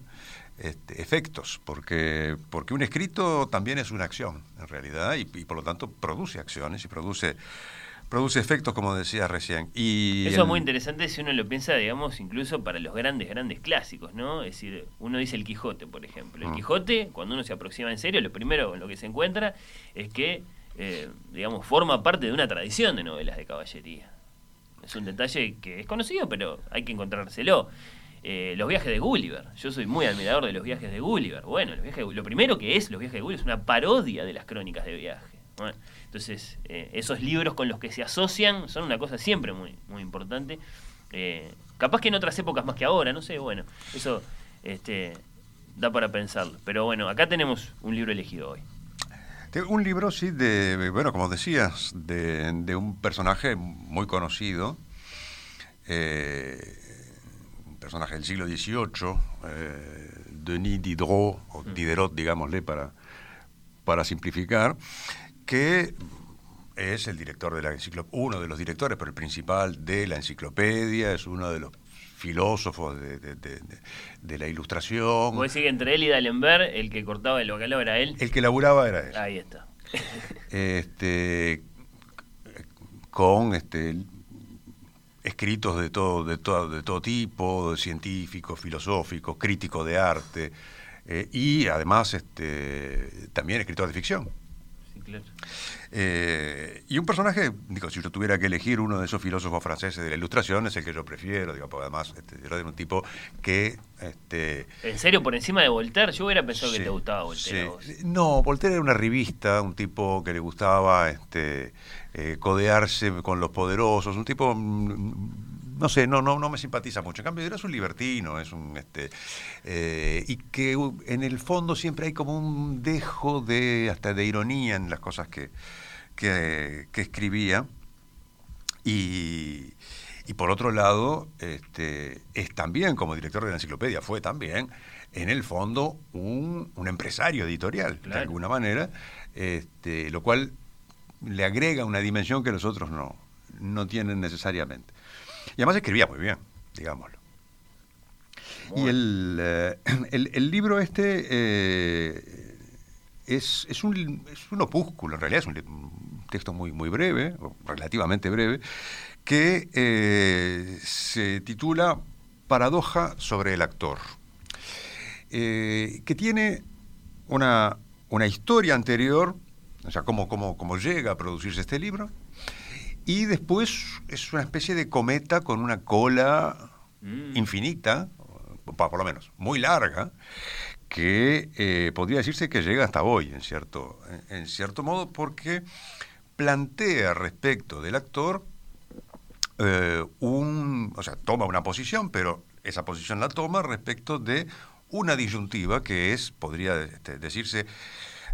este, efectos, porque, porque un escrito también es una acción, en realidad, y por lo tanto produce acciones y produce produce efectos, como decía recién. Y Eso es muy interesante si uno lo piensa, digamos, incluso para los grandes, grandes clásicos, ¿no? Es decir, uno dice el Quijote, por ejemplo. El mm. Quijote, cuando uno se aproxima en serio, lo primero en lo que se encuentra es que, eh, digamos, forma parte de una tradición de novelas de caballería. Es un detalle que es conocido, pero hay que encontrárselo. Eh, los viajes de Gulliver. Yo soy muy admirador de los viajes de Gulliver. Bueno, los viajes lo primero que es los viajes de Gulliver es una parodia de las crónicas de viaje. Bueno, entonces, eh, esos libros con los que se asocian son una cosa siempre muy, muy importante. Eh, capaz que en otras épocas más que ahora, no sé, bueno, eso este, da para pensarlo. Pero bueno, acá tenemos un libro elegido hoy. Un libro, sí, de, bueno, como decías, de, de un personaje muy conocido, eh, un personaje del siglo XVIII, eh, Denis Diderot, o Mm. Diderot, digámosle, para, para simplificar, que es el director de la enciclopedia, uno de los directores, pero el principal de la enciclopedia, es uno de los filósofos de, de- de- de- de la ilustración. Vos decís que entre él y D'Alembert, el que cortaba el bacalao era él. El que laburaba era él. Ahí está. este, con este, escritos de todo, de todo, de todo tipo, científicos, filosóficos, críticos de arte, eh, y además este, también escritor de ficción. Claro. Eh, y un personaje, digo, si yo tuviera que elegir uno de esos filósofos franceses de la ilustración, es el que yo prefiero, digo, porque además este, era un tipo que... Este, ¿En serio, por encima de Voltaire? Yo hubiera pensado que te gustaba Voltaire. sí. No, Voltaire era una revista, un tipo que le gustaba este, eh, codearse con los poderosos, un tipo, mm, no sé, no, no, no me simpatiza mucho. En cambio, era un libertino, es un, este, eh, y que en el fondo siempre hay como un dejo de, hasta de ironía en las cosas que, que, que escribía. Y, y por otro lado, este, es también, como director de la enciclopedia, fue también, en el fondo, un, un empresario editorial, de alguna manera, este, lo cual le agrega una dimensión que los otros no, no tienen necesariamente. Y además escribía muy bien, digámoslo. Y el, eh, el, el libro este eh, es, es, un, es un opúsculo, en realidad es un, texto muy, muy breve, relativamente breve, que eh, se titula Paradoja sobre el actor, que tiene una, una historia anterior, o sea, cómo, cómo, cómo llega a producirse este libro, y después es una especie de cometa con una cola Mm. infinita, por lo menos muy larga, que eh, podría decirse que llega hasta hoy, en cierto, en cierto modo, porque plantea respecto del actor eh, un, o sea, toma una posición, pero esa posición la toma respecto de una disyuntiva que es, podría este, decirse,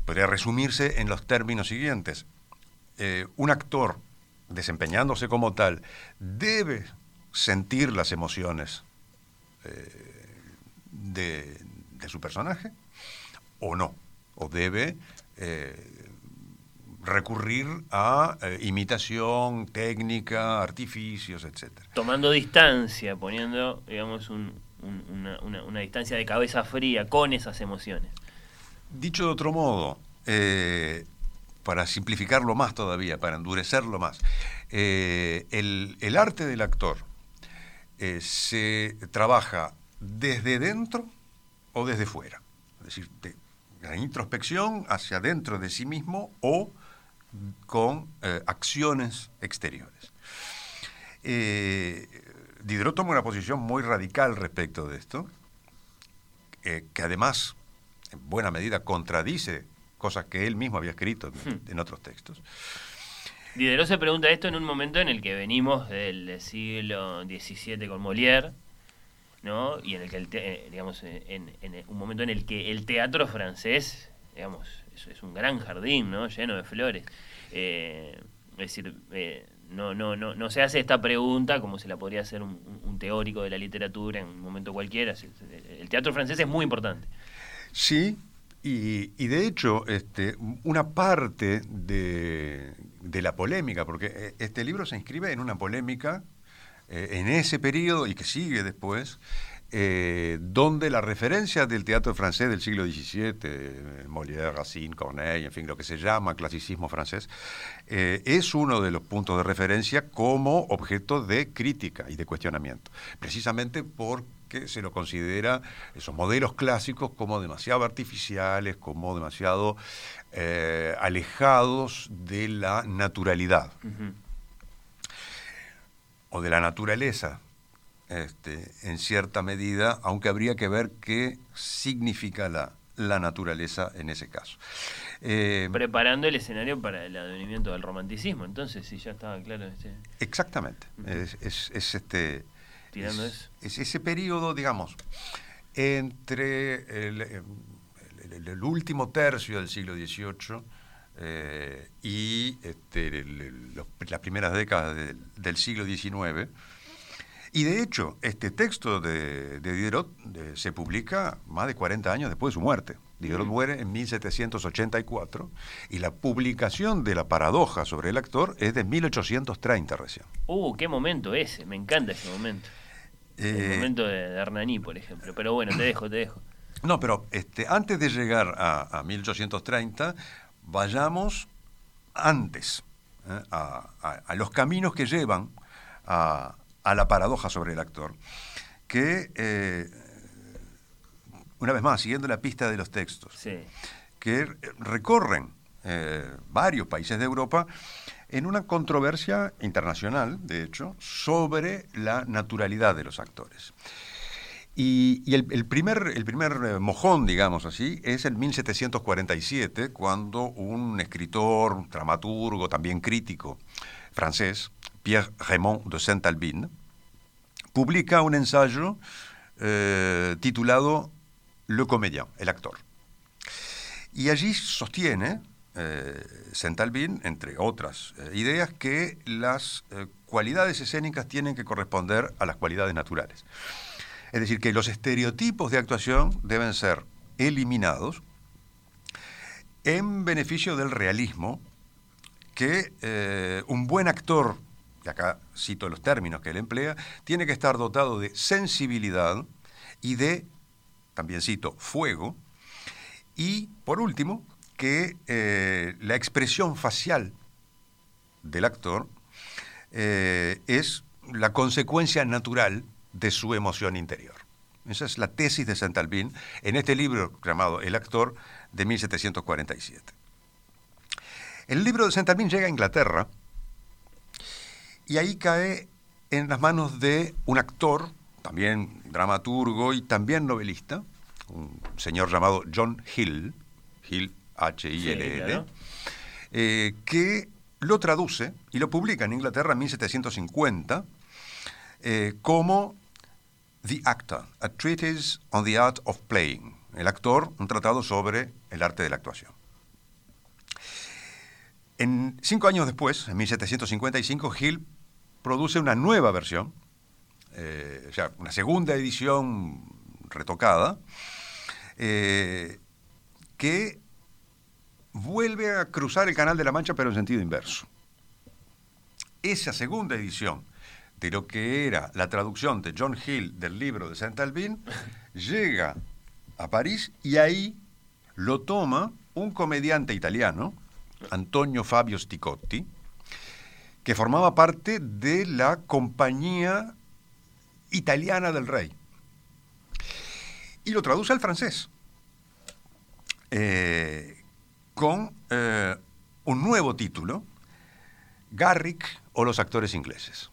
podría resumirse en los términos siguientes. Eh, un actor desempeñándose como tal debe sentir las emociones eh, de, de su personaje o no, o debe eh, recurrir a eh, imitación, técnica, artificios, etcétera. Tomando distancia, poniendo, digamos, un- un- una, una- una distancia de cabeza fría con esas emociones. Dicho de otro modo, eh, para simplificarlo más todavía, para endurecerlo más, eh, el, arte del actor eh, se trabaja desde dentro o desde fuera. Es decir, de la introspección hacia dentro de sí mismo o con eh, acciones exteriores. Diderot toma una posición muy radical respecto de esto, que además en buena medida contradice cosas que él mismo había escrito en, en otros textos. Diderot se pregunta esto en un momento en el que venimos del siglo XVII con Molière, ¿no? Y en el que, el te- eh, digamos, en, en un momento en el que el teatro francés, digamos, es, es un gran jardín, ¿no? Lleno de flores. Eh, es decir, eh, no, no, no, no se hace esta pregunta como se la podría hacer un, un- teórico de la literatura en un momento cualquiera. El teatro francés es muy importante. Sí, y, de hecho, este, una parte de, la polémica, porque eh, este libro se inscribe en una polémica eh, en ese periodo y que sigue después, eh, donde la referencia del teatro francés del siglo XVII, Molière, Racine, Corneille, en fin, lo que se llama clasicismo francés, es uno de los puntos de referencia como objeto de crítica y de cuestionamiento, precisamente porque se lo considera esos modelos clásicos como demasiado artificiales, como demasiado eh, alejados de la naturalidad o de la naturaleza, este, en cierta medida, aunque habría que ver qué significa la, la naturaleza en ese caso. Eh, Preparando el escenario para el advenimiento del romanticismo. Entonces, si ya estaba claro este, exactamente. Ujú. Es, es- es este, Tirando es- eso. es ese periodo, digamos, entre el, el- el último tercio del siglo XVIII eh, y este, el- el- los- las primeras décadas del- del siglo XIX. Y de hecho, este texto de, de Diderot eh, se publica más de 40 años después de su muerte. Diderot muere en 1784 y la publicación de la paradoja sobre el actor es de 1830 recién. Uh, qué momento ese, me encanta ese momento. El Eh, momento de, de Hernani, por ejemplo. Pero bueno, te dejo, te dejo. No, pero este, antes de llegar a, a 1830, vayamos antes, ¿eh? a, a- a los caminos que llevan a, a la paradoja sobre el actor, que, eh, una vez más, siguiendo la pista de los textos, Sí. que recorren eh, varios países de Europa en una controversia internacional, de hecho, sobre la naturalidad de los actores. Y, el, primer, el primer eh, mojón, digamos así, es en 1747, cuando un escritor, dramaturgo, también crítico francés, Pierre Raymond de Saint-Albin, publica un ensayo eh, titulado Le comédien, el actor. Y allí sostiene eh, entre otras eh, ideas, que las eh, cualidades escénicas tienen que corresponder a las cualidades naturales. Es decir, que los estereotipos de actuación deben ser eliminados en beneficio del realismo, que eh, un buen actor, y acá cito los términos que él emplea, tiene que estar dotado de sensibilidad y de, también cito, fuego, y por último, que eh, la expresión facial del actor eh, es la consecuencia natural de su emoción interior. Esa es la tesis de Saint-Albin en este libro llamado El actor de 1747. El libro de Saint-Albin llega a Inglaterra y ahí cae en las manos de un actor, también dramaturgo y también novelista, un señor llamado John Hill, Hill H-I-L-L, Sí, claro. eh, que lo traduce y lo publica en Inglaterra en 1750 eh, como The Actor, a Treatise on the Art of Playing. El actor, un tratado sobre el arte de la actuación. En, cinco años después, en 1755, Hill produce una nueva versión, eh, o sea, una segunda edición retocada, eh, que vuelve a cruzar el Canal de la Mancha, pero en sentido inverso. Esa segunda edición de lo que era la traducción de John Hill del libro de Saint-Albin llega a París y ahí lo toma un comediante italiano, Antonio Fabio Sticotti, que formaba parte de la compañía italiana del rey. Y lo traduce al francés. Eh, con eh, un nuevo título, Garrick o los actores ingleses.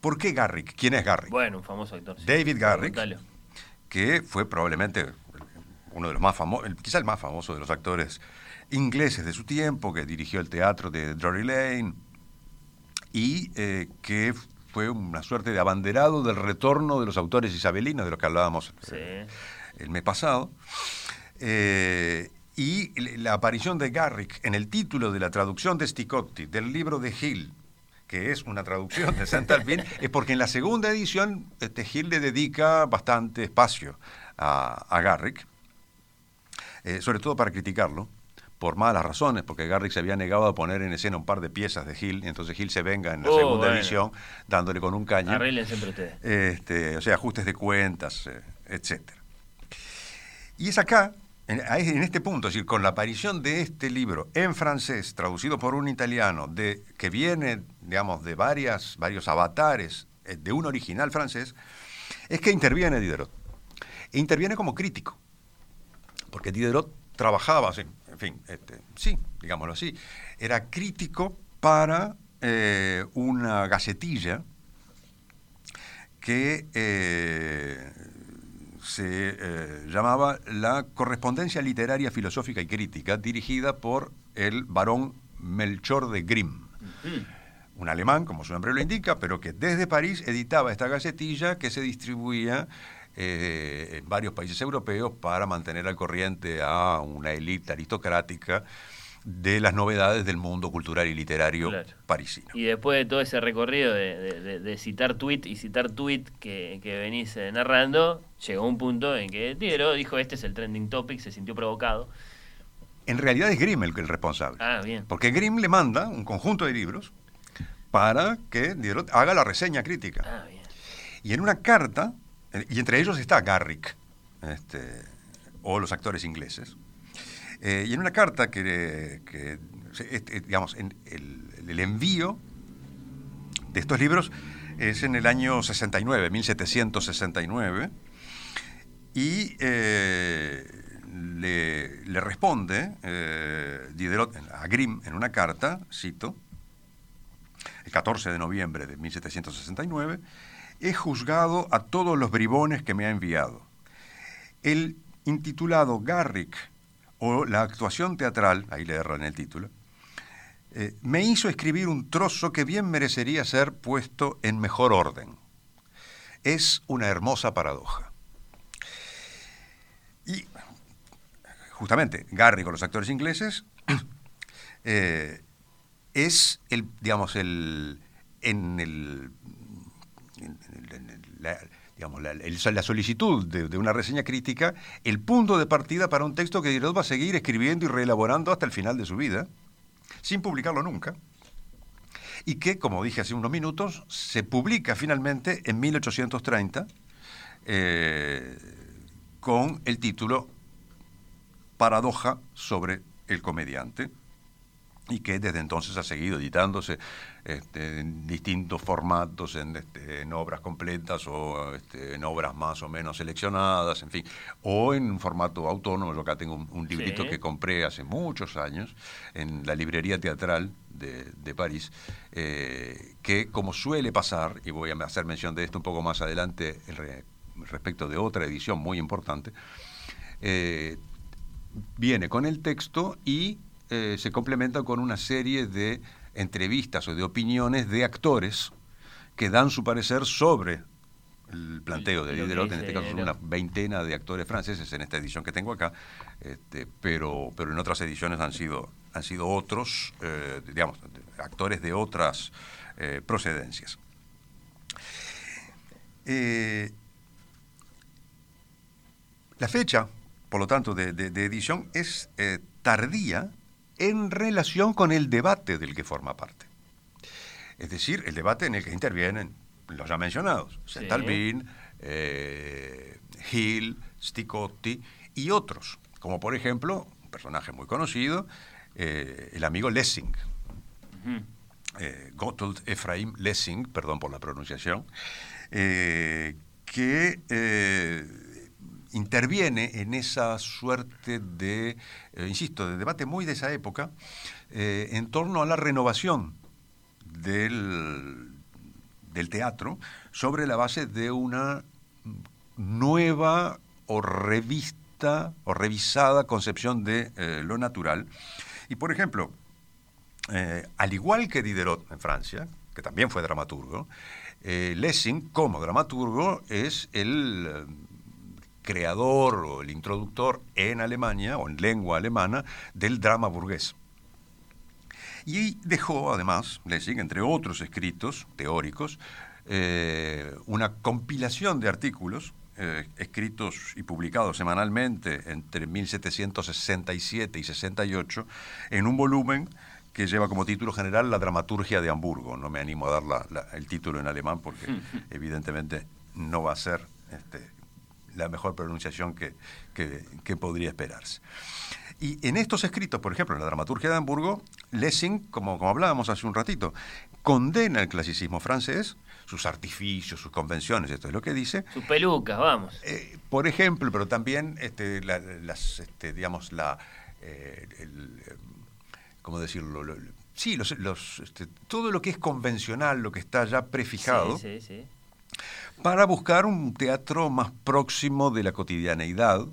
¿Por qué Garrick? ¿Quién es Garrick? Bueno, un famoso actor. sí. David Garrick. Que fue probablemente uno de los más famosos, quizá el más famoso de los actores ingleses de su tiempo, que dirigió el teatro de Drury Lane y eh, que fue una suerte de abanderado del retorno de los autores isabelinos, de los que hablábamos Sí. eh, el mes pasado. Eh, y la aparición de Garrick en el título de la traducción de Sticotti del libro de Hill, que es una traducción de Saint-Albin, es porque en la segunda edición este, Hill le dedica bastante espacio a, a Garrick, eh, sobre todo para criticarlo, por malas razones, porque Garrick se había negado a poner en escena un par de piezas de Hill, y entonces Hill se venga en la Oh, segunda bueno. edición dándole con un caño. Arreglen siempre ustedes. Este, o sea, ajustes de cuentas, eh, etcétera. Y es acá, en, este punto, es decir, con la aparición de este libro en francés, traducido por un italiano, de, que viene, digamos, de varias, varios avatares eh, de un original francés, es que interviene Diderot. E interviene como crítico, porque Diderot trabajaba, en fin, este, sí, digámoslo así, era crítico para eh, una gacetilla que eh, se eh, llamaba La Correspondencia Literaria, Filosófica y Crítica, dirigida por el barón Melchor de Grimm, un alemán, como su nombre lo indica, pero que desde París editaba esta gacetilla que se distribuía eh, en varios países europeos para mantener al corriente a una élite aristocrática de las novedades del mundo cultural y literario Claro. parisino. Y después de todo ese recorrido de, de- de- de citar tweet y citar tweet que, que venís eh, narrando, llegó un punto en que Diderot dijo este es el trending topic, se sintió provocado. En realidad es Grimm el, el responsable. Ah, bien. Porque Grimm le manda un conjunto de libros para que Diderot haga la reseña crítica. Ah, bien. Y en una carta, eh, y entre ellos está Garrick, este, o los actores ingleses, eh, y en una carta que, este, digamos, el envío de estos libros es en el año 69, 1769, y eh, le, le responde eh, Diderot a Grimm en una carta, cito, el 14 de noviembre de 1769, he juzgado a todos los bribones que me ha enviado. El intitulado Garrick, o la actuación teatral, ahí le erro en el título, eh, me hizo escribir un trozo que bien merecería ser puesto en mejor orden. Es una hermosa paradoja. Y justamente Garrick con los actores ingleses eh, es el, digamos, el, en el, digamos, la, solicitud de, de una reseña crítica, el punto de partida para un texto que Diderot va a seguir escribiendo y reelaborando hasta el final de su vida, sin publicarlo nunca, y que, como dije hace unos minutos, se publica finalmente en 1830 eh, con el título Paradoja sobre el comediante y que desde entonces ha seguido editándose este, en distintos formatos, en, este, en obras completas o este, en obras más o menos seleccionadas, en fin, o en un formato autónomo. Yo acá tengo un, un librito Sí. que compré hace muchos años en la librería teatral de, de París, eh, que como suele pasar, y voy a hacer mención de esto un poco más adelante re- respecto de otra edición muy importante, eh, viene con el texto y eh, se complementa con una serie de entrevistas o de opiniones de actores que dan su parecer sobre el planteo de Diderot, en este caso son una veintena de actores franceses en esta edición que tengo acá, este, pero, pero en otras ediciones han sido, han sido otros, eh, digamos, actores de otras eh, procedencias. Eh, la fecha, por lo tanto, de, de- de edición es tardía en relación con el debate del que forma parte. Es decir, el debate en el que intervienen los ya mencionados, Sí. Centalvin, eh, Hill, Sticotti y otros, como por ejemplo, un personaje muy conocido, eh, el amigo Lessing, Ujú. eh, Gotthold Ephraim Lessing, perdón por la pronunciación, que interviene en esa suerte de, eh, insisto, de debate muy de esa época, eh, en torno a la renovación del, del teatro sobre la base de una nueva o revista o revisada concepción de eh, lo natural. Y por ejemplo, al igual que Diderot en Francia, que también fue dramaturgo, Lessing, como dramaturgo, es el creador o el introductor en Alemania, o en lengua alemana, del drama burgués. Y dejó, además, Lessing, entre otros escritos teóricos, eh, una compilación de artículos eh, escritos y publicados semanalmente entre 1767 y 68 en un volumen que lleva como título general La dramaturgia de Hamburgo. No me animo a dar la- la- el título en alemán porque evidentemente no va a ser este, la mejor pronunciación que, que- que podría esperarse. Y en estos escritos, por ejemplo, en la dramaturgia de Hamburgo, Lessing, como, como hablábamos hace un ratito, condena el clasicismo francés, sus artificios, sus convenciones, esto es lo que dice, Sus pelucas, vamos. eh, por ejemplo, pero también, este, la- las, este, digamos, la, eh, el, ¿cómo decirlo? Lo- lo- sí, los, los, este, todo lo que es convencional, lo que está ya prefijado, Sí, sí, sí. Para buscar un teatro más próximo de la cotidianeidad,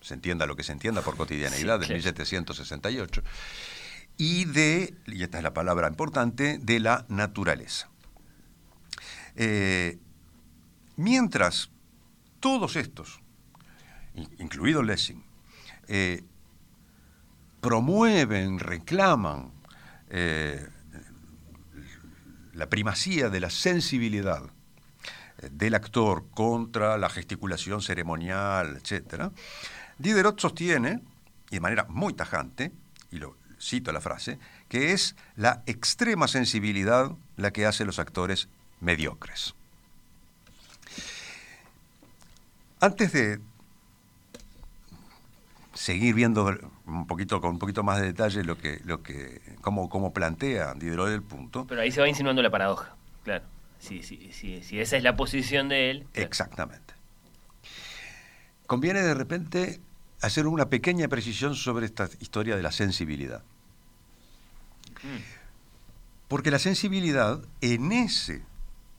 se entienda lo que se entienda por cotidianeidad, Sí, de claro. 1768, y de, y esta es la palabra importante, de la naturaleza. Eh, mientras todos estos, incluido Lessing, eh, promueven, reclaman eh, la primacía de la sensibilidad del actor contra la gesticulación ceremonial, etc., Diderot sostiene, y de manera muy tajante, y lo cito la frase, que es la extrema sensibilidad la que hace los actores mediocres. Antes de seguir viendo un poquito con un poquito más de detalle lo que lo que cómo, plantea Diderot el punto. Pero ahí se va insinuando la paradoja, claro. Si, si esa es la posición de él. Exactamente. Conviene de repente hacer una pequeña precisión sobre esta historia de la sensibilidad. Porque la sensibilidad en ese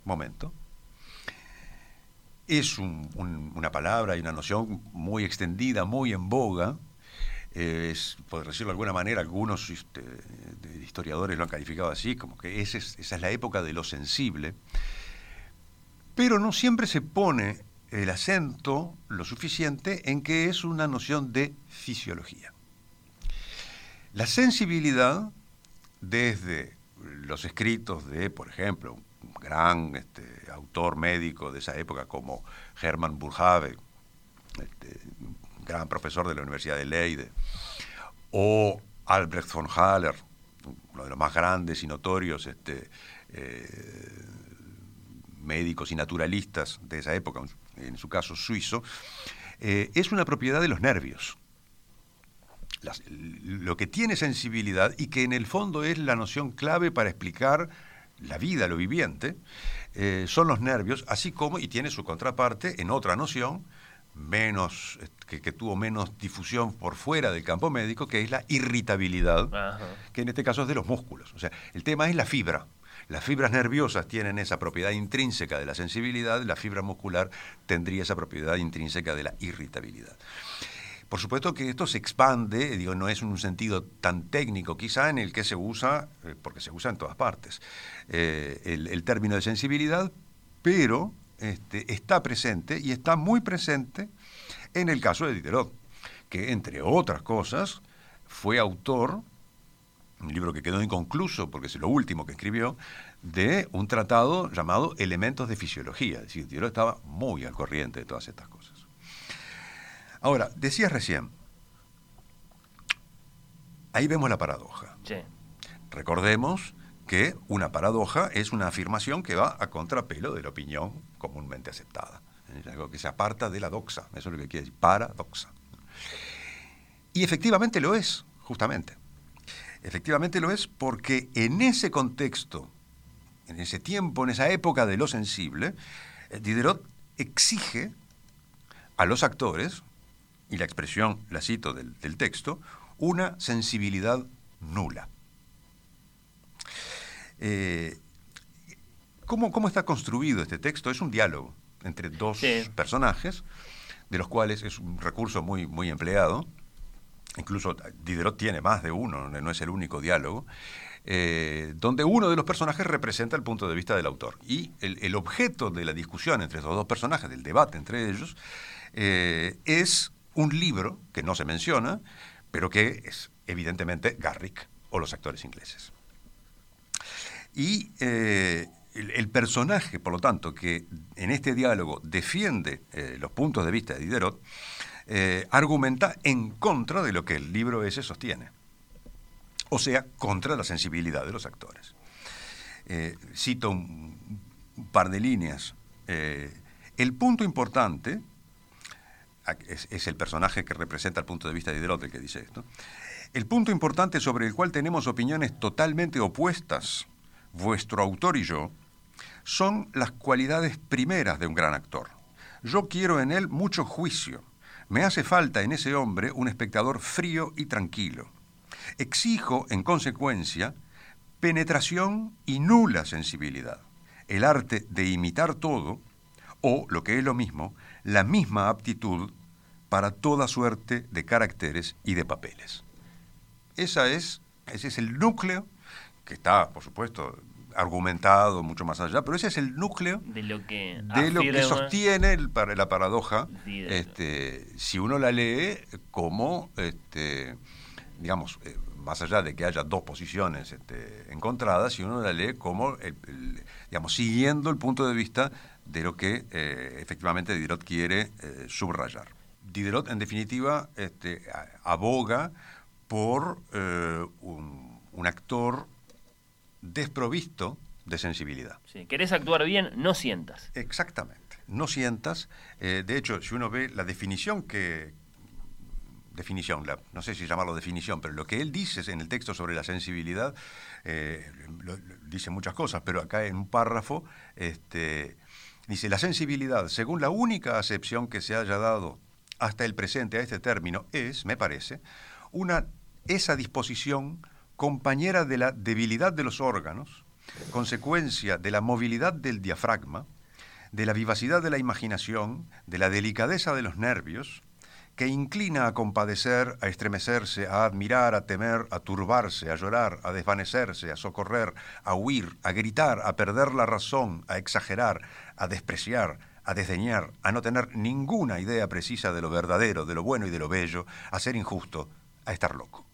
momento es una palabra y una noción muy extendida, muy en boga. Por decirlo de alguna manera, algunos este, historiadores lo han calificado así, como que esa es la época de lo sensible. Pero no siempre se pone el acento lo suficiente en que es una noción de fisiología. La sensibilidad, desde los escritos de, por ejemplo, un gran este, autor médico de esa época como Hermann Burghave, este, gran profesor de la Universidad de Leiden, o Albrecht von Haller, uno de los más grandes y notorios este, eh, médicos y naturalistas de esa época, en su caso suizo, eh, es una propiedad de los nervios. lo que tiene sensibilidad y que en el fondo es la noción clave para explicar la vida, lo viviente, eh, son los nervios, así como, y tiene su contraparte en otra noción, menos, que, que, tuvo menos difusión por fuera del campo médico, que es la irritabilidad, que en este caso es de los músculos. O sea, el tema es la fibra. Las fibras nerviosas tienen esa propiedad intrínseca de la sensibilidad, la fibra muscular tendría esa propiedad intrínseca de la irritabilidad. Por supuesto que esto se expande, digo, no es un sentido tan técnico quizá en el que se usa, eh, porque se usa en todas partes, eh, el, término de sensibilidad, pero este, está presente y está muy presente en el caso de Diderot, que entre otras cosas fue autor un libro que quedó inconcluso porque es lo último que escribió, de un tratado llamado Elementos de Fisiología. Es decir, Diderot estaba muy al corriente de todas estas cosas. Ahora, decías recién, ahí vemos la paradoja. Recordemos que una paradoja es una afirmación que va a contrapelo de la opinión comúnmente aceptada. Es algo que se aparta de la doxa, eso es lo que quiere decir, paradoxa. Y efectivamente lo es, justamente. Efectivamente lo es porque en ese contexto, en ese tiempo, en esa época de lo sensible, eh, Diderot exige a los actores, y la expresión, la cito del, texto, una sensibilidad nula. Eh, ¿cómo, ¿cómo, está construido este texto? Es un diálogo entre dos personajes, de los cuales es un recurso muy, muy empleado, incluso Diderot tiene más de uno, no es el único diálogo, eh, donde uno de los personajes representa el punto de vista del autor. Y el, objeto de la discusión entre esos dos personajes, del debate entre ellos, eh, es un libro que no se menciona, pero que es evidentemente Garrick o los actores ingleses. Y eh, el, personaje, por lo tanto, que en este diálogo defiende los puntos de vista de Diderot, eh, argumenta en contra de lo que el libro ese sostiene. O sea, contra la sensibilidad de los actores. Eh, cito un, par de líneas. Eh, el punto importante, es, el personaje que representa el punto de vista de Diderot el que dice esto, el punto importante sobre el cual tenemos opiniones totalmente opuestas, vuestro autor y yo, son las cualidades primeras de un gran actor. Yo quiero en él mucho juicio, me hace falta en ese hombre un espectador frío y tranquilo. Exijo, en consecuencia, penetración y nula sensibilidad, el arte de imitar todo, o, lo que es lo mismo, la misma aptitud para toda suerte de caracteres y de papeles. Esa es, ese es el núcleo que está, por supuesto, argumentado mucho más allá, pero ese es el núcleo De lo que de lo que sostiene el la paradoja, este, si uno la lee como, este, digamos, eh, más allá de que haya dos posiciones este, encontradas, si uno la lee como, el- el- digamos, siguiendo el punto de vista de lo que eh, efectivamente Diderot quiere eh, subrayar. Diderot, en definitiva, este, aboga por eh, un, un actor desprovisto de sensibilidad. Sí, ¿Querés actuar bien? No sientas. Exactamente. No sientas. eh, de hecho, si uno ve la definición que. Definición, la- no sé si llamarlo definición, pero lo que él dice en el texto sobre la sensibilidad, eh, lo- lo- dice muchas cosas, pero acá en un párrafo este, dice: La sensibilidad, según la única acepción que se haya dado hasta el presente a este término, es, me parece, una, esa disposición compañera de la debilidad de los órganos, consecuencia de la movilidad del diafragma, de la vivacidad de la imaginación, de la delicadeza de los nervios, que inclina a compadecer, a estremecerse, a admirar, a temer, a turbarse, a llorar, a desvanecerse, a socorrer, a huir, a gritar, a perder la razón, a exagerar, a despreciar, a desdeñar, a no tener ninguna idea precisa de lo verdadero, de lo bueno y de lo bello, a ser injusto, a estar loco.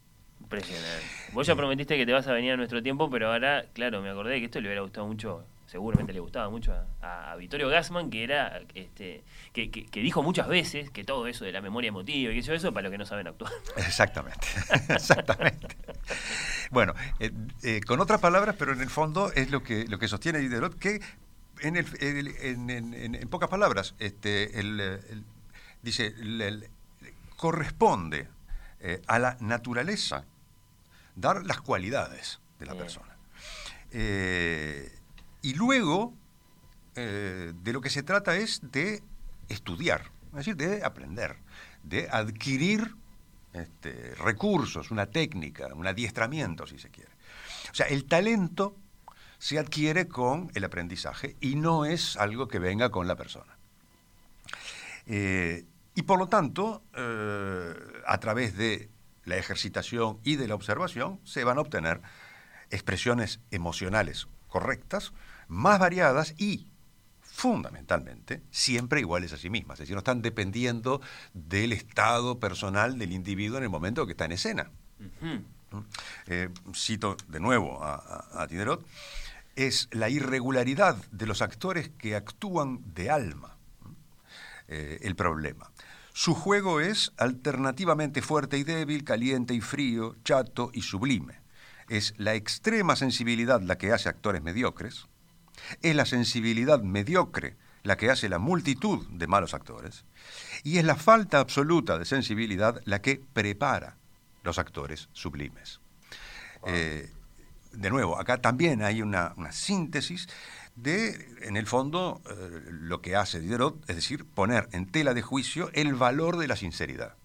Impresionante. Vos ya prometiste que te vas a venir a nuestro tiempo, pero ahora, claro, me acordé que esto le hubiera gustado mucho, seguramente le gustaba mucho a, a Vittorio Gassman, que era, este, que, dijo muchas veces que todo eso de la memoria emotiva y que eso, eso para los que no saben actuar. Exactamente, exactamente. Bueno, eh, eh, con otras palabras, pero en el fondo es lo que, lo que sostiene Diderot, que en, el- en, en- en- pocas palabras, este, el, dice, corresponde eh, a la naturaleza dar las cualidades de la Bien. persona. Eh, y luego, eh, de lo que se trata es de estudiar, es decir, de aprender, de adquirir este, recursos, una técnica, un adiestramiento, si se quiere. O sea, el talento se adquiere con el aprendizaje y no es algo que venga con la persona. Eh, y por lo tanto, eh, a través de la ejercitación y de la observación, se van a obtener expresiones emocionales correctas, más variadas y, fundamentalmente, siempre iguales a sí mismas. Es decir, no están dependiendo del estado personal del individuo en el momento que está en escena. Eh, cito de nuevo a, a- a Diderot, es la irregularidad de los actores que actúan de alma eh, el problema. Su juego es alternativamente fuerte y débil, caliente y frío, chato y sublime. Es la extrema sensibilidad la que hace actores mediocres, es la sensibilidad mediocre la que hace la multitud de malos actores, y es la falta absoluta de sensibilidad la que prepara los actores sublimes. Eh, de nuevo, acá también hay una, una síntesis de, en el fondo, eh, lo que hace Diderot, es decir, poner en tela de juicio el valor de la sinceridad,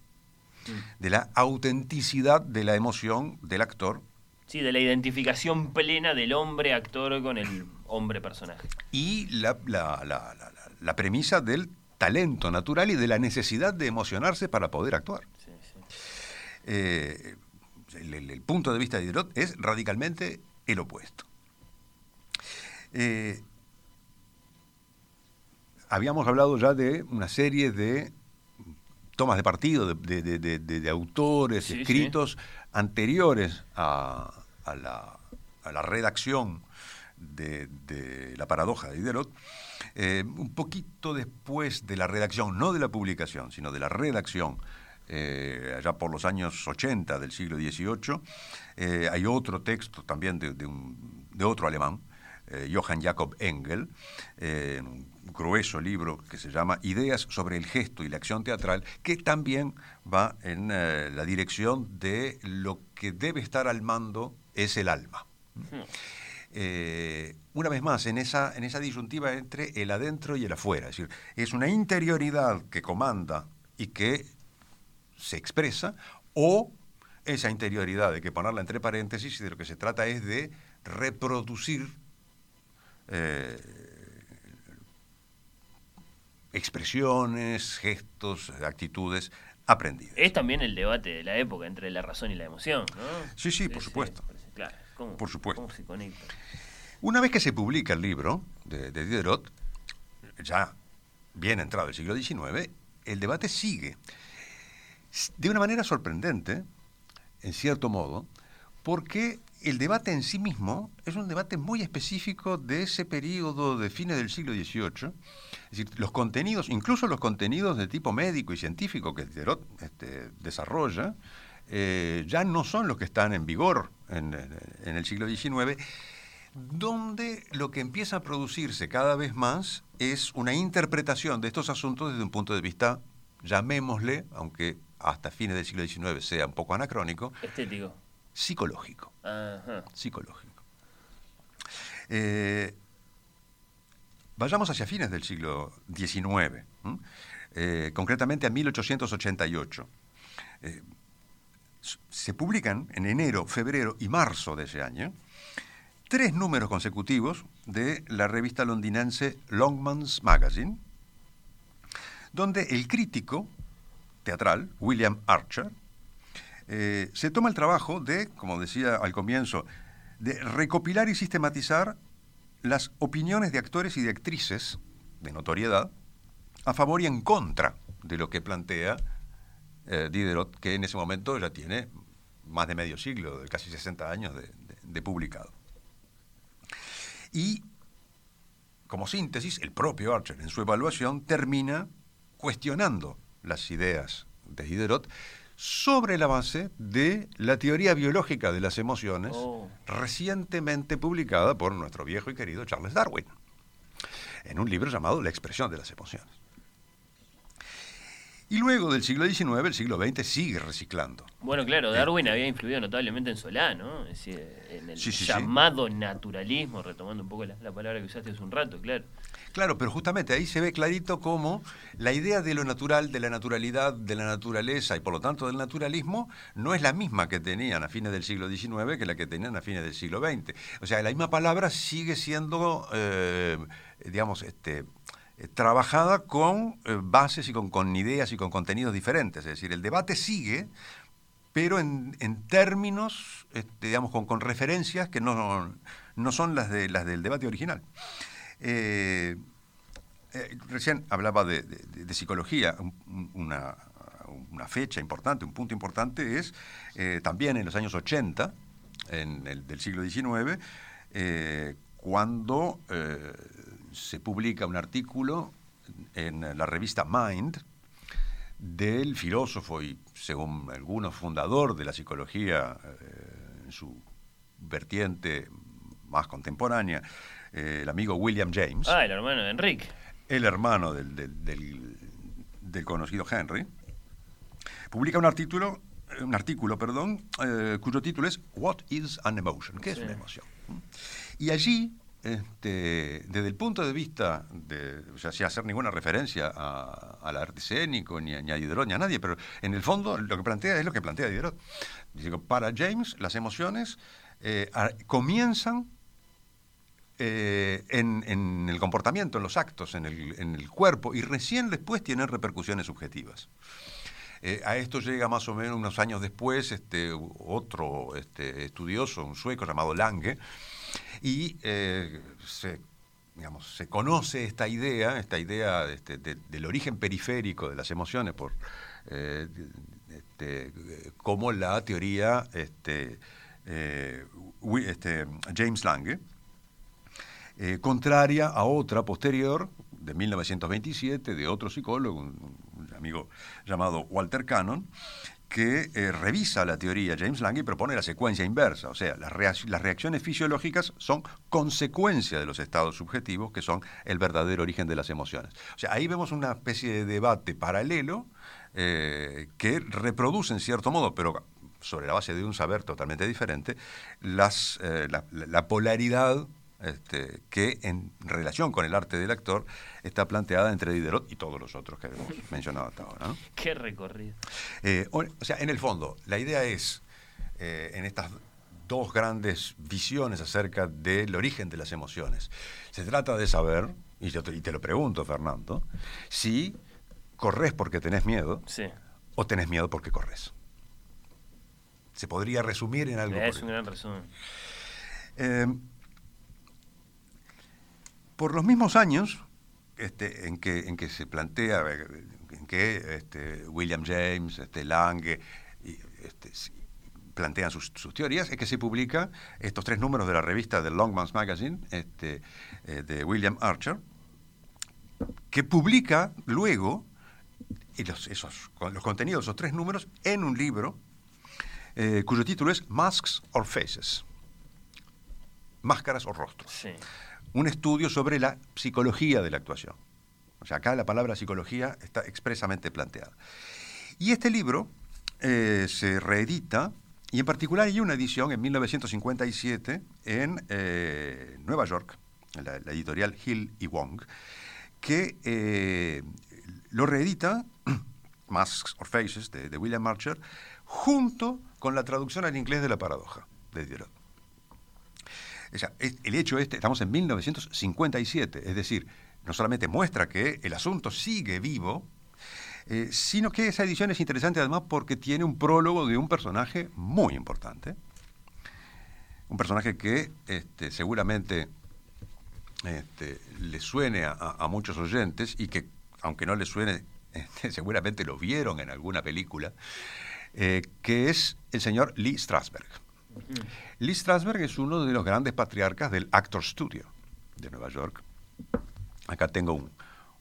de la autenticidad de la emoción del actor Sí, de la identificación plena del hombre actor con el hombre personaje. y la, la- la- la- la- la premisa del talento natural y de la necesidad de emocionarse para poder actuar. Sí, sí. Eh, el, el- el punto de vista de Diderot es radicalmente el opuesto. Eh, habíamos hablado ya de una serie de tomas de partido de, de- de- de- de autores Sí, sí. escritos anteriores a, a la, a la redacción de, la paradoja de Diderot, eh, un poquito después de la redacción, no de la publicación, sino de la redacción, eh, allá por los años 80 del siglo XVIII, eh, hay otro texto también de, de un- de otro alemán, eh, Johann Jakob Engel, eh, grueso libro que se llama Ideas sobre el gesto y la acción teatral, que también va en eh, la dirección de lo que debe estar al mando es el alma. Eh, una vez más, en esa, en esa disyuntiva entre el adentro y el afuera, es decir, es una interioridad que comanda y que se expresa, o esa interioridad, hay que ponerla entre paréntesis, y de lo que se trata es de reproducir eh, expresiones, gestos, actitudes aprendidas. Es también el debate de la época entre la razón y la emoción, ¿no? Sí, sí, por supuesto. Claro, ¿cómo, Por supuesto. ¿Cómo se conecta? Una vez que se publica el libro de, de Diderot, ya bien entrado el siglo XIX, el debate sigue. De una manera sorprendente, en cierto modo, porque el debate en sí mismo es un debate muy específico de ese periodo de fines del siglo XVIII. Es decir, los contenidos, incluso los contenidos de tipo médico y científico que Diderot este, desarrolla, eh, ya no son los que están en vigor en, en el siglo XIX, donde lo que empieza a producirse cada vez más es una interpretación de estos asuntos desde un punto de vista, llamémosle, aunque hasta fines del siglo XIX sea un poco anacrónico, Estético. Psicológico. Ajá. Psicológico. Eh, vayamos hacia fines del siglo XIX. Eh, concretamente a 1888. Eh, se publican en enero, febrero y marzo de ese año tres números consecutivos de la revista londinense Longman's Magazine, donde el crítico teatral, William Archer, eh, se toma el trabajo de, como decía al comienzo, de recopilar y sistematizar las opiniones de actores y de actrices de notoriedad a favor y en contra de lo que plantea eh, Diderot, que en ese momento ya tiene más de medio siglo, de casi 60 años de, de- de publicado. Y, como síntesis, el propio Archer en su evaluación termina cuestionando las ideas de Diderot sobre la base de la teoría biológica de las emociones Oh. recientemente publicada por nuestro viejo y querido Charles Darwin, en un libro llamado La expresión de las emociones. Y luego del siglo XIX, el siglo XX sigue reciclando. Bueno, claro, Darwin había influido notablemente en Solá, ¿no? Es decir, en el Sí, sí, sí. llamado naturalismo, retomando un poco la, la palabra que usaste hace un rato, claro. Claro, pero justamente ahí se ve clarito cómo la idea de lo natural, de la naturalidad, de la naturaleza y por lo tanto del naturalismo no es la misma que tenían a fines del siglo XIX que la que tenían a fines del siglo XX. O sea, la misma palabra sigue siendo, eh, digamos, este, trabajada con eh, bases y con, con ideas y con contenidos diferentes. Es decir, el debate sigue, pero en, en términos, este, digamos, con, con referencias que no, no son las, de, las del debate original. Eh, eh, recién hablaba de, de- psicología, un- un- una, una fecha importante, un punto importante es eh, también en los años 80 en el, del siglo XIX, eh, cuando eh, se publica un artículo en la revista Mind del filósofo y, según algunos, fundador de la psicología eh, en su vertiente más contemporánea, eh, el amigo William James Ah, el hermano de Enrique. el hermano del, del- del- del conocido Henry, publica un artículo, eh, un artículo, perdón, eh, cuyo título es What is an emotion? ¿Qué es una emoción? Y allí, este, desde el punto de vista de, sea, sin hacer ninguna referencia a- al arte escénico, ni a, Diderot, ni a nadie, pero en el fondo lo que plantea es lo que plantea Diderot. Que para James las emociones eh, comienzan eh, en, el comportamiento, en los actos, en el, en el cuerpo, y recién después tienen repercusiones subjetivas. Eh, a esto llega más o menos unos años después este, otro este, estudioso, un sueco llamado Lange, y eh, se, digamos, se conoce esta idea, esta idea este, de- del origen periférico de las emociones, por eh, este, como la teoría este, eh, este, James Lange, eh, contraria a otra posterior de 1927 de otro psicólogo, un amigo llamado Walter Cannon, que eh, revisa la teoría James Lange y propone la secuencia inversa, o sea, las, reac- las reacciones fisiológicas son consecuencia de los estados subjetivos, que son el verdadero origen de las emociones. O sea, ahí vemos una especie de debate paralelo eh, que reproduce en cierto modo, pero sobre la base de un saber totalmente diferente, eh, la polaridad este, que en relación con el arte del actor está planteada entre Diderot y todos los otros que hemos mencionado hasta ahora. ¿no? Qué recorrido. Eh, o, o sea, en el fondo, la idea es, eh, en estas dos grandes visiones acerca del origen de las emociones, se trata de saber, y, yo te, y te lo pregunto, Fernando, si corres porque tenés miedo Sí. o tenés miedo porque corres. Se podría resumir en algo. Es un gran resumen. eh, por los mismos años este, en, que, se plantea, en que este, William James, este, Lange, y, este, plantean sus, teorías, es que se publica estos tres números de la revista The Longman's Magazine este, eh, de William Archer, que publica luego los, esos, los contenidos de esos tres números en un libro eh, cuyo título es Masks or Faces, máscaras o rostros. Un estudio sobre la psicología de la actuación. O sea, acá la palabra psicología está expresamente planteada. Y este libro eh, se reedita y en particular hay una edición en 1957 en eh, Nueva York, en la, editorial Hill y Wong, que eh, lo reedita, Masks or Faces, de, William Marcher, junto con la traducción al inglés de la paradoja de Diderot. El hecho este, estamos en 1957, es decir, no solamente muestra que el asunto sigue vivo, eh, sino que esa edición es interesante además porque tiene un prólogo de un personaje muy importante, un personaje que este, seguramente este, le suene a, muchos oyentes y que, aunque no le suene, este, seguramente lo vieron en alguna película, eh, que es el señor Lee Strasberg. Lee Strasberg es uno de los grandes patriarcas del Actor Studio de Nueva York. Acá tengo un,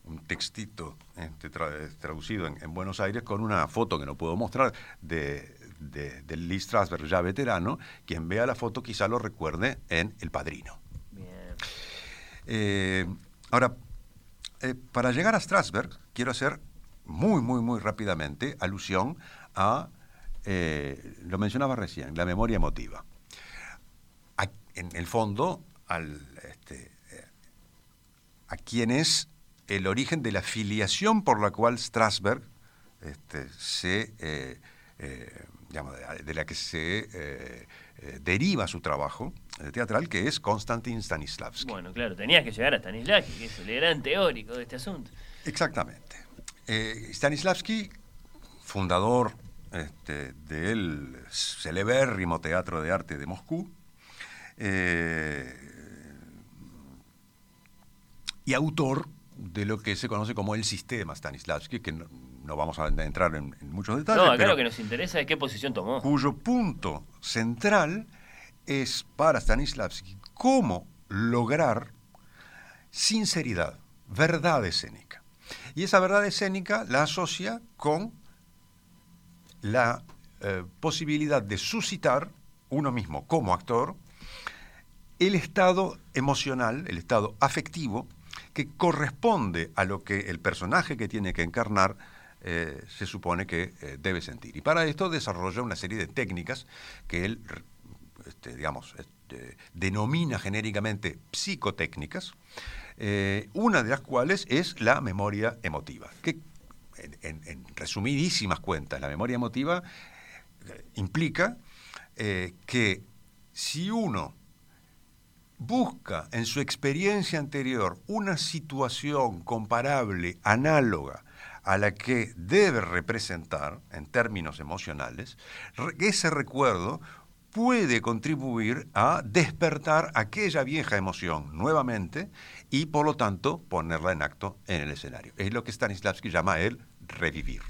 un textito este, traducido en, Buenos Aires con una foto que no puedo mostrar de, de, Lee Strasberg, ya veterano. Quien vea la foto quizá lo recuerde en El Padrino. Eh, ahora, eh, para llegar a Strasberg, quiero hacer muy, muy, muy rápidamente alusión a, eh, lo mencionaba recién, la memoria emotiva. en el fondo, al, este, a quienes el origen de la filiación por la cual Strasberg este, se, eh, eh, de la que se eh, deriva su trabajo teatral, que es Konstantin Stanislavski. Bueno, claro, tenías que llegar a Stanislavski, que es el gran teórico de este asunto. Exactamente. Stanislavski, fundador este, del celebérrimo Teatro de Arte de Moscú, y autor de lo que se conoce como el sistema Stanislavski, que no, vamos a entrar en, muchos detalles. No, acá lo que nos interesa es qué posición tomó. Cuyo punto central es para Stanislavski cómo lograr sinceridad, verdad escénica. Y esa verdad escénica la asocia con la eh, posibilidad de suscitar uno mismo como actor el estado emocional, el estado afectivo que corresponde a lo que el personaje que tiene que encarnar eh, se supone que eh, debe sentir. Y para esto desarrolla una serie de técnicas que él, este, digamos, este, denomina genéricamente psicotécnicas, una de las cuales es la memoria emotiva, en resumidísimas cuentas, la memoria emotiva implica que si uno busca en su experiencia anterior una situación comparable, análoga, a la que debe representar en términos emocionales, ese recuerdo puede contribuir a despertar aquella vieja emoción nuevamente y por lo tanto ponerla en acto en el escenario. Es lo que Stanislavski llama el revivir.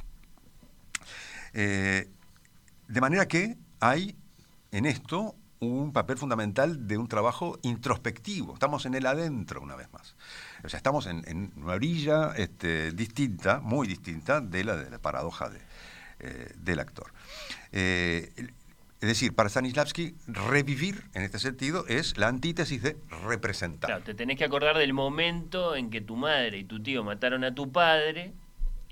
Eh, de manera que hay en esto un papel fundamental de un trabajo introspectivo. Estamos en el adentro una vez más. O sea, estamos en, una orilla este, distinta, muy distinta de la, de la paradoja eh, del actor. Eh, es decir, para Stanislavski, revivir en este sentido es la antítesis de representar. Claro, te tenés que acordar del momento en que tu madre y tu tío mataron a tu padre.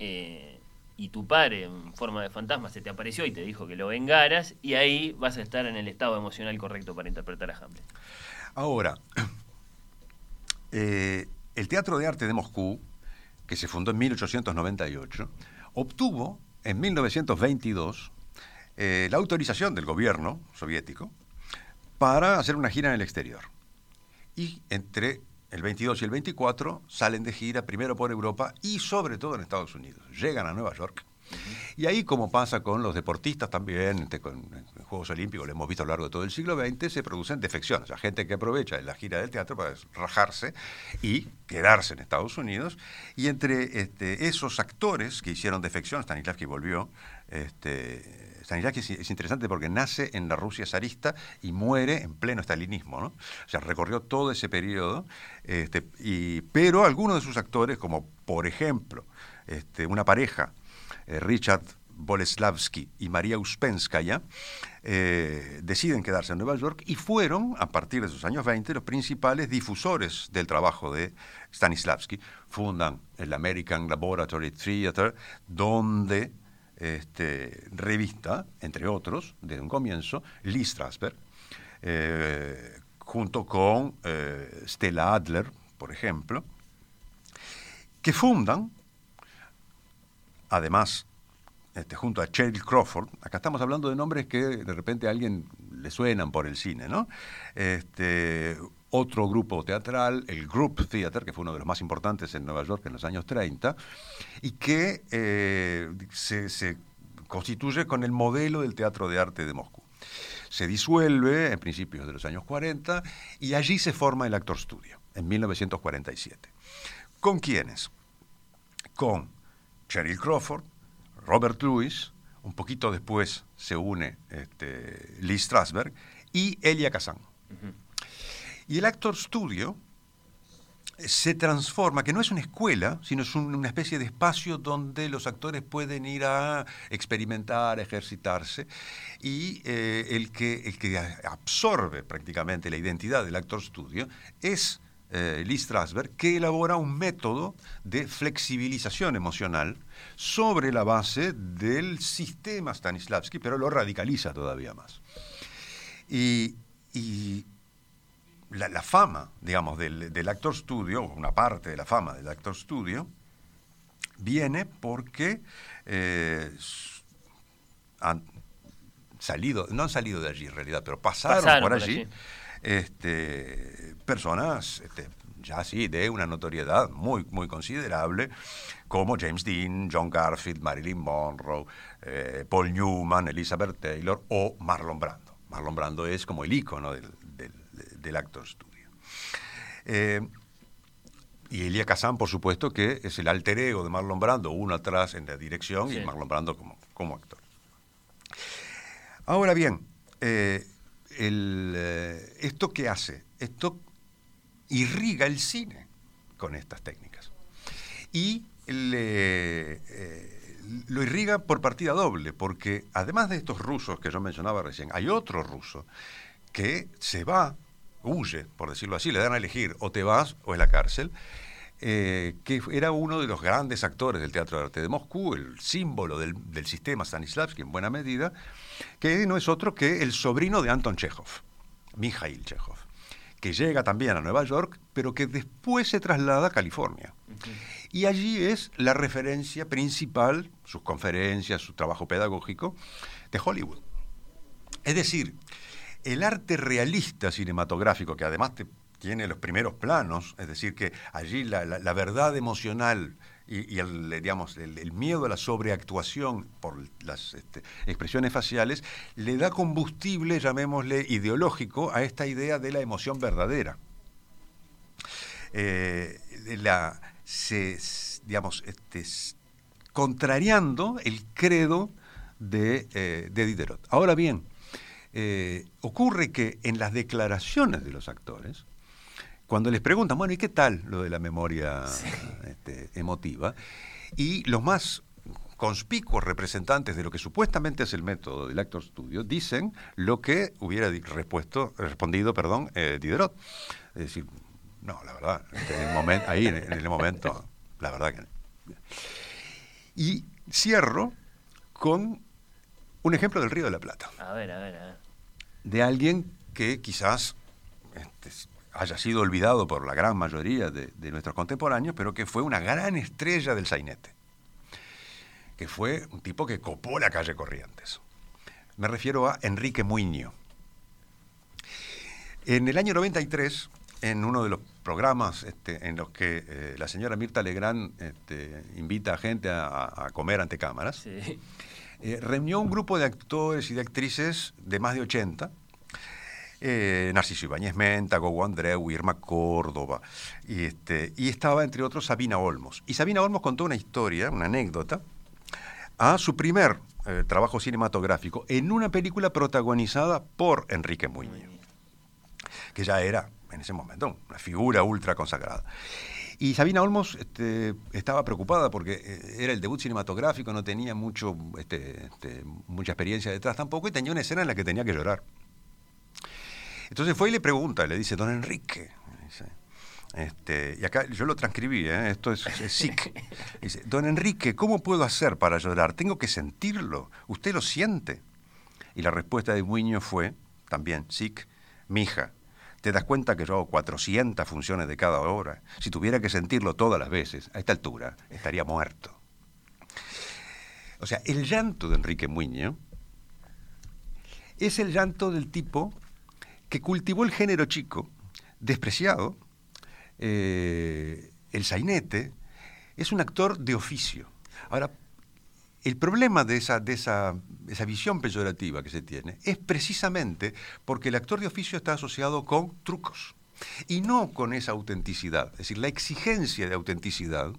Eh, y tu padre en forma de fantasma se te apareció y te dijo que lo vengaras, y ahí vas a estar en el estado emocional correcto para interpretar a Hamlet. Ahora, eh, el Teatro de Arte de Moscú, que se fundó en 1898, obtuvo en 1922 eh, la autorización del gobierno soviético para hacer una gira en el exterior. Y entre el 22 y el 24 salen de gira primero por Europa y sobre todo en Estados Unidos. Llegan a Nueva York Y ahí, como pasa con los deportistas también, este, con en Juegos Olímpicos, lo hemos visto a lo largo de todo el siglo XX, se producen defecciones. O sea, gente que aprovecha la gira del teatro para rajarse y quedarse en Estados Unidos. Y entre este, esos actores que hicieron defección, Stanislavski volvió, este, Stanislavski es, es, interesante porque nace en la Rusia zarista y muere en pleno estalinismo, ¿no? O sea, recorrió todo ese periodo, este, pero algunos de sus actores, como por ejemplo este, una pareja, eh, Richard Boleslavsky y María Uspenskaya, eh, deciden quedarse en Nueva York y fueron, a partir de sus años 20, los principales difusores del trabajo de Stanislavski. Fundan el American Laboratory Theater, donde este, revista, entre otros, desde un comienzo, Lee Strasberg, eh, junto con eh, Stella Adler, por ejemplo, que fundan, además, este, junto a Cheryl Crawford, acá estamos hablando de nombres que de repente a alguien le suenan por el cine, ¿no? Este, otro grupo teatral, el Group Theater, que fue uno de los más importantes en Nueva York en los años 30, y que eh, se, se, constituye con el modelo del Teatro de Arte de Moscú. Se disuelve en principios de los años 40 y allí se forma el Actor Studio, en 1947. ¿Con quiénes? Con Cheryl Crawford, Robert Lewis, un poquito después se une este, Lee Strasberg y Elia Kazan. Uh -huh. Y el Actor Studio se transforma, que no es una escuela, sino es un, una especie de espacio donde los actores pueden ir a experimentar, ejercitarse, y eh, el, que, el que absorbe prácticamente la identidad del Actor Studio es eh, Lee Strasberg, que elabora un método de flexibilización emocional sobre la base del sistema Stanislavski, pero lo radicaliza todavía más. Y, y la, la, fama, digamos, del, del, actor studio, una parte de la fama del actor studio, viene porque eh, han salido, no han salido de allí en realidad, pero pasaron, pasaron por, allí, por allí. Este, personas este, ya sí de una notoriedad muy, muy considerable, como James Dean, John Garfield, Marilyn Monroe, eh, Paul Newman, Elizabeth Taylor o Marlon Brando. Marlon Brando es como el ícono del, del, Actor Studio. Eh, y Elia Kazan, por supuesto, que es el alter ego de Marlon Brando, uno atrás en la dirección sí. y Marlon Brando como, como actor. Ahora bien, eh, el, eh, ¿esto qué hace? Esto irriga el cine con estas técnicas. Y le, eh, lo irriga por partida doble, porque además de estos rusos que yo mencionaba recién, hay otro ruso que se va, huye, por decirlo así, le dan a elegir o te vas o es la cárcel, eh, que era uno de los grandes actores del Teatro de Arte de Moscú, el símbolo del, del, sistema Stanislavski en buena medida, que no es otro que el sobrino de Anton Chekhov, Mikhail Chekhov, que llega también a Nueva York, pero que después se traslada a California. Uh -huh. Y allí es la referencia principal, sus conferencias, su trabajo pedagógico, de Hollywood. Es decir, el arte realista cinematográfico, que además tiene los primeros planos, es decir, que allí la, verdad emocional y, el, digamos, el, miedo a la sobreactuación por las este, expresiones faciales, le da combustible, llamémosle, ideológico a esta idea de la emoción verdadera. Eh, la, se, digamos, este, contrariando el credo de, eh, de Diderot. Ahora bien, eh, ocurre que en las declaraciones de los actores, cuando les preguntan, bueno, ¿y qué tal lo de la memoria sí. este, emotiva? Y los más conspicuos representantes de lo que supuestamente es el método del actor studio dicen lo que hubiera respuesto, respondido perdón, eh, Diderot. Es decir, no, la verdad, en el momento, ahí en el momento, la verdad que. Y cierro con un ejemplo del Río de la Plata. A ver, a ver, a ver. De alguien que quizás este, haya sido olvidado por la gran mayoría de, nuestros contemporáneos, pero que fue una gran estrella del sainete. Que fue un tipo que copó la calle Corrientes. Me refiero a Enrique Muiño. En el año 93, en uno de los programas este, en los que eh, la señora Mirta Legrand este, invita a gente a, comer ante cámaras. Eh, reunió un grupo de actores y de actrices de más de 80. eh, Narciso Ibáñez Menta, Gogo Andreu, Irma Córdoba, y, este, y estaba entre otros Sabina Olmos. Y Sabina Olmos contó una historia, una anécdota, a su primer eh, trabajo cinematográfico en una película protagonizada por Enrique Muñoz que ya era en ese momento una figura ultra consagrada. Y Sabina Olmos este, estaba preocupada porque eh, era el debut cinematográfico, no tenía mucho, este, este, mucha experiencia detrás tampoco, y tenía una escena en la que tenía que llorar. Entonces fue y le pregunta, le dice, don Enrique, dice, y acá yo lo transcribí, ¿eh? esto es, es SIC. Dice, don Enrique, ¿cómo puedo hacer para llorar? Tengo que sentirlo. ¿Usted lo siente? Y la respuesta de Muñoz fue, también, SIC, mija, te das cuenta que yo hago 400 funciones de cada hora. Si tuviera que sentirlo todas las veces, a esta altura, estaría muerto. O sea, el llanto de Enrique Muñoz es el llanto del tipo que cultivó el género chico, despreciado, eh, el sainete, es un actor de oficio. Ahora, el problema de, esa, de esa, esa visión peyorativa que se tiene es precisamente porque el actor de oficio está asociado con trucos y no con esa autenticidad. Es decir, la exigencia de autenticidad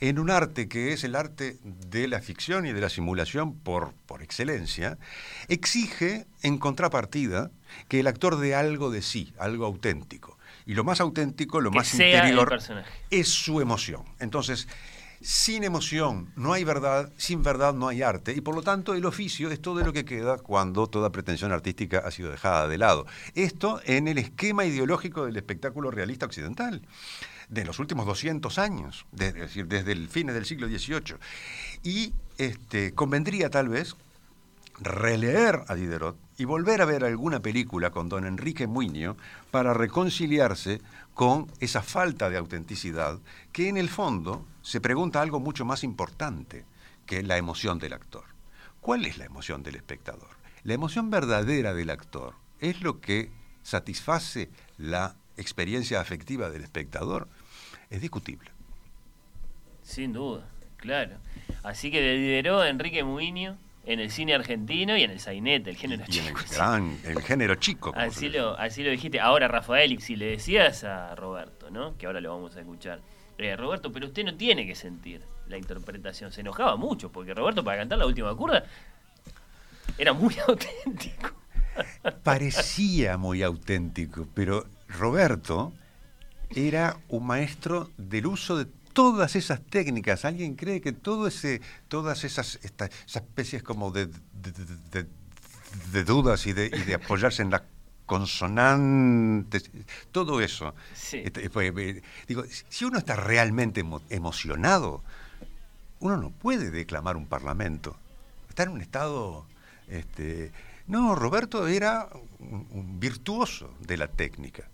en un arte que es el arte de la ficción y de la simulación por, por excelencia, exige en contrapartida que el actor dé algo de sí, algo auténtico. Y lo más auténtico, lo Que más sea el interior, personaje. es su emoción. Entonces, sin emoción no hay verdad, sin verdad no hay arte, y por lo tanto el oficio es todo lo que queda cuando toda pretensión artística ha sido dejada de lado. Esto en el esquema ideológico del espectáculo realista occidental de los últimos 200 años, es decir, desde el fines del siglo XVIII. Y este, convendría tal vez releer a Diderot y volver a ver alguna película con don Enrique Muñoz para reconciliarse con esa falta de autenticidad que en el fondo se pregunta algo mucho más importante que la emoción del actor. ¿Cuál es la emoción del espectador? La emoción verdadera del actor es lo que satisface la experiencia afectiva del espectador. Es discutible. Sin duda, claro. Así que lideró Enrique Muñoz en el cine argentino y en el sainete, el género Y en el, chico. gran, el género chico. Así lo, así lo dijiste. Ahora, Rafael, y si le decías a Roberto, ¿no? Que ahora lo vamos a escuchar. Eh, Roberto, pero usted no tiene que sentir la interpretación. Se enojaba mucho, porque Roberto para cantar la última curda era muy auténtico. parecía muy auténtico, pero Roberto era un maestro del uso de todas esas técnicas. ¿Alguien cree que todo ese, todas esas, esta- esas especies como de, de- de- de- dudas y de, y de apoyarse en las consonantes, todo eso? Sí. Este, pues, eh, digo, si uno está realmente emo- emocionado, uno no puede declamar un parlamento. Está en un estado... Este, no, Roberto era un, un virtuoso de la técnica.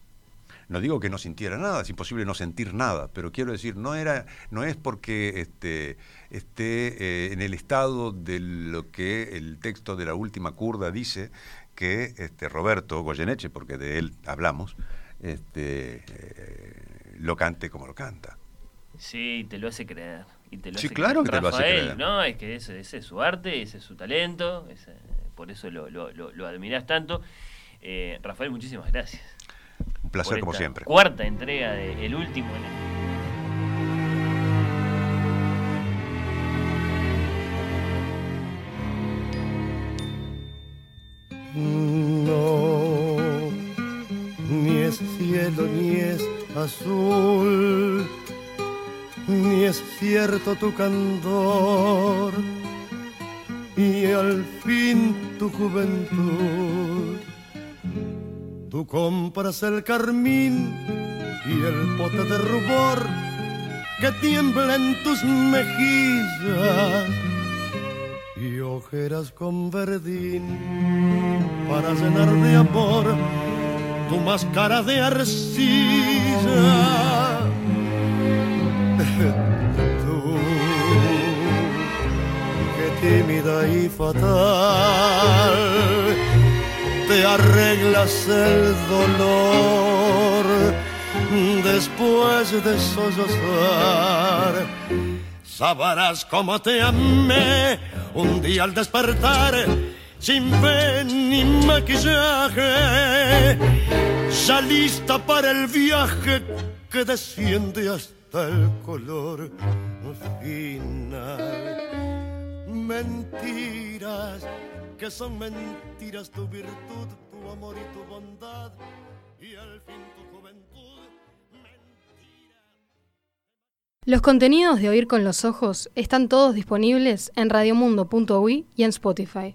No digo que no sintiera nada, es imposible no sentir nada, pero quiero decir, no, era, no es porque este, esté eh, en el estado de lo que el texto de la última curda dice que este, Roberto Goyeneche, porque de él hablamos, este, eh, lo cante como lo canta. Sí, te lo hace creer. Y te lo Sí, hace claro creer. que te lo hace Rafael, creer. No, es que ese, ese es su arte, ese es su talento, ese- por eso lo, lo, lo, lo admirás tanto. Eh, Rafael, muchísimas gracias. Un placer como siempre. Cuarta entrega de El Último en el- No, ni es cielo ni es azul, ni es cierto tu candor, y al fin tu juventud. Tú compras el carmín y el pote de rubor que tiembla en tus mejillas y ojeras con verdín para llenar de amor tu máscara de arcilla. Tú, que tímida y fatal, te arreglas el dolor después de sollozar. Sabrás cómo te amé un día al despertar, sin fe ni maquillaje, ya lista para el viaje que desciende hasta el color final. Mentiras, que son mentiras tu virtud, tu amor y tu bondad, y al fin tu juventud. Los contenidos de Oír con los Ojos están todos disponibles en radiomundo.uy y en Spotify.